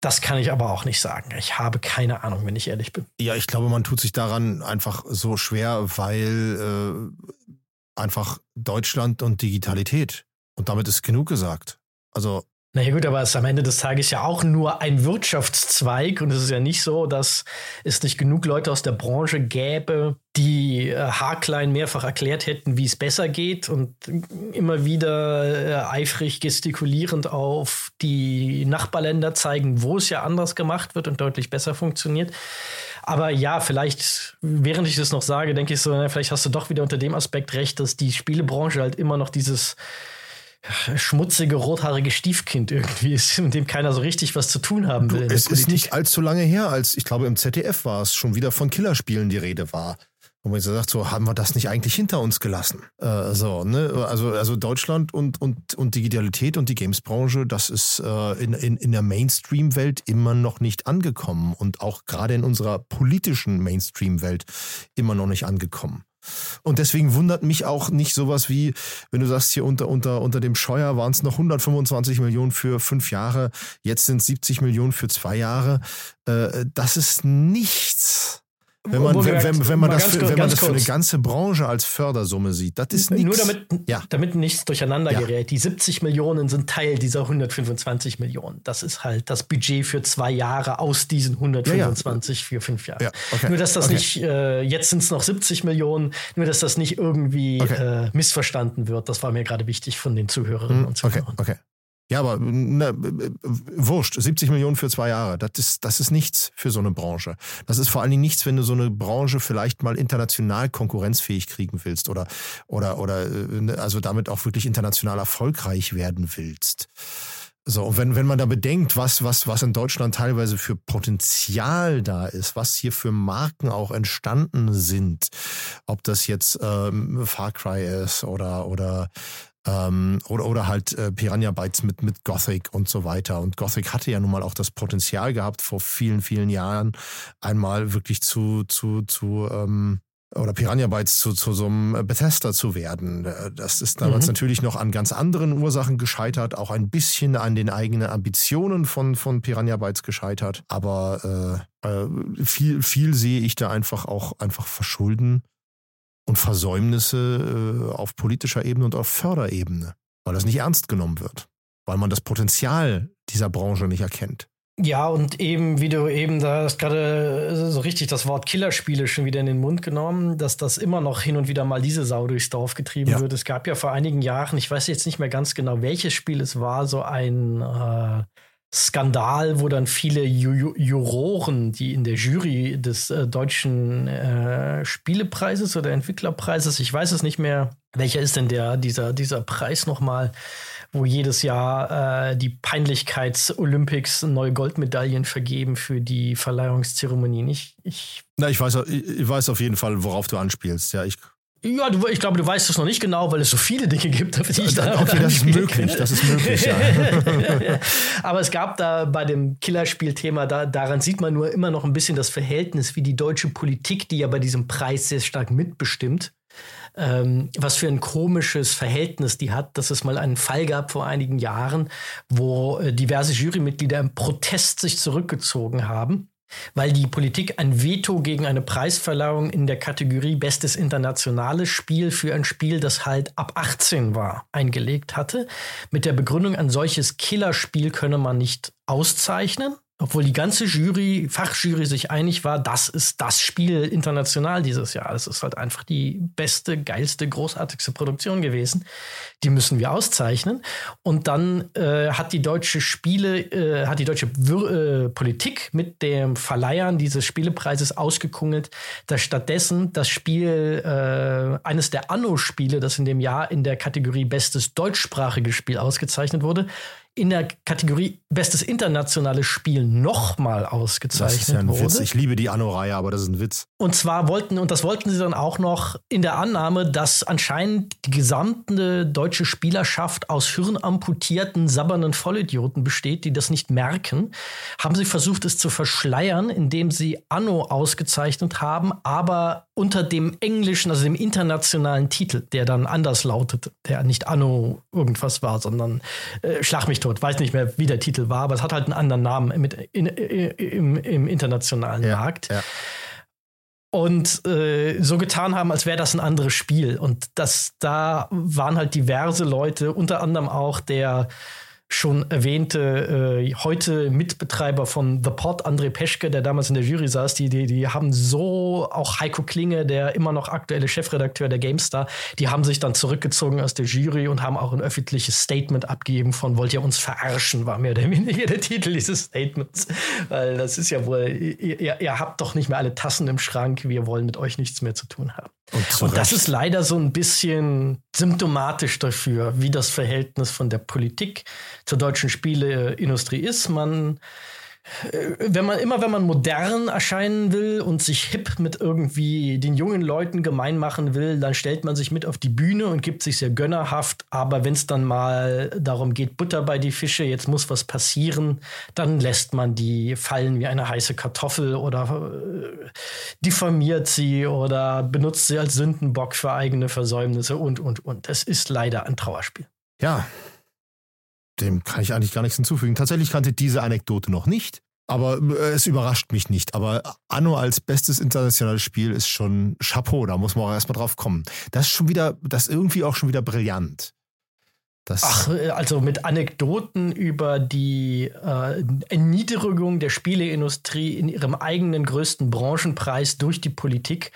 das kann ich aber auch nicht sagen. Ich habe keine Ahnung, wenn ich ehrlich bin. Ja, ich glaube, man tut sich daran einfach so schwer, weil äh, einfach Deutschland und Digitalität. Und damit ist genug gesagt. Also naja gut, aber es ist am Ende des Tages ja auch nur ein Wirtschaftszweig und es ist ja nicht so, dass es nicht genug Leute aus der Branche gäbe, die äh, haarklein mehrfach erklärt hätten, wie es besser geht und immer wieder äh, eifrig gestikulierend auf die Nachbarländer zeigen, wo es ja anders gemacht wird und deutlich besser funktioniert. Aber ja, vielleicht, während ich das noch sage, denke ich so, vielleicht hast du doch wieder unter dem Aspekt recht, dass die Spielebranche halt immer noch dieses schmutzige, rothaarige Stiefkind irgendwie ist, mit dem keiner so richtig was zu tun haben will. Du, es ist nicht allzu lange her, als ich glaube im ZDF war es, schon wieder von Killerspielen die Rede war. Wo man so sagt, so haben wir das nicht eigentlich hinter uns gelassen. Äh, so, ne? Also, also Deutschland und, und, und Digitalität und die Gamesbranche, das ist äh, in, in, in der Mainstream-Welt immer noch nicht angekommen und auch gerade in unserer politischen Mainstream-Welt immer noch nicht angekommen. Und deswegen wundert mich auch nicht sowas wie, wenn du sagst, hier unter, unter, unter dem Scheuer waren es noch 125 Millionen für fünf Jahre, jetzt sind es 70 Millionen für zwei Jahre. Äh, das ist nichts. Wenn man, wenn, wenn, wenn man das, für, wenn man das für eine ganze Branche als Fördersumme sieht, das ist nichts. Nur damit, ja. damit nichts durcheinander ja. gerät. Die 70 Millionen sind Teil dieser 125 Millionen. Das ist halt das Budget für zwei Jahre aus diesen 125 ja, für fünf Jahre. Okay. Nur, dass das okay. nicht, äh, jetzt sind es noch 70 Millionen, nur, dass das nicht irgendwie okay. äh, missverstanden wird. Das war mir gerade wichtig von den Zuhörerinnen hm, und Zuhörern. Okay, okay. Ja, aber ne, wurscht, 70 Millionen für zwei Jahre, das ist, das ist nichts für so eine Branche. Das ist vor allen Dingen nichts, wenn du so eine Branche vielleicht mal international konkurrenzfähig kriegen willst oder, oder, oder äh, also damit auch wirklich international erfolgreich werden willst. So, und wenn, wenn man da bedenkt, was, was, was in Deutschland teilweise für Potenzial da ist, was hier für Marken auch entstanden sind, ob das jetzt ähm, Far Cry ist oder, oder ähm, oder, oder halt äh, Piranha Bytes mit, mit Gothic und so weiter. Und Gothic hatte ja nun mal auch das Potenzial gehabt, vor vielen, vielen Jahren einmal wirklich zu, zu, zu ähm, oder Piranha Bytes zu, zu so einem Bethesda zu werden. Das ist damals mhm. natürlich noch an ganz anderen Ursachen gescheitert, auch ein bisschen an den eigenen Ambitionen von, von Piranha Bytes gescheitert. Aber äh, äh viel, viel sehe ich da einfach auch einfach verschulden und Versäumnisse äh, auf politischer Ebene und auf Förderebene, weil das nicht ernst genommen wird, weil man das Potenzial dieser Branche nicht erkennt. Ja, und eben, wie du eben da hast gerade so richtig das Wort Killerspiele schon wieder in den Mund genommen, dass das immer noch hin und wieder mal diese Sau durchs Dorf getrieben ja. wird. Es gab ja vor einigen Jahren, ich weiß jetzt nicht mehr ganz genau, welches Spiel es war, so ein äh, Skandal, wo dann viele Ju Juroren, die in der Jury des äh, deutschen äh, Spielepreises oder Entwicklerpreises, ich weiß es nicht mehr, welcher ist denn der, dieser, dieser Preis nochmal, wo jedes Jahr äh, die Peinlichkeits-Olympics neue Goldmedaillen vergeben für die Verleihungszeremonie. Ich, ich, Na, ich weiß, ich weiß auf jeden Fall, worauf du anspielst. Ja, ich ja, du, ich glaube, du weißt es noch nicht genau, weil es so viele Dinge gibt, die ich da Okay, das ist möglich, das ist möglich, ja. (laughs) Aber es gab da bei dem Killerspielthema, da, daran sieht man nur immer noch ein bisschen das Verhältnis, wie die deutsche Politik, die ja bei diesem Preis sehr stark mitbestimmt, ähm, was für ein komisches Verhältnis die hat, dass es mal einen Fall gab vor einigen Jahren, wo äh, diverse Jurymitglieder im Protest sich zurückgezogen haben weil die Politik ein Veto gegen eine Preisverleihung in der Kategorie Bestes internationales Spiel für ein Spiel, das halt ab 18 war, eingelegt hatte, mit der Begründung, ein solches Killerspiel könne man nicht auszeichnen obwohl die ganze Jury, Fachjury sich einig war, das ist das Spiel international dieses Jahr. Es ist halt einfach die beste, geilste, großartigste Produktion gewesen. Die müssen wir auszeichnen. Und dann äh, hat die deutsche Spiele, äh, hat die deutsche Wir äh, Politik mit dem Verleihern dieses Spielepreises ausgekungelt, dass stattdessen das Spiel, äh, eines der Anno-Spiele, das in dem Jahr in der Kategorie Bestes deutschsprachiges Spiel ausgezeichnet wurde, in der Kategorie Bestes internationales Spiel nochmal ausgezeichnet das ist ja ein wurde. Witz. Ich liebe die Anno-Reihe, aber das ist ein Witz. Und zwar wollten, und das wollten sie dann auch noch in der Annahme, dass anscheinend die gesamte deutsche Spielerschaft aus hirnamputierten, sabbernden Vollidioten besteht, die das nicht merken, haben sie versucht, es zu verschleiern, indem sie Anno ausgezeichnet haben, aber unter dem englischen, also dem internationalen Titel, der dann anders lautet, der nicht Anno irgendwas war, sondern äh, Schlag mich tot, weiß nicht mehr, wie der Titel war, aber es hat halt einen anderen Namen mit, in, in, im, im, internationalen ja, Markt. Ja. Und äh, so getan haben, als wäre das ein anderes Spiel. Und das, da waren halt diverse Leute, unter anderem auch der schon erwähnte, äh, heute Mitbetreiber von The Pod, André Peschke, der damals in der Jury saß, die, die, die haben so, auch Heiko Klinge, der immer noch aktuelle Chefredakteur der GameStar, die haben sich dann zurückgezogen aus der Jury und haben auch ein öffentliches Statement abgegeben von wollt ihr uns verarschen, war mehr oder weniger der Titel dieses Statements. Weil das ist ja wohl, ihr, ihr habt doch nicht mehr alle Tassen im Schrank, wir wollen mit euch nichts mehr zu tun haben. Und, und das ist leider so ein bisschen symptomatisch dafür, wie das Verhältnis von der Politik zur deutschen Spieleindustrie ist. Man wenn man immer, wenn man modern erscheinen will und sich hip mit irgendwie den jungen Leuten gemein machen will, dann stellt man sich mit auf die Bühne und gibt sich sehr gönnerhaft. Aber wenn es dann mal darum geht, Butter bei die Fische, jetzt muss was passieren, dann lässt man die fallen wie eine heiße Kartoffel oder äh, diffamiert sie oder benutzt sie als Sündenbock für eigene Versäumnisse und, und, und. Es ist leider ein Trauerspiel. Ja, dem kann ich eigentlich gar nichts hinzufügen. Tatsächlich kannte diese Anekdote noch nicht, aber äh, es überrascht mich nicht. Aber Anno als bestes internationales Spiel ist schon Chapeau, da muss man auch erstmal drauf kommen. Das ist schon wieder, das ist irgendwie auch schon wieder brillant. Das Ach, äh, also mit Anekdoten über die äh, Erniedrigung der Spieleindustrie in ihrem eigenen größten Branchenpreis durch die Politik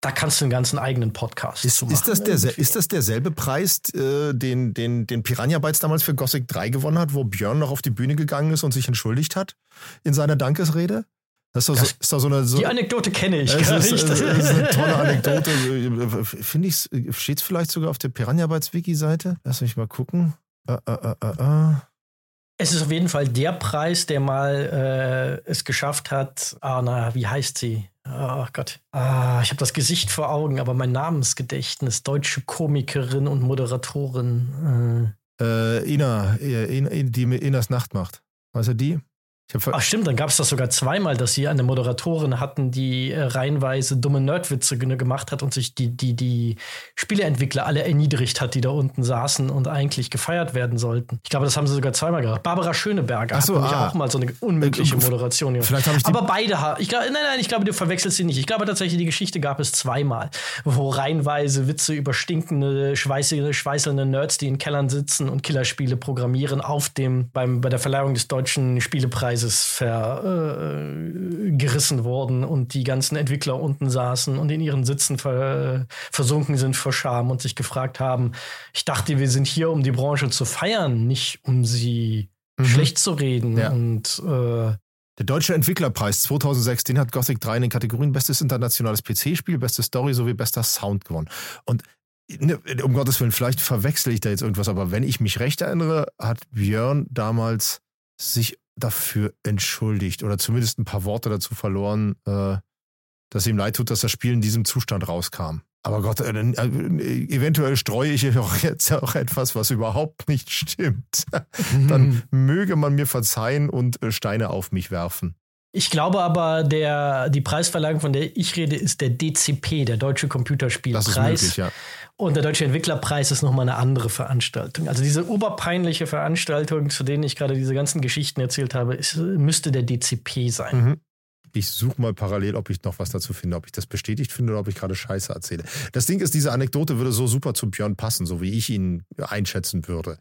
da kannst du einen ganzen eigenen Podcast ist, zu machen. Ist das, der, ist das derselbe Preis, äh, den, den, den Piranha Bytes damals für Gothic 3 gewonnen hat, wo Björn noch auf die Bühne gegangen ist und sich entschuldigt hat in seiner Dankesrede? Das ist doch, so, ist doch so eine. So, die Anekdote kenne ich gar ist. Das ist eine tolle (laughs) Anekdote. Finde ich, steht es vielleicht sogar auf der Piranha Bytes Wiki-Seite? Lass mich mal gucken. Uh, uh, uh, es ist auf jeden Fall der Preis, der mal äh, es geschafft hat. Ah, na, wie heißt sie? Ach oh Gott. Ah, ich habe das Gesicht vor Augen, aber mein Namensgedächtnis. Deutsche Komikerin und Moderatorin. Äh, äh Ina, die Inas Nacht macht. Weißt du die? Ach stimmt, dann gab es das sogar zweimal, dass sie eine Moderatorin hatten, die äh, reihenweise dumme Nerdwitze gemacht hat und sich die, die, die Spieleentwickler alle erniedrigt hat, die da unten saßen und eigentlich gefeiert werden sollten. Ich glaube, das haben sie sogar zweimal gemacht. Barbara Schöneberger Ach so, hat ah. auch mal so eine unmögliche äh, Moderation gemacht. Vielleicht ich Aber beide haben. Ich nein, nein, ich glaube, du verwechselst sie nicht. Ich glaube tatsächlich, die Geschichte gab es zweimal, wo reihenweise Witze über stinkende, schweißende, schweißelnde Nerds, die in Kellern sitzen und Killerspiele programmieren, auf dem, beim, bei der Verleihung des deutschen Spielepreises Preises vergerissen äh, worden und die ganzen Entwickler unten saßen und in ihren Sitzen ver, versunken sind vor Scham und sich gefragt haben, ich dachte, wir sind hier, um die Branche zu feiern, nicht um sie mhm. schlecht zu reden. Ja. Und äh, der Deutsche Entwicklerpreis 2006, den hat Gothic 3 in den Kategorien Bestes internationales PC-Spiel, Beste Story sowie Bester Sound gewonnen. Und ne, um Gottes Willen, vielleicht verwechsel ich da jetzt irgendwas, aber wenn ich mich recht erinnere, hat Björn damals sich dafür entschuldigt oder zumindest ein paar Worte dazu verloren, äh, dass ihm leid tut, dass das Spiel in diesem Zustand rauskam. Aber Gott, äh, äh, eventuell streue ich auch jetzt auch etwas, was überhaupt nicht stimmt. (laughs) Dann möge man mir verzeihen und äh, Steine auf mich werfen. Ich glaube aber, der, die Preisverleihung, von der ich rede, ist der DCP, der Deutsche Computerspielpreis. Möglich, ja. Und der Deutsche Entwicklerpreis ist nochmal eine andere Veranstaltung. Also diese oberpeinliche Veranstaltung, zu denen ich gerade diese ganzen Geschichten erzählt habe, ist, müsste der DCP sein. Mhm. Ich suche mal parallel, ob ich noch was dazu finde, ob ich das bestätigt finde oder ob ich gerade Scheiße erzähle. Das Ding ist, diese Anekdote würde so super zu Björn passen, so wie ich ihn einschätzen würde.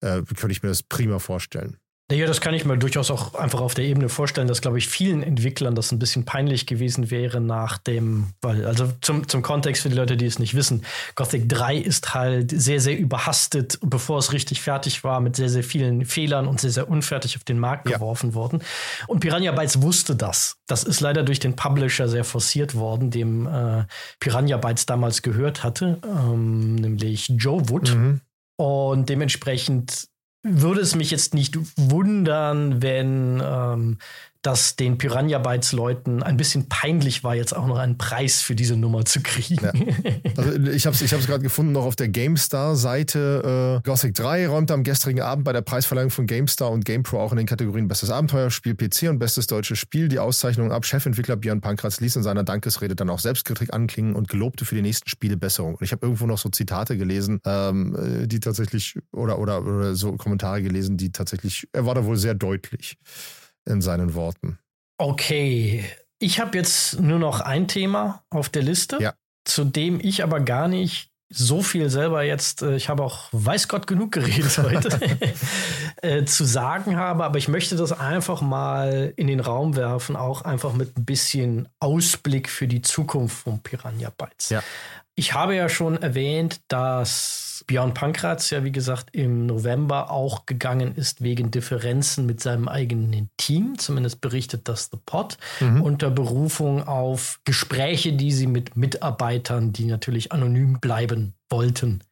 Äh, könnte ich mir das prima vorstellen. Ja, das kann ich mir durchaus auch einfach auf der Ebene vorstellen, dass, glaube ich, vielen Entwicklern das ein bisschen peinlich gewesen wäre nach dem, weil, also zum, zum Kontext für die Leute, die es nicht wissen, Gothic 3 ist halt sehr, sehr überhastet, bevor es richtig fertig war, mit sehr, sehr vielen Fehlern und sehr, sehr unfertig auf den Markt ja. geworfen worden. Und Piranha Bytes wusste das. Das ist leider durch den Publisher sehr forciert worden, dem äh, Piranha Bytes damals gehört hatte, ähm, nämlich Joe Wood. Mhm. Und dementsprechend würde es mich jetzt nicht wundern, wenn ähm, dass den Piranha Bytes Leuten ein bisschen peinlich war, jetzt auch noch einen Preis für diese Nummer zu kriegen. Ja. Also ich habe es ich gerade gefunden, noch auf der GameStar-Seite. Äh, Gothic 3 räumte am gestrigen Abend bei der Preisverleihung von GameStar und GamePro auch in den Kategorien Bestes Abenteuerspiel PC und Bestes deutsches Spiel die Auszeichnung ab. Chefentwickler Björn Pankratz ließ in seiner Dankesrede dann auch Selbstkritik anklingen und gelobte für die nächsten Spiele Besserung. Und ich habe irgendwo noch so Zitate gelesen, ähm, äh, die tatsächlich, oder, oder, oder so Kommentare gelesen, die tatsächlich, er war da wohl sehr deutlich in seinen Worten. Okay, ich habe jetzt nur noch ein Thema auf der Liste, ja. zu dem ich aber gar nicht so viel selber jetzt, äh, ich habe auch weiß Gott genug geredet heute, (laughs) (laughs) äh, zu sagen habe, aber ich möchte das einfach mal in den Raum werfen, auch einfach mit ein bisschen Ausblick für die Zukunft von Piranha Bytes. Ja. Ich habe ja schon erwähnt, dass Björn Pankratz ja, wie gesagt, im November auch gegangen ist wegen Differenzen mit seinem eigenen Team. Zumindest berichtet das The Pot mhm. unter Berufung auf Gespräche, die sie mit Mitarbeitern, die natürlich anonym bleiben wollten,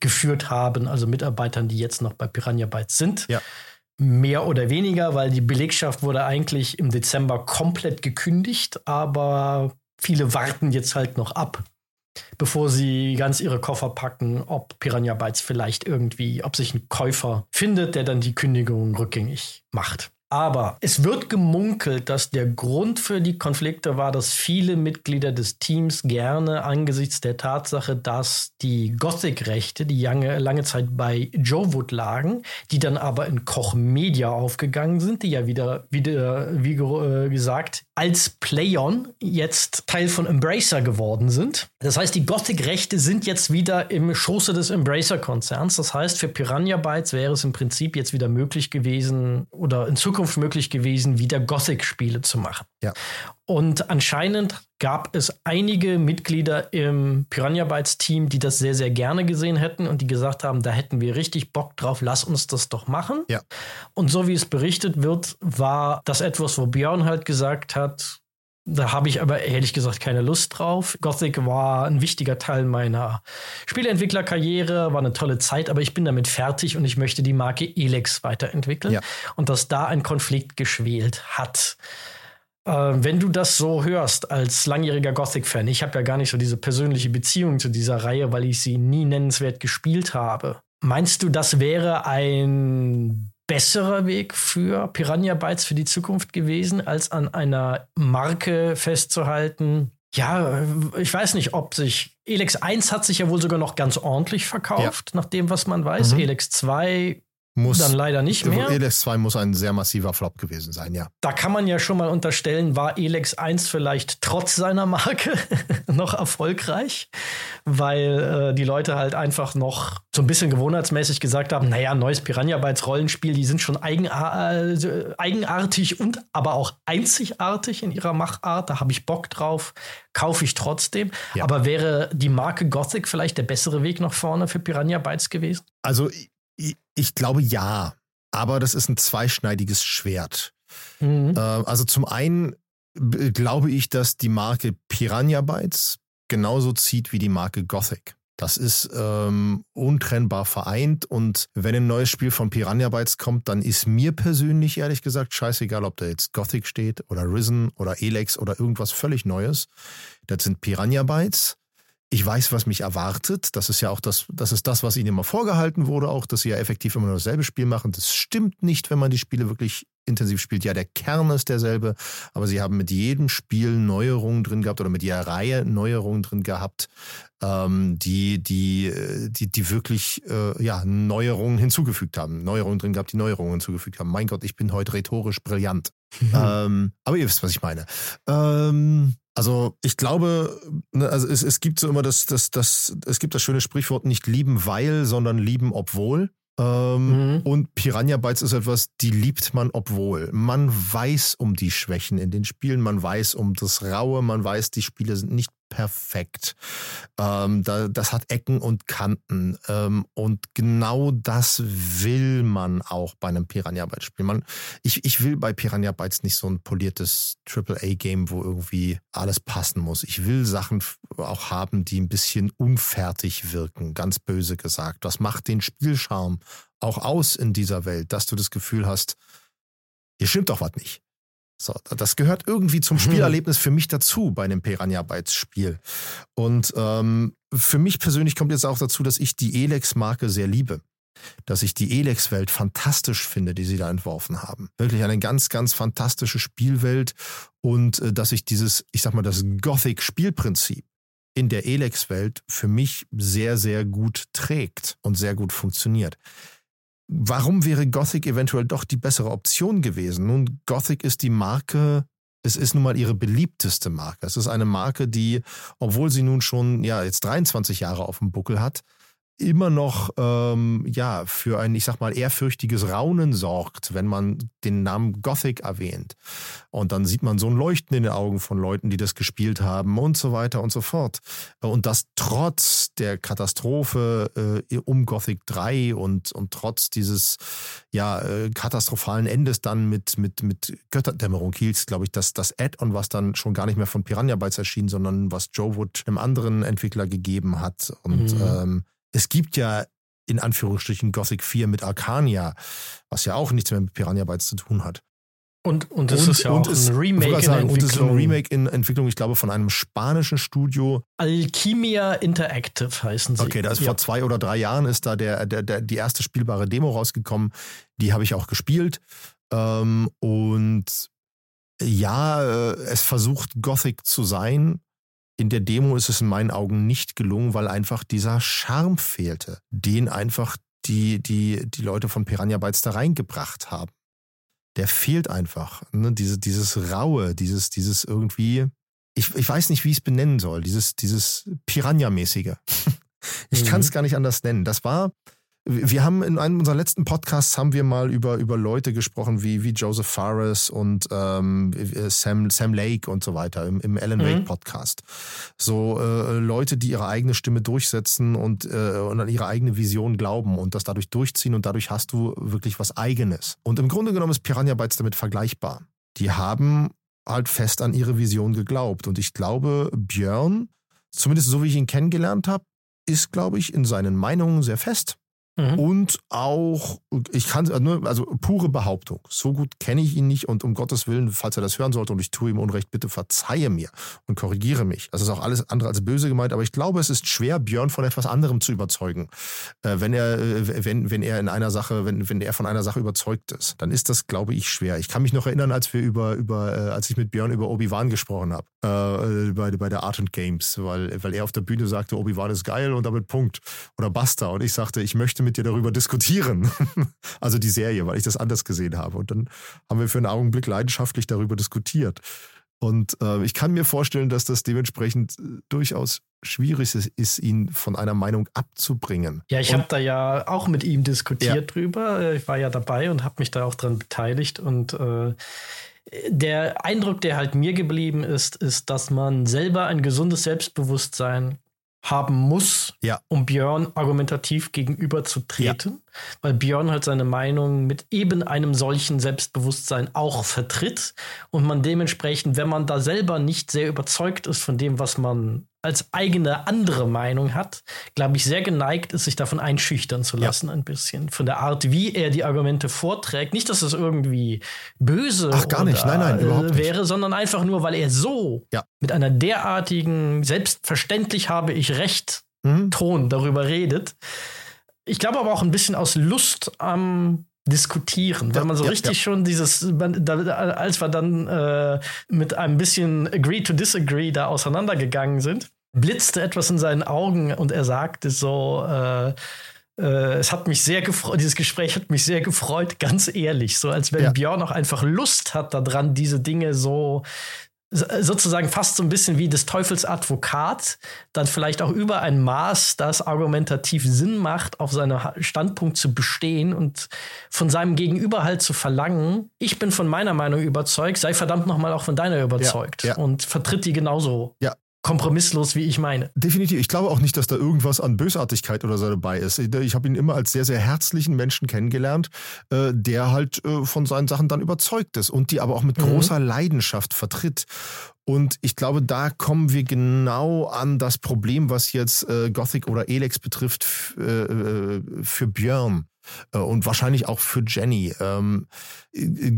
geführt haben. Also Mitarbeitern, die jetzt noch bei Piranha Bytes sind. Ja. Mehr oder weniger, weil die Belegschaft wurde eigentlich im Dezember komplett gekündigt, aber viele warten jetzt halt noch ab, bevor sie ganz ihre Koffer packen, ob Piranha Bytes vielleicht irgendwie, ob sich ein Käufer findet, der dann die Kündigung rückgängig macht. Aber es wird gemunkelt, dass der Grund für die Konflikte war, dass viele Mitglieder des Teams gerne angesichts der Tatsache, dass die Gothic-Rechte, die lange, lange Zeit bei Joe Wood lagen, die dann aber in Koch Media aufgegangen sind, die ja wieder, wieder wie äh, gesagt, als Playon jetzt Teil von Embracer geworden sind. Das heißt, die Gothic-Rechte sind jetzt wieder im Schoße des Embracer-Konzerns. Das heißt, für Piranha Bytes wäre es im Prinzip jetzt wieder möglich gewesen oder in Zukunft möglich gewesen, wieder Gothic-Spiele zu machen. Ja. Und anscheinend gab es einige Mitglieder im Piranha Bytes Team, die das sehr, sehr gerne gesehen hätten und die gesagt haben, da hätten wir richtig Bock drauf, lass uns das doch machen. Ja. Und so wie es berichtet wird, war das etwas, wo Björn halt gesagt hat, da habe ich aber ehrlich gesagt keine Lust drauf. Gothic war ein wichtiger Teil meiner Spieleentwicklerkarriere, war eine tolle Zeit, aber ich bin damit fertig und ich möchte die Marke Elex weiterentwickeln. Ja. Und dass da ein Konflikt geschwelt hat. Äh, wenn du das so hörst als langjähriger Gothic-Fan, ich habe ja gar nicht so diese persönliche Beziehung zu dieser Reihe, weil ich sie nie nennenswert gespielt habe. Meinst du, das wäre ein besserer Weg für Piranha Bytes für die Zukunft gewesen, als an einer Marke festzuhalten. Ja, ich weiß nicht, ob sich Elex 1 hat sich ja wohl sogar noch ganz ordentlich verkauft, ja. nach dem, was man weiß. Mhm. Elex 2 muss dann leider nicht mehr. Elex 2 muss ein sehr massiver Flop gewesen sein, ja. Da kann man ja schon mal unterstellen, war Elex 1 vielleicht trotz seiner Marke (laughs) noch erfolgreich, weil äh, die Leute halt einfach noch so ein bisschen gewohnheitsmäßig gesagt haben, naja, neues Piranha Bytes Rollenspiel, die sind schon eigenar äh, eigenartig und aber auch einzigartig in ihrer Machart, da habe ich Bock drauf, kaufe ich trotzdem. Ja. Aber wäre die Marke Gothic vielleicht der bessere Weg nach vorne für Piranha Bytes gewesen? Also ich glaube ja. aber das ist ein zweischneidiges Schwert. Mhm. Äh, also zum einen glaube ich, dass die Marke Piranha Bytes genauso zieht wie die Marke Gothic. Das ist ähm, untrennbar vereint und wenn ein neues Spiel von Piranha Bytes kommt, dann ist mir persönlich ehrlich gesagt scheißegal, ob da jetzt Gothic steht oder Risen oder Elex oder irgendwas völlig Neues. Das sind Piranha Bytes ich weiß, was mich erwartet. Das ist ja auch das, das ist das, was ihnen immer vorgehalten wurde, auch, dass sie ja effektiv immer nur dasselbe Spiel machen. Das stimmt nicht, wenn man die Spiele wirklich intensiv spielt. Ja, der Kern ist derselbe, aber sie haben mit jedem Spiel Neuerungen drin gehabt oder mit jeder Reihe Neuerungen drin gehabt, ähm, die, die, die, die wirklich äh, ja, Neuerungen hinzugefügt haben. Neuerungen drin gehabt, die Neuerungen hinzugefügt haben. Mein Gott, ich bin heute rhetorisch brillant. Mhm. Ähm, aber ihr wisst, was ich meine. Ähm, also ich glaube, ne, also es, es gibt so immer das, das, das, es gibt das schöne Sprichwort nicht lieben weil, sondern lieben obwohl. Ähm, mhm. Und Piranha Bytes ist etwas, die liebt man obwohl. Man weiß um die Schwächen in den Spielen, man weiß um das Raue, man weiß, die Spiele sind nicht perfekt. Ähm, da, das hat Ecken und Kanten. Ähm, und genau das will man auch bei einem Piranha Bytes Spiel. Man, ich, ich will bei Piranha Bytes nicht so ein poliertes AAA-Game, wo irgendwie alles passen muss. Ich will Sachen auch haben, die ein bisschen unfertig wirken, ganz böse gesagt. Das macht den Spielcharme auch aus in dieser Welt, dass du das Gefühl hast, hier stimmt doch was nicht. So, das gehört irgendwie zum mhm. Spielerlebnis für mich dazu bei einem Piranha Bytes Spiel. Und ähm, für mich persönlich kommt jetzt auch dazu, dass ich die Elex-Marke sehr liebe. Dass ich die Elex-Welt fantastisch finde, die sie da entworfen haben. Wirklich eine ganz, ganz fantastische Spielwelt und äh, dass ich dieses, ich sag mal, das Gothic-Spielprinzip in der Elex-Welt für mich sehr, sehr gut trägt und sehr gut funktioniert. Warum wäre Gothic eventuell doch die bessere Option gewesen? Nun, Gothic ist die Marke, es ist nun mal ihre beliebteste Marke. Es ist eine Marke, die, obwohl sie nun schon ja jetzt 23 Jahre auf dem Buckel hat, immer noch ähm, ja für ein, ich sag mal, ehrfürchtiges Raunen sorgt, wenn man den Namen Gothic erwähnt. Und dann sieht man so ein Leuchten in den Augen von Leuten, die das gespielt haben und so weiter und so fort. Und das trotz der Katastrophe äh, um Gothic 3 und, und trotz dieses ja äh, katastrophalen Endes dann mit, mit, mit Götterdämmerung hieß, glaube ich, dass das Add-on, was dann schon gar nicht mehr von Piranha Bytes erschien, sondern was Joe Wood einem anderen Entwickler gegeben hat. Und mhm. ähm, es gibt ja in Anführungsstrichen Gothic 4 mit Arcania, was ja auch nichts mehr mit Piranha Bytes zu tun hat. Und, und das und, ist ja auch ist, ein Remake sagen, in Entwicklung. Und es ist ein Remake in Entwicklung, ich glaube, von einem spanischen Studio. Alchemia Interactive heißen sie. Okay, da ist ja. vor zwei oder drei Jahren ist da der, der, der, die erste spielbare Demo rausgekommen. Die habe ich auch gespielt. Ähm, und ja, äh, es versucht Gothic zu sein, in der Demo ist es in meinen Augen nicht gelungen, weil einfach dieser Charme fehlte, den einfach die, die, die Leute von Piranha Bytes da reingebracht haben. Der fehlt einfach. Ne? Diese, dieses Raue, dieses, dieses irgendwie, ich, ich weiß nicht, wie ich es benennen soll, dieses, dieses Piranha-mäßige. (laughs) ich mhm. kann es gar nicht anders nennen. Das war, wir haben in einem unserer letzten Podcasts haben wir mal über, über Leute gesprochen wie, wie Joseph Fares und ähm, Sam, Sam Lake und so weiter im, im Alan Wake mhm. Podcast. So äh, Leute, die ihre eigene Stimme durchsetzen und, äh, und an ihre eigene Vision glauben und das dadurch durchziehen und dadurch hast du wirklich was Eigenes. Und im Grunde genommen ist Piranha Bytes damit vergleichbar. Die haben halt fest an ihre Vision geglaubt und ich glaube, Björn, zumindest so wie ich ihn kennengelernt habe, ist, glaube ich, in seinen Meinungen sehr fest Mhm. Und auch, ich kann, also pure Behauptung. So gut kenne ich ihn nicht und um Gottes Willen, falls er das hören sollte und ich tue ihm Unrecht, bitte verzeihe mir und korrigiere mich. Das ist auch alles andere als böse gemeint, aber ich glaube, es ist schwer, Björn von etwas anderem zu überzeugen. Äh, wenn er, äh, wenn, wenn er in einer Sache, wenn, wenn er von einer Sache überzeugt ist, dann ist das, glaube ich, schwer. Ich kann mich noch erinnern, als wir über, über, äh, als ich mit Björn über Obi-Wan gesprochen habe, bei, bei der Art and Games, weil, weil er auf der Bühne sagte, Obi-Wan ist geil und damit Punkt. Oder basta. Und ich sagte, ich möchte mit mit dir darüber diskutieren. (laughs) also die Serie, weil ich das anders gesehen habe. Und dann haben wir für einen Augenblick leidenschaftlich darüber diskutiert. Und äh, ich kann mir vorstellen, dass das dementsprechend äh, durchaus schwierig ist, ist, ihn von einer Meinung abzubringen. Ja, ich habe da ja auch mit ihm diskutiert ja. drüber. Äh, ich war ja dabei und habe mich da auch dran beteiligt. Und äh, der Eindruck, der halt mir geblieben ist, ist, dass man selber ein gesundes Selbstbewusstsein haben muss, ja. um Björn argumentativ gegenüberzutreten. Weil Björn halt seine Meinung mit eben einem solchen Selbstbewusstsein auch vertritt und man dementsprechend, wenn man da selber nicht sehr überzeugt ist von dem, was man als eigene andere Meinung hat, glaube ich, sehr geneigt ist, sich davon einschüchtern zu lassen, ja. ein bisschen. Von der Art, wie er die Argumente vorträgt. Nicht, dass es irgendwie böse Ach, gar nicht. Nein, nein, überhaupt wäre, nicht. sondern einfach nur, weil er so ja. mit einer derartigen, selbstverständlich habe ich recht, mhm. Ton darüber redet. Ich glaube aber auch ein bisschen aus Lust am diskutieren, wenn man so ja, richtig ja. schon dieses, als wir dann äh, mit einem bisschen Agree to Disagree da auseinandergegangen sind, blitzte etwas in seinen Augen und er sagte so, äh, äh, es hat mich sehr gefreut, dieses Gespräch hat mich sehr gefreut, ganz ehrlich, so als wenn ja. Björn auch einfach Lust hat daran, diese Dinge so sozusagen fast so ein bisschen wie des Teufels Advokat, dann vielleicht auch über ein Maß, das argumentativ Sinn macht, auf seinem Standpunkt zu bestehen und von seinem Gegenüber halt zu verlangen, ich bin von meiner Meinung überzeugt, sei verdammt nochmal auch von deiner überzeugt ja, ja. und vertritt die genauso. Ja, kompromisslos, wie ich meine. Definitiv. Ich glaube auch nicht, dass da irgendwas an Bösartigkeit oder so dabei ist. Ich habe ihn immer als sehr, sehr herzlichen Menschen kennengelernt, äh, der halt äh, von seinen Sachen dann überzeugt ist und die aber auch mit mhm. großer Leidenschaft vertritt. Und ich glaube, da kommen wir genau an das Problem, was jetzt äh, Gothic oder Elex betrifft, für Björn und wahrscheinlich auch für Jenny. Ähm,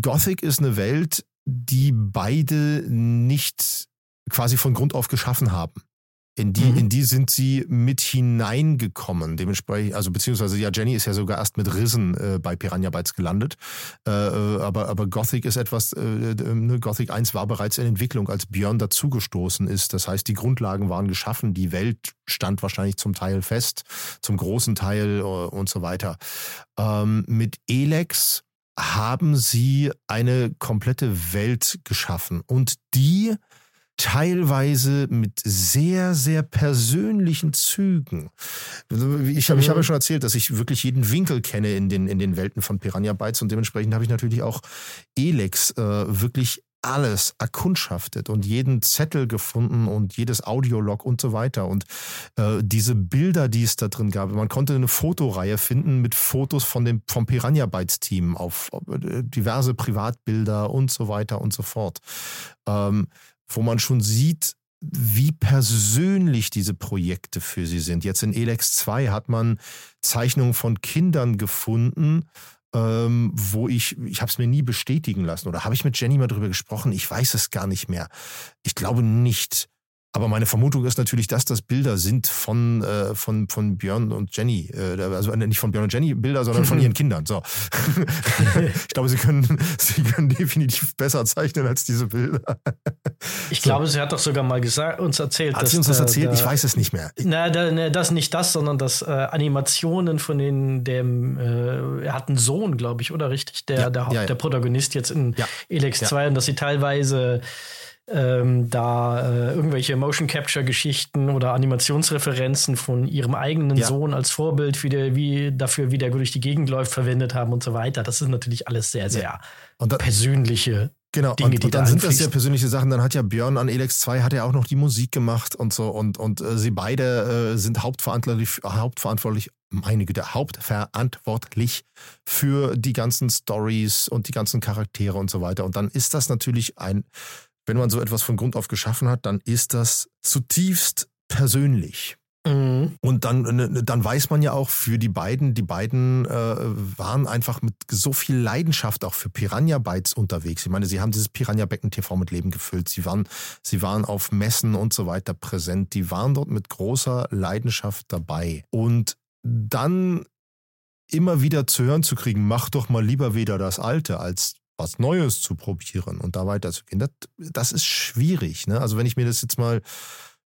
Gothic ist eine Welt, die beide nicht quasi von Grund auf geschaffen haben. In die, mhm. in die sind sie mit hineingekommen. Dementsprechend, also beziehungsweise ja, Jenny ist ja sogar erst mit Rissen äh, bei Piranha Bytes gelandet. Äh, äh aber, aber Gothic ist etwas, äh, ne, Gothic 1 war bereits in Entwicklung, als Björn dazugestoßen ist. Das heißt, die Grundlagen waren geschaffen, die Welt stand wahrscheinlich zum Teil fest, zum großen Teil äh, und so weiter. Ähm, mit Elex haben sie eine komplette Welt geschaffen und die teilweise mit sehr, sehr persönlichen Zügen. Ich habe ich hab ja schon erzählt, dass ich wirklich jeden Winkel kenne in den, in den Welten von Piranha Bytes und dementsprechend habe ich natürlich auch Elex äh, wirklich alles erkundschaftet und jeden Zettel gefunden und jedes Audiolog und so weiter. Und äh, diese Bilder, die es da drin gab, man konnte eine Fotoreihe finden mit Fotos von dem, vom Piranha Bytes Team auf, auf äh, diverse Privatbilder und so weiter und so fort. Ähm, wo man schon sieht, wie persönlich diese Projekte für sie sind. Jetzt in Elex 2 hat man Zeichnungen von Kindern gefunden, ähm, wo ich, ich habe es mir nie bestätigen lassen. Oder habe ich mit Jenny mal drüber gesprochen? Ich weiß es gar nicht mehr. Ich glaube nicht. Aber meine Vermutung ist natürlich, dass das Bilder sind von, äh, von, von Björn und Jenny. Äh, also nicht von Björn und Jenny Bilder, sondern von (laughs) ihren Kindern. So. (laughs) ich glaube, sie können, sie können definitiv besser zeichnen als diese Bilder. ich so. glaube, sie hat doch sogar mal gesagt, uns erzählt. Hat dass, sie uns das erzählt? Da, ich weiß es nicht mehr. Na, da, ne, das nicht das, sondern dass äh, Animationen von den, dem, äh, er hat einen Sohn, glaube ich, oder richtig? Der, ja, der, ja, ja. der Protagonist jetzt in. Elex 2 und dass sie teilweise ähm, da äh, irgendwelche Motion Capture Geschichten oder Animationsreferenzen von ihrem eigenen ja. Sohn als Vorbild wie der, wie dafür, wie der durch die Gegend läuft, verwendet haben und so weiter. Das ist natürlich alles sehr, sehr ja. und da, persönliche Genau, Dinge, und, und dann da sind das ja persönliche Sachen. Dann hat ja Björn an Elex 2 hat er auch noch die Musik gemacht und so. Und, und äh, sie beide äh, sind hauptverantwortlich, hauptverantwortlich, meine Güte, hauptverantwortlich für die ganzen Stories und die ganzen Charaktere und so weiter. Und dann ist das natürlich ein wenn man so etwas von Grund auf geschaffen hat, dann ist das zutiefst persönlich. Mhm. Und dann, ne, ne, dann weiß man ja auch für die beiden, die beiden äh, waren einfach mit so viel Leidenschaft auch für Piranha Bytes unterwegs. Ich meine, sie haben dieses Piranha Becken TV mit Leben gefüllt. Sie waren, sie waren auf Messen und so weiter präsent. Die waren dort mit großer Leidenschaft dabei. Und dann immer wieder zu hören zu kriegen, mach doch mal lieber wieder das Alte, als was Neues zu probieren und da weiterzugehen, das, das ist schwierig. Ne? Also wenn ich mir das jetzt mal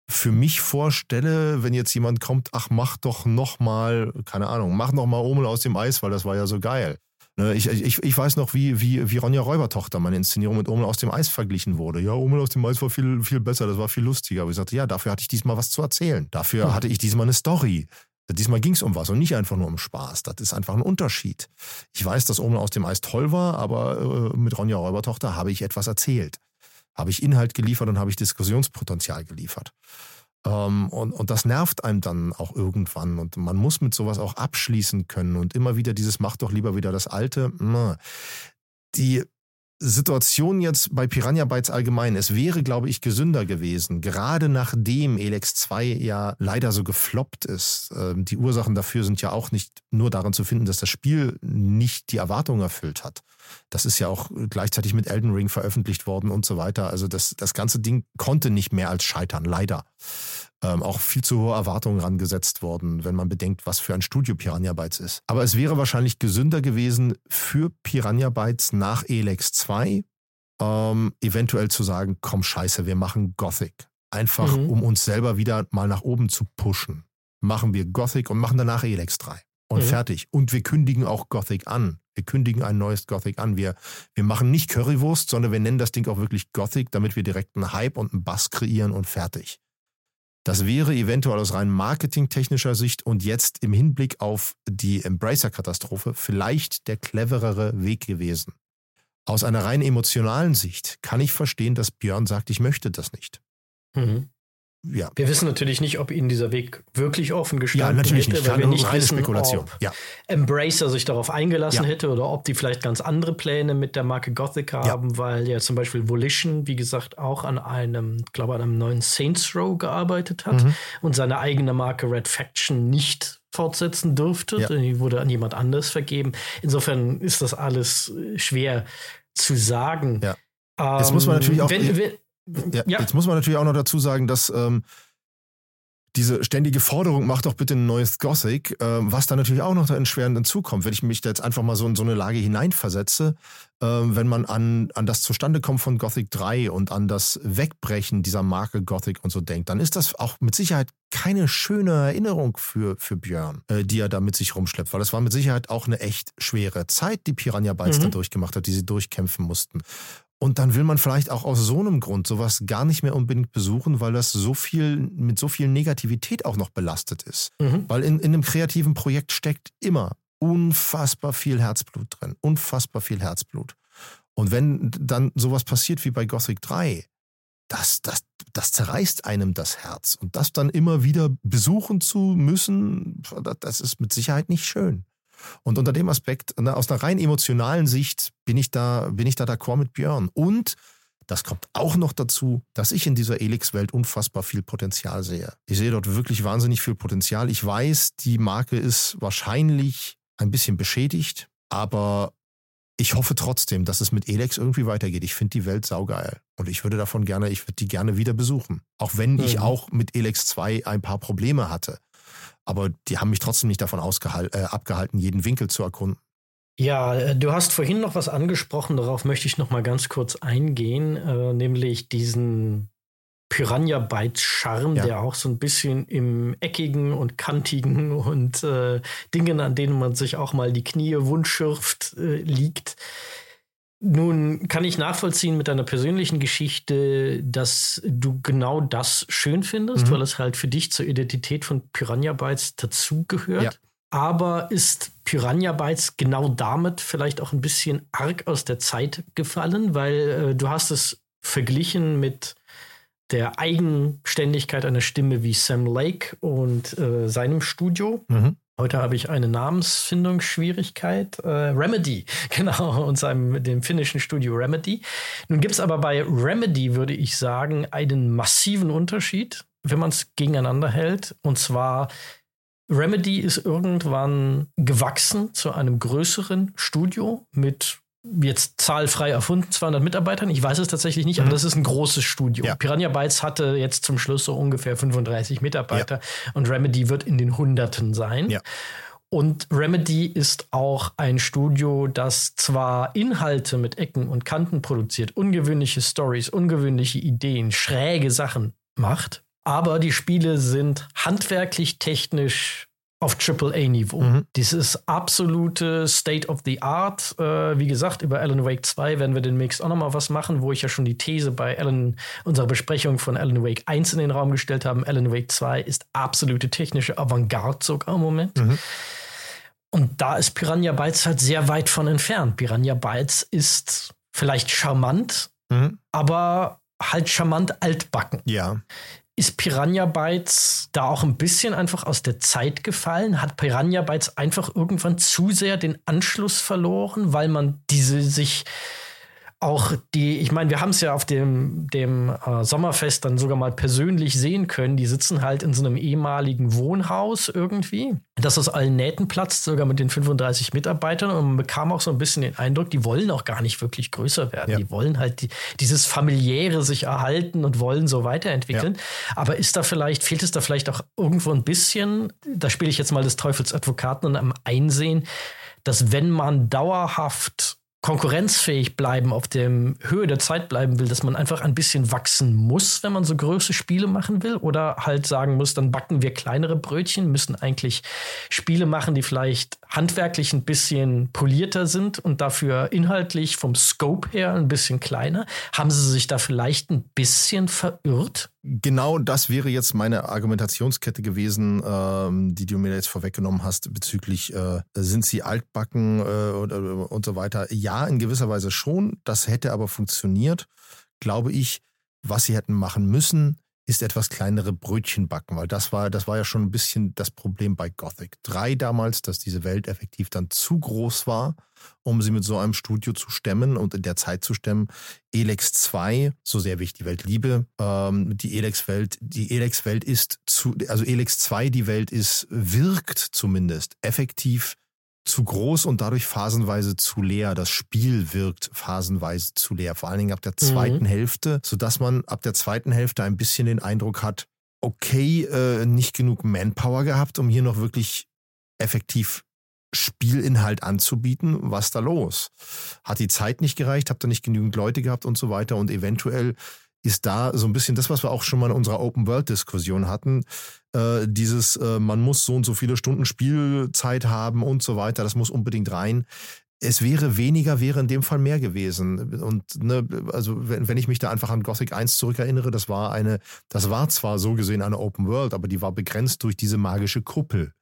für mich vorstelle, wenn jetzt jemand kommt, ach, mach doch noch mal, keine Ahnung, mach noch mal Omel aus dem Eis, weil das war ja so geil. Ne? Ich, ich, ich weiß noch, wie, wie, wie Ronja Räubertochter, meine Inszenierung mit Omel aus dem Eis verglichen wurde. Ja, Omel aus dem Eis war viel, viel besser, das war viel lustiger. Aber ich sagte, ja, dafür hatte ich diesmal was zu erzählen. Dafür hm. hatte ich diesmal eine Story. Diesmal ging es um was und nicht einfach nur um Spaß. Das ist einfach ein Unterschied. Ich weiß, dass Omel aus dem Eis toll war, aber äh, mit Ronja Räubertochter habe ich etwas erzählt. Habe ich Inhalt geliefert und habe ich Diskussionspotenzial geliefert. Ähm, und, und das nervt einem dann auch irgendwann. Und man muss mit sowas auch abschließen können. Und immer wieder dieses, mach doch lieber wieder das Alte. Die Situation jetzt bei Piranha Bytes allgemein, es wäre, glaube ich, gesünder gewesen, gerade nachdem Elex 2 ja leider so gefloppt ist. Ähm, die Ursachen dafür sind ja auch nicht nur darin zu finden, dass das Spiel nicht die Erwartungen erfüllt hat. Das ist ja auch gleichzeitig mit Elden Ring veröffentlicht worden und so weiter. Also das, das ganze Ding konnte nicht mehr als scheitern, leider ähm, auch viel zu hohe Erwartungen rangesetzt worden, wenn man bedenkt, was für ein Studio Piranha Bytes ist. Aber es wäre wahrscheinlich gesünder gewesen für Piranha Bytes nach Elex 2 ähm, eventuell zu sagen, komm scheiße, wir machen Gothic. Einfach, mhm. um uns selber wieder mal nach oben zu pushen. Machen wir Gothic und machen danach Elex 3. Und mhm. fertig. Und wir kündigen auch Gothic an. Wir kündigen ein neues Gothic an. Wir, wir machen nicht Currywurst, sondern wir nennen das Ding auch wirklich Gothic, damit wir direkt einen Hype und einen Bass kreieren und fertig. Das wäre eventuell aus rein marketingtechnischer Sicht und jetzt im Hinblick auf die Embracer-Katastrophe vielleicht der cleverere Weg gewesen. Aus einer rein emotionalen Sicht kann ich verstehen, dass Björn sagt, ich möchte das nicht. Mhm ja. Wir wissen natürlich nicht, ob Ihnen dieser Weg wirklich offen gestanden ja, natürlich hätte, nicht. weil wir nicht reine wissen, Spekulation. ob ja. Embracer sich darauf eingelassen ja. hätte oder ob die vielleicht ganz andere Pläne mit der Marke Gothic haben, ja. weil ja zum Beispiel Volition, wie gesagt, auch an einem, glaube an einem neuen Saints Row gearbeitet hat mhm. und seine eigene Marke Red Faction nicht fortsetzen durfte. Ja. Die wurde an jemand anderes vergeben. Insofern ist das alles schwer zu sagen. Ja. Jetzt muss man natürlich auch. Wenn, wenn, ja, ja. Jetzt muss man natürlich auch noch dazu sagen, dass ähm, diese ständige Forderung, mach doch bitte ein neues Gothic, äh, was da natürlich auch noch da entschwerend hinzukommt. Wenn ich mich da jetzt einfach mal so in so eine Lage hineinversetze, äh, wenn man an, an das Zustandekommen von Gothic 3 und an das Wegbrechen dieser Marke Gothic und so denkt, dann ist das auch mit Sicherheit keine schöne Erinnerung für, für Björn, äh, die er da mit sich rumschleppt, weil es war mit Sicherheit auch eine echt schwere Zeit, die Piranha Bytes mhm. da durchgemacht hat, die sie durchkämpfen mussten. Und dann will man vielleicht auch aus so einem Grund sowas gar nicht mehr unbedingt besuchen, weil das so viel mit so viel Negativität auch noch belastet ist. Mhm. Weil in, in einem kreativen Projekt steckt immer unfassbar viel Herzblut drin. Unfassbar viel Herzblut. Und wenn dann sowas passiert wie bei Gothic 3, das, das, das zerreißt einem das Herz. Und das dann immer wieder besuchen zu müssen, das ist mit Sicherheit nicht schön. Und unter dem Aspekt, ne, aus einer rein emotionalen Sicht, bin ich da, bin ich da d'accord mit Björn. Und das kommt auch noch dazu, dass ich in dieser Elix-Welt unfassbar viel Potenzial sehe. Ich sehe dort wirklich wahnsinnig viel Potenzial. Ich weiß, die Marke ist wahrscheinlich ein bisschen beschädigt, aber ich hoffe trotzdem, dass es mit Elex irgendwie weitergeht. Ich finde die Welt saugeil. Und ich würde davon gerne, ich würde die gerne wieder besuchen. Auch wenn mhm. ich auch mit Elex 2 ein paar Probleme hatte. Aber die haben mich trotzdem nicht davon äh, abgehalten, jeden Winkel zu erkunden. Ja, äh, du hast vorhin noch was angesprochen, darauf möchte ich noch mal ganz kurz eingehen, äh, nämlich diesen Piranha Bytes Charme, ja. der auch so ein bisschen im eckigen und kantigen und äh, Dingen, an denen man sich auch mal die Knie wundschürft, äh, liegt. Nun kann ich nachvollziehen mit deiner persönlichen Geschichte, dass du genau das schön findest, mhm. weil es halt für dich zur Identität von Piranha Bytes dazugehört. Ja. Aber ist Piranha Bytes genau damit vielleicht auch ein bisschen arg aus der Zeit gefallen, weil äh, du hast es verglichen mit der Eigenständigkeit einer Stimme wie Sam Lake und äh, seinem Studio. Mhm. Heute habe ich eine Namensfindungsschwierigkeit. Äh, Remedy, (laughs) genau, und seinem dem finnischen Studio Remedy. Nun gibt es aber bei Remedy, würde ich sagen, einen massiven Unterschied, wenn man es gegeneinander hält. Und zwar, Remedy ist irgendwann gewachsen zu einem größeren Studio mit jetzt zahlfrei erfunden, 200 Mitarbeitern. Ich weiß es tatsächlich nicht, mhm. aber das ist ein großes Studio. Ja. Piranha Bytes hatte jetzt zum Schluss so ungefähr 35 Mitarbeiter ja. und Remedy wird in den Hunderten sein. Ja. Und Remedy ist auch ein Studio, das zwar Inhalte mit Ecken und Kanten produziert, ungewöhnliche Stories, ungewöhnliche Ideen, schräge Sachen macht, aber die Spiele sind handwerklich, technisch auf AAA-Niveau. Mhm. Dieses absolute State of the Art. Äh, wie gesagt, über Alan Wake 2 werden wir den Mix auch nochmal was machen, wo ich ja schon die These bei Alan, unserer Besprechung von Alan Wake 1 in den Raum gestellt habe. Alan Wake 2 ist absolute technische Avantgarde sogar im Moment. Mhm. Und da ist Piranha Bytes halt sehr weit von entfernt. Piranha Bytes ist vielleicht charmant, mhm. aber halt charmant altbacken. Ja. Ist Piranha Bytes da auch ein bisschen einfach aus der Zeit gefallen? Hat Piranha Bytes einfach irgendwann zu sehr den Anschluss verloren, weil man diese sich auch die, ich meine, wir haben es ja auf dem, dem äh, Sommerfest dann sogar mal persönlich sehen können. Die sitzen halt in so einem ehemaligen Wohnhaus irgendwie, das aus allen Nähten platzt, sogar mit den 35 Mitarbeitern. Und man bekam auch so ein bisschen den Eindruck, die wollen auch gar nicht wirklich größer werden. Ja. Die wollen halt die, dieses familiäre sich erhalten und wollen so weiterentwickeln. Ja. Aber ist da vielleicht, fehlt es da vielleicht auch irgendwo ein bisschen, da spiele ich jetzt mal des Teufels Advokaten und am Einsehen, dass wenn man dauerhaft konkurrenzfähig bleiben, auf der Höhe der Zeit bleiben will, dass man einfach ein bisschen wachsen muss, wenn man so große Spiele machen will? Oder halt sagen muss, dann backen wir kleinere Brötchen, müssen eigentlich Spiele machen, die vielleicht handwerklich ein bisschen polierter sind und dafür inhaltlich vom Scope her ein bisschen kleiner? Haben sie sich da vielleicht ein bisschen verirrt? Genau das wäre jetzt meine Argumentationskette gewesen, ähm, die du mir jetzt vorweggenommen hast bezüglich, äh, sind sie altbacken äh, und, und so weiter. Ja, in gewisser Weise schon. Das hätte aber funktioniert, glaube ich. Was sie hätten machen müssen, ist etwas kleinere Brötchen backen, weil das war, das war ja schon ein bisschen das Problem bei Gothic 3 damals, dass diese Welt effektiv dann zu groß war, um sie mit so einem Studio zu stemmen und in der Zeit zu stemmen. Elex 2, so sehr wie ich die Welt liebe, ähm, die Elex-Welt, die Elex-Welt ist zu, also Elex 2, die Welt ist, wirkt zumindest effektiv zu groß und dadurch phasenweise zu leer. Das Spiel wirkt phasenweise zu leer, vor allen Dingen ab der mhm. zweiten mhm. Hälfte, sodass man ab der zweiten Hälfte ein bisschen den Eindruck hat, okay, äh, nicht genug Manpower gehabt, um hier noch wirklich effektiv Spielinhalt anzubieten. Was da los? Hat die Zeit nicht gereicht? Habt ihr nicht genügend Leute gehabt und so weiter? Und eventuell ist da so ein bisschen das, was wir auch schon mal in unserer Open-World-Diskussion hatten. Äh, dieses, äh, man muss so und so viele Stunden Spielzeit haben und so weiter, das muss unbedingt rein. Es wäre weniger, wäre in dem Fall mehr gewesen. Und ne, also wenn, wenn ich mich da einfach an Gothic 1 zurückerinnere, das war eine, das war zwar so gesehen eine Open World, aber die war begrenzt durch diese magische Kuppel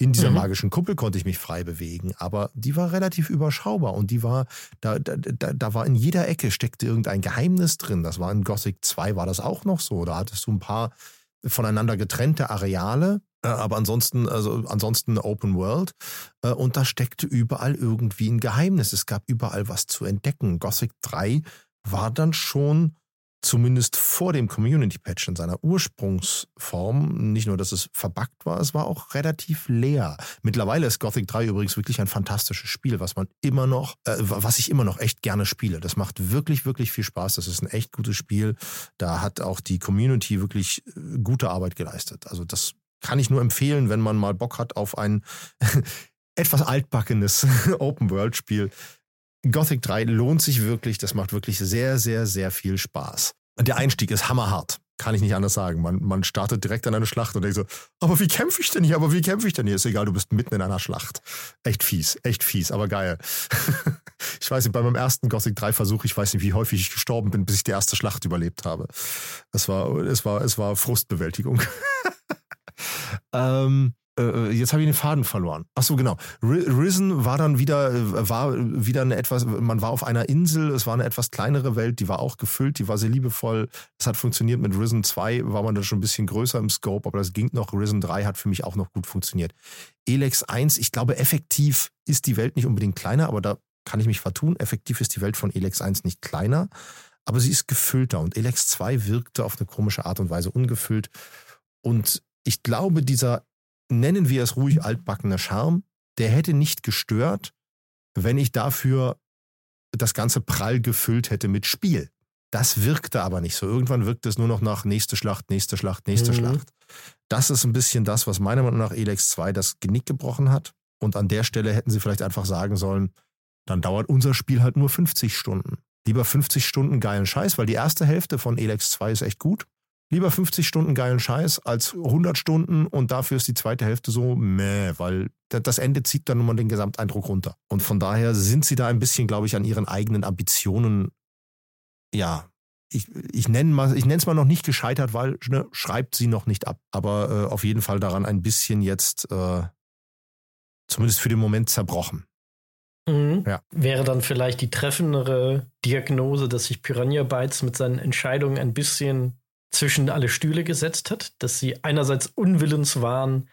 in dieser mhm. magischen Kuppel konnte ich mich frei bewegen, aber die war relativ überschaubar und die war, da, da, da, war in jeder Ecke steckte irgendein Geheimnis drin. Das war in Gothic 2 war das auch noch so. Da hattest du ein paar voneinander getrennte Areale, äh, aber ansonsten, also ansonsten Open World. Äh, und da steckte überall irgendwie ein Geheimnis. Es gab überall was zu entdecken. Gothic 3 war dann schon zumindest vor dem Community Patch in seiner Ursprungsform, nicht nur, dass es verbuggt war, es war auch relativ leer. Mittlerweile ist Gothic 3 übrigens wirklich ein fantastisches Spiel, was man immer noch, äh, was ich immer noch echt gerne spiele. Das macht wirklich, wirklich viel Spaß. Das ist ein echt gutes Spiel. Da hat auch die Community wirklich äh, gute Arbeit geleistet. Also das kann ich nur empfehlen, wenn man mal Bock hat auf ein (laughs) etwas altbackenes (laughs) Open-World-Spiel Gothic 3 lohnt sich wirklich. Das macht wirklich sehr, sehr, sehr viel Spaß. Der Einstieg ist hammerhart. Kann ich nicht anders sagen. Man, man startet direkt an eine Schlacht und denkt so, aber wie kämpfe ich denn hier? Aber wie kämpfe ich denn hier? Ist egal, du bist mitten in einer Schlacht. Echt fies, echt fies, aber geil. (laughs) ich weiß nicht, bei meinem ersten Gothic 3 Versuch, ich weiß nicht, wie häufig ich gestorben bin, bis ich die erste Schlacht überlebt habe. Es war, es war, es war Frustbewältigung. (laughs) ähm, äh, jetzt habe ich den Faden verloren. Ach so, genau. Risen war dann wieder, äh, war wieder eine etwas, man war auf einer Insel, es war eine etwas kleinere Welt, die war auch gefüllt, die war sehr liebevoll. Es hat funktioniert mit Risen 2, war man dann schon ein bisschen größer im Scope, aber das ging noch. Risen 3 hat für mich auch noch gut funktioniert. Elex 1, ich glaube, effektiv ist die Welt nicht unbedingt kleiner, aber da kann ich mich vertun. Effektiv ist die Welt von Elex 1 nicht kleiner, aber sie ist gefüllter und Elex 2 wirkte auf eine komische Art und Weise ungefüllt. Und ich glaube, dieser nennen wir es ruhig altbackener Charme, der hätte nicht gestört, wenn ich dafür das Ganze prall gefüllt hätte mit Spiel. Das wirkte aber nicht so. Irgendwann wirkte es nur noch nach nächste Schlacht, nächste Schlacht, nächste mhm. Schlacht. Das ist ein bisschen das, was meiner Meinung nach Elex 2 das Genick gebrochen hat. Und an der Stelle hätten sie vielleicht einfach sagen sollen, dann dauert unser Spiel halt nur 50 Stunden. Lieber 50 Stunden geilen Scheiß, weil die erste Hälfte von Elex 2 ist echt gut. Lieber 50 Stunden geilen Scheiß als 100 Stunden und dafür ist die zweite Hälfte so meh, weil das Ende zieht dann nun mal den Gesamteindruck runter. Und von daher sind sie da ein bisschen, glaube ich, an ihren eigenen Ambitionen, ja, ich, ich nenne es mal noch nicht gescheitert, weil ne, schreibt sie noch nicht ab. Aber äh, auf jeden Fall daran ein bisschen jetzt, äh, zumindest für den Moment, zerbrochen. Mhm. Ja. Wäre dann vielleicht die treffendere Diagnose, dass sich Piranha Bytes mit seinen Entscheidungen ein bisschen zwischen alle Stühle gesetzt hat, dass sie einerseits unwillens waren,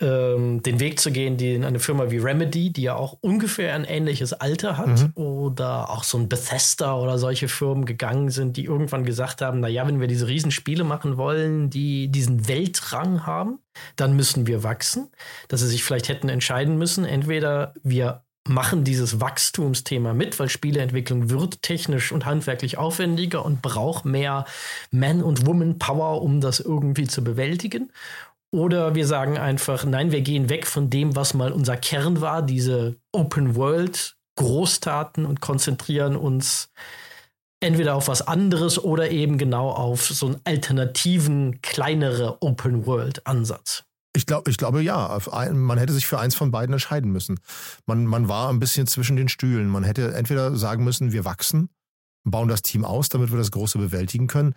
ähm, den Weg zu gehen, die in eine Firma wie Remedy, die ja auch ungefähr ein ähnliches Alter hat, mhm. oder auch so ein Bethesda oder solche Firmen gegangen sind, die irgendwann gesagt haben, naja, wenn wir diese Riesenspiele machen wollen, die diesen Weltrang haben, dann müssen wir wachsen, dass sie sich vielleicht hätten entscheiden müssen, entweder wir machen dieses Wachstumsthema mit, weil Spieleentwicklung wird technisch und handwerklich aufwendiger und braucht mehr Man- und Woman-Power, um das irgendwie zu bewältigen. Oder wir sagen einfach, nein, wir gehen weg von dem, was mal unser Kern war, diese Open World Großtaten und konzentrieren uns entweder auf was anderes oder eben genau auf so einen alternativen, kleinere Open World Ansatz. Ich, glaub, ich glaube ja. Man hätte sich für eins von beiden entscheiden müssen. Man, man war ein bisschen zwischen den Stühlen. Man hätte entweder sagen müssen, wir wachsen, bauen das Team aus, damit wir das Große bewältigen können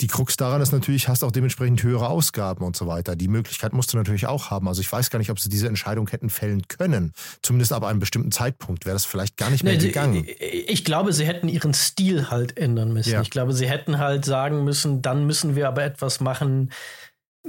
die Krux daran ist natürlich, hast auch dementsprechend höhere Ausgaben und so weiter. Die Möglichkeit musst du natürlich auch haben. Also ich weiß gar nicht, ob sie diese Entscheidung hätten fällen können. Zumindest ab einem bestimmten Zeitpunkt wäre das vielleicht gar nicht mehr nee, gegangen. Ich glaube, sie hätten ihren Stil halt ändern müssen. Ja. Ich glaube, sie hätten halt sagen müssen, dann müssen wir aber etwas machen,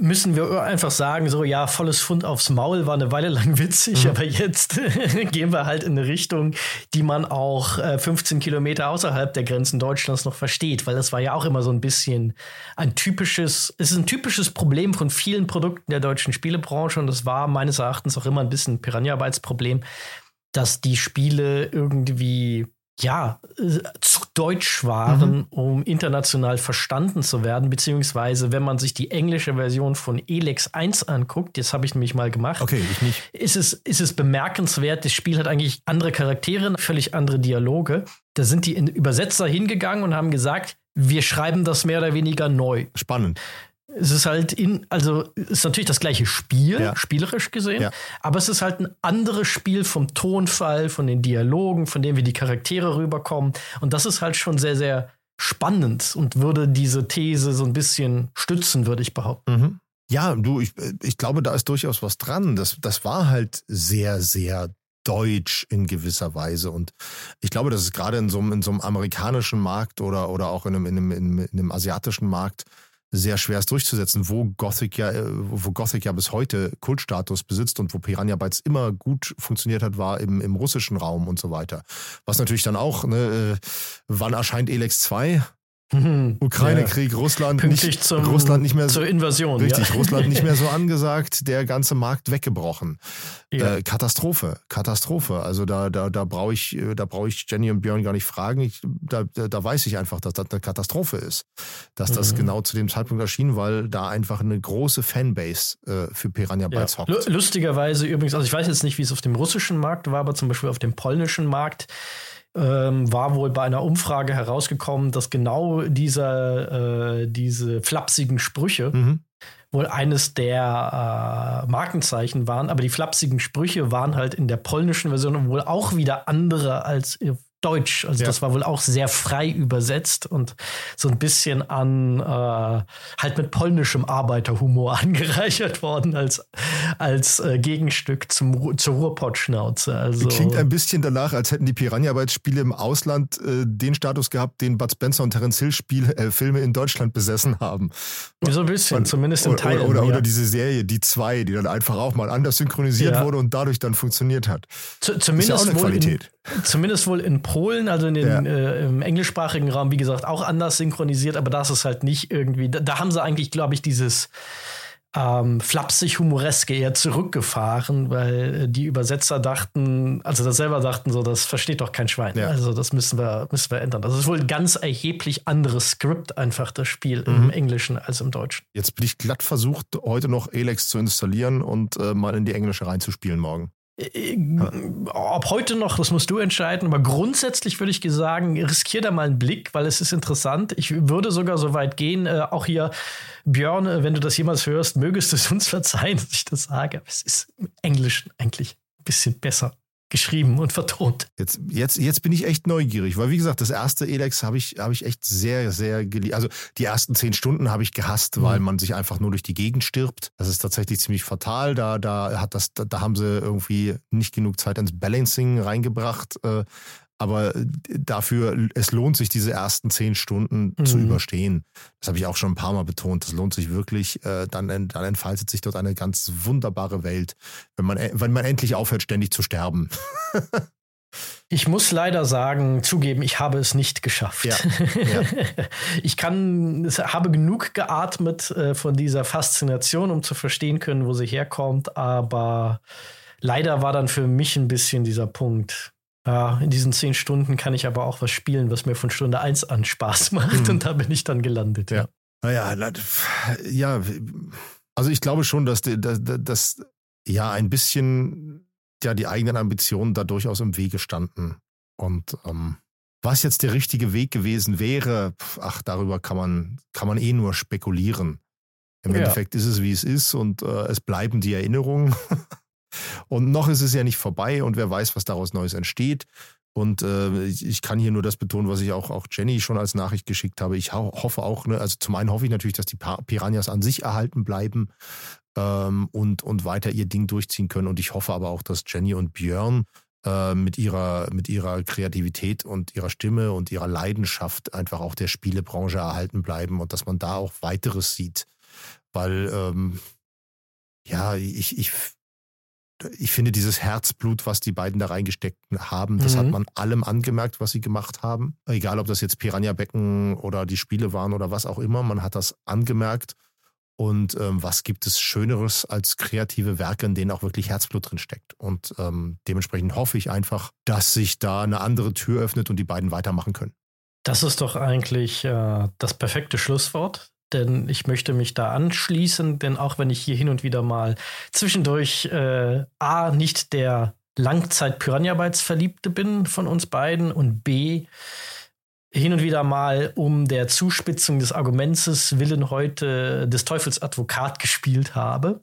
müssen wir einfach sagen, so ja, volles Fund aufs Maul war eine Weile lang witzig, mhm. aber jetzt (laughs) gehen wir halt in eine Richtung, die man auch äh, 15 Kilometer außerhalb der Grenzen Deutschlands noch versteht, weil das war ja auch immer so ein bisschen ein typisches, es ist ein typisches Problem von vielen Produkten der deutschen Spielebranche und das war meines Erachtens auch immer ein bisschen ein Piranha-Arbeitsproblem, dass die Spiele irgendwie ja, zu deutsch waren, mhm. um international verstanden zu werden, beziehungsweise wenn man sich die englische Version von Elex 1 anguckt, jetzt habe ich nämlich mal gemacht, okay, ich nicht. Ist, es, ist es bemerkenswert, das Spiel hat eigentlich andere Charaktere, völlig andere Dialoge. Da sind die Übersetzer hingegangen und haben gesagt, wir schreiben das mehr oder weniger neu. Spannend. Es ist halt in, also ist natürlich das gleiche Spiel, ja. spielerisch gesehen, ja. aber es ist halt ein anderes Spiel vom Tonfall, von den Dialogen, von dem wie die Charaktere rüberkommen. Und das ist halt schon sehr, sehr spannend und würde diese These so ein bisschen stützen, würde ich behaupten. Mhm. Ja, du, ich, ich glaube, da ist durchaus was dran. Das, das war halt sehr, sehr deutsch in gewisser Weise. Und ich glaube, dass es gerade in so, einem, in so einem amerikanischen Markt oder, oder auch in einem, in einem, in einem asiatischen Markt sehr schwer ist durchzusetzen, wo Gothic ja, äh, wo Gothic ja bis heute Kultstatus besitzt und wo Piranha Bytes immer gut funktioniert hat, war im, im russischen Raum und so weiter. Was natürlich dann auch, ne, äh, wann erscheint Elex 2? Mhm. Ukraine-Krieg, ja. Russland nicht, zum, Russland nicht mehr zur Invasion. Richtig, ja. Russland nicht mehr so (laughs) angesagt, der ganze Markt weggebrochen. Ja. Äh, Katastrophe, Katastrophe. Also da, da, da brauche ich, da brauche ich Jenny und Björn gar nicht fragen. Ich, da, da weiß ich einfach, dass das eine Katastrophe ist. Dass das mhm. genau zu dem Zeitpunkt erschien, weil da einfach eine große Fanbase äh, für Piranha Bytes ja. hockt. Lustigerweise übrigens, also ich weiß jetzt nicht, wie es auf dem russischen Markt war, aber zum Beispiel auf dem polnischen Markt ähm, war wohl bei einer Umfrage herausgekommen, dass genau diese, äh, diese flapsigen Sprüche mhm. wohl eines der äh, Markenzeichen waren. Aber die flapsigen Sprüche waren halt in der polnischen Version wohl auch wieder andere als Deutsch. Also ja. das war wohl auch sehr frei übersetzt und so ein bisschen an äh, halt mit polnischem Arbeiterhumor (laughs) angereichert worden als, als äh, Gegenstück zum, zur Ruhrpottschnauze. Also, Klingt ein bisschen danach, als hätten die Piranha-Arbeitsspiele im Ausland äh, den Status gehabt, den Bud Spencer und Terence Hill Spiel, äh, Filme in Deutschland besessen haben. So ein bisschen, Man, zumindest in Teilen. Oder, oder, oder, diese Serie, die zwei, die dann einfach auch mal anders synchronisiert ja. wurde und dadurch dann funktioniert hat. Z zumindest ist ja auch eine Qualität. In, zumindest wohl in Polen, also in den, ja. äh, im englischsprachigen Raum, wie gesagt, auch anders synchronisiert, aber das ist halt nicht irgendwie, da, da haben sie eigentlich, glaube ich, dieses ähm, flapsig-humoreske eher zurückgefahren, weil äh, die Übersetzer dachten, also das selber dachten, so, das versteht doch kein Schwein. Ja. Also das müssen wir, müssen wir ändern. Das ist wohl ein ganz erheblich anderes Skript, einfach das Spiel mhm. im Englischen als im Deutschen. Jetzt bin ich glatt versucht, heute noch Elex zu installieren und äh, mal in die Englische reinzuspielen morgen. Ob heute noch, das musst du entscheiden, aber grundsätzlich würde ich sagen, riskier da mal einen Blick, weil es ist interessant. Ich würde sogar so weit gehen, äh, auch hier, Björn, äh, wenn du das jemals hörst, mögest du es uns verzeihen, dass ich das sage. Es ist im Englischen eigentlich ein bisschen besser geschrieben und vertont. Jetzt, jetzt, jetzt bin ich echt neugierig, weil wie gesagt, das erste Elex habe ich, habe ich echt sehr, sehr geliebt. Also die ersten zehn Stunden habe ich gehasst, mhm. weil man sich einfach nur durch die Gegend stirbt. Das ist tatsächlich ziemlich fatal. Da, da hat das, da, da haben sie irgendwie nicht genug Zeit ins Balancing reingebracht. Äh, aber dafür, es lohnt sich, diese ersten zehn Stunden mhm. zu überstehen. Das habe ich auch schon ein paar Mal betont. Das lohnt sich wirklich. Äh, dann, dann entfaltet sich dort eine ganz wunderbare Welt, wenn man, wenn man endlich aufhört, ständig zu sterben. (laughs) Ich muss leider sagen, zugeben, ich habe es nicht geschafft. Ja, (laughs) ja. Ich kann, habe genug geatmet äh, von dieser Faszination, um zu verstehen können, wo sie herkommt, aber leider war dann für mich ein bisschen dieser Punkt. Ja, in diesen zehn Stunden kann ich aber auch was spielen, was mir von Stunde eins an Spaß (laughs) macht mhm. und da bin ich dann gelandet. Ja. Naja, ja, also ich glaube schon, dass, dass, dass ja ein bisschen ja die eigenen Ambitionen da durchaus im Wege standen. Und ähm, was jetzt der richtige Weg gewesen wäre, ach, darüber kann man, kann man eh nur spekulieren. Im ja. Endeffekt ist es, wie es ist und äh, es bleiben die Erinnerungen. (laughs) und noch ist es ja nicht vorbei und wer weiß, was daraus Neues entsteht. Und äh, ich, kann hier nur das betonen, was ich auch, auch Jenny schon als Nachricht geschickt habe. Ich ho hoffe auch, ne, also zum einen hoffe ich natürlich, dass die Piranhas an sich erhalten bleiben ähm, und, und weiter ihr Ding durchziehen können. Und ich hoffe aber auch, dass Jenny und Björn äh, mit, ihrer, mit ihrer Kreativität und ihrer Stimme und ihrer Leidenschaft einfach auch der Spielebranche erhalten bleiben und dass man da auch weiteres sieht. Weil, ähm, ja, ich, ich, ich finde dieses Herzblut, was die beiden da reingesteckt haben, das mhm. hat man allem angemerkt, was sie gemacht haben. Egal, ob das jetzt Piranha-Becken oder die Spiele waren oder was auch immer, man hat das angemerkt. Und ähm, was gibt es Schöneres als kreative Werke, in denen auch wirklich Herzblut drin steckt? Und ähm, dementsprechend hoffe ich einfach, dass sich da eine andere Tür öffnet und die beiden weitermachen können. Das ist doch eigentlich äh, das perfekte Schlusswort, denn ich möchte mich da anschließen, denn auch wenn ich hier hin und wieder mal zwischendurch äh, A, nicht der Langzeit-Piranha-Bytes-Verliebte bin von uns beiden und B, hin und wieder mal um der Zuspitzung des Argumentes willen heute des Teufels Advokat gespielt habe.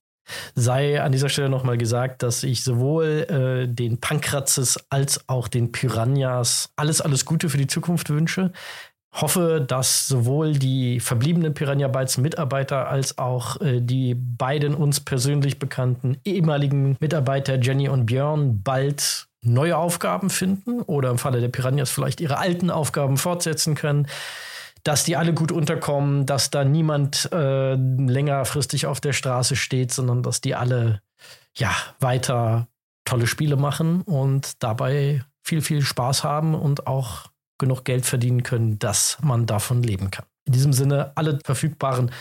Sei an dieser Stelle nochmal gesagt, dass ich sowohl äh, den Pankratzes als auch den Piranhas alles, alles Gute für die Zukunft wünsche. Hoffe, dass sowohl die verbliebenen Piranha Bytes Mitarbeiter als auch äh, die beiden uns persönlich bekannten ehemaligen Mitarbeiter Jenny und Björn bald neue Aufgaben finden oder im Falle der Piranhas vielleicht ihre alten Aufgaben fortsetzen können, dass die alle gut unterkommen, dass da niemand äh, längerfristig auf der Straße steht, sondern dass die alle ja weiter tolle Spiele machen und dabei viel, viel Spaß haben und auch genug Geld verdienen können, dass man davon leben kann. In diesem Sinne, alle verfügbaren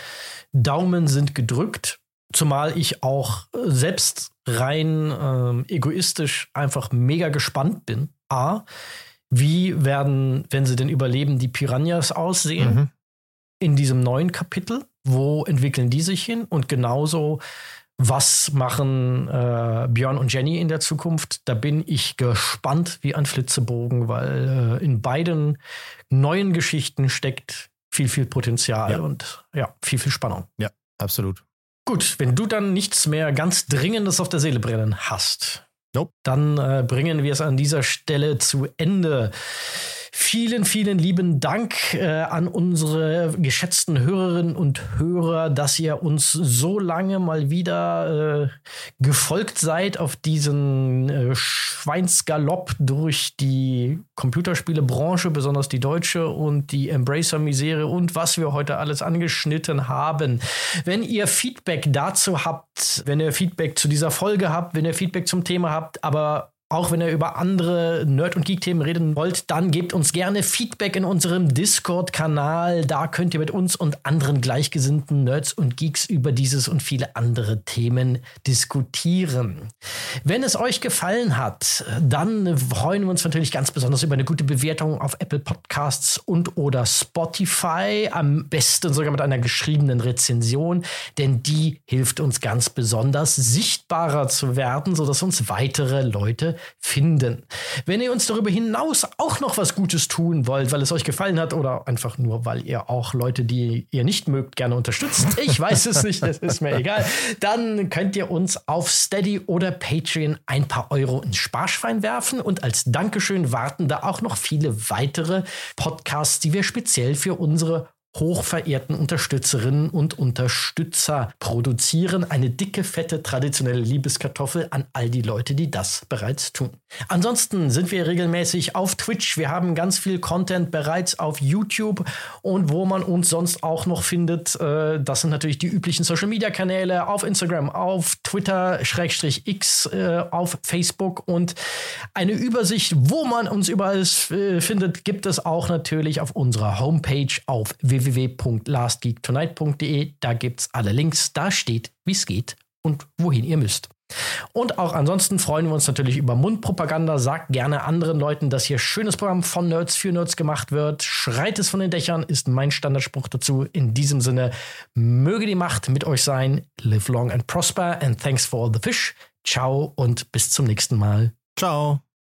Daumen sind gedrückt. Zumal ich auch äh, selbst rein ähm, egoistisch einfach mega gespannt bin. A, wie werden, wenn sie denn überleben, die Piranhas aussehen mhm. in diesem neuen Kapitel? Wo entwickeln die sich hin? Und genauso, was machen äh, Björn und Jenny in der Zukunft? Da bin ich gespannt wie ein Flitzebogen, weil äh, in beiden neuen Geschichten steckt viel, viel Potenzial ja. und ja, viel, viel Spannung. Ja, absolut. Gut, wenn du dann nichts mehr ganz Dringendes auf der Seele brennen hast, nope. dann äh, bringen wir es an dieser Stelle zu Ende. Vielen, vielen lieben Dank äh, an unsere geschätzten Hörerinnen und Hörer, dass ihr uns so lange mal wieder äh, gefolgt seid auf diesen äh, Schweinsgalopp durch die Computerspielebranche, besonders die deutsche und die Embracer-Misere und was wir heute alles angeschnitten haben. Wenn ihr Feedback dazu habt, wenn ihr Feedback zu dieser Folge habt, wenn ihr Feedback zum Thema habt, aber auch wenn ihr über andere Nerd- und Geek-Themen reden wollt, dann gebt uns gerne Feedback in unserem Discord-Kanal. Da könnt ihr mit uns und anderen gleichgesinnten Nerds und Geeks über dieses und viele andere Themen diskutieren. Wenn es euch gefallen hat, dann freuen wir uns natürlich ganz besonders über eine gute Bewertung auf Apple Podcasts und oder Spotify. Am besten sogar mit einer geschriebenen Rezension, denn die hilft uns ganz besonders sichtbarer zu werden, sodass uns weitere Leute finden. Wenn ihr uns darüber hinaus auch noch was Gutes tun wollt, weil es euch gefallen hat oder einfach nur, weil ihr auch Leute, die ihr nicht mögt, gerne unterstützt, ich weiß es nicht, das ist mir egal, dann könnt ihr uns auf Steady oder Patreon ein paar Euro ins Sparschwein werfen und als Dankeschön warten da auch noch viele weitere Podcasts, die wir speziell für unsere hochverehrten Unterstützerinnen und Unterstützer produzieren. Eine dicke, fette, traditionelle Liebeskartoffel an all die Leute, die das bereits tun. Ansonsten sind wir regelmäßig auf Twitch. Wir haben ganz viel Content bereits auf YouTube und wo man uns sonst auch noch findet, äh, das sind natürlich die üblichen Social Media Kanäle auf Instagram, auf Twitter, Schrägstrich X, äh, auf Facebook und eine Übersicht, wo man uns überall äh, findet, gibt es auch natürlich auf unserer Homepage auf www.lastgeektonight.de. Da gibt es alle Links. Da steht, wie es geht und wohin ihr müsst. Und auch ansonsten freuen wir uns natürlich über Mundpropaganda. Sagt gerne anderen Leuten, dass hier schönes Programm von Nerds für Nerds gemacht wird. Schreit es von den Dächern ist mein Standardspruch dazu. In diesem Sinne, möge die Macht mit euch sein. Live long and prosper and thanks for all the fish. Ciao und bis zum nächsten Mal. Ciao.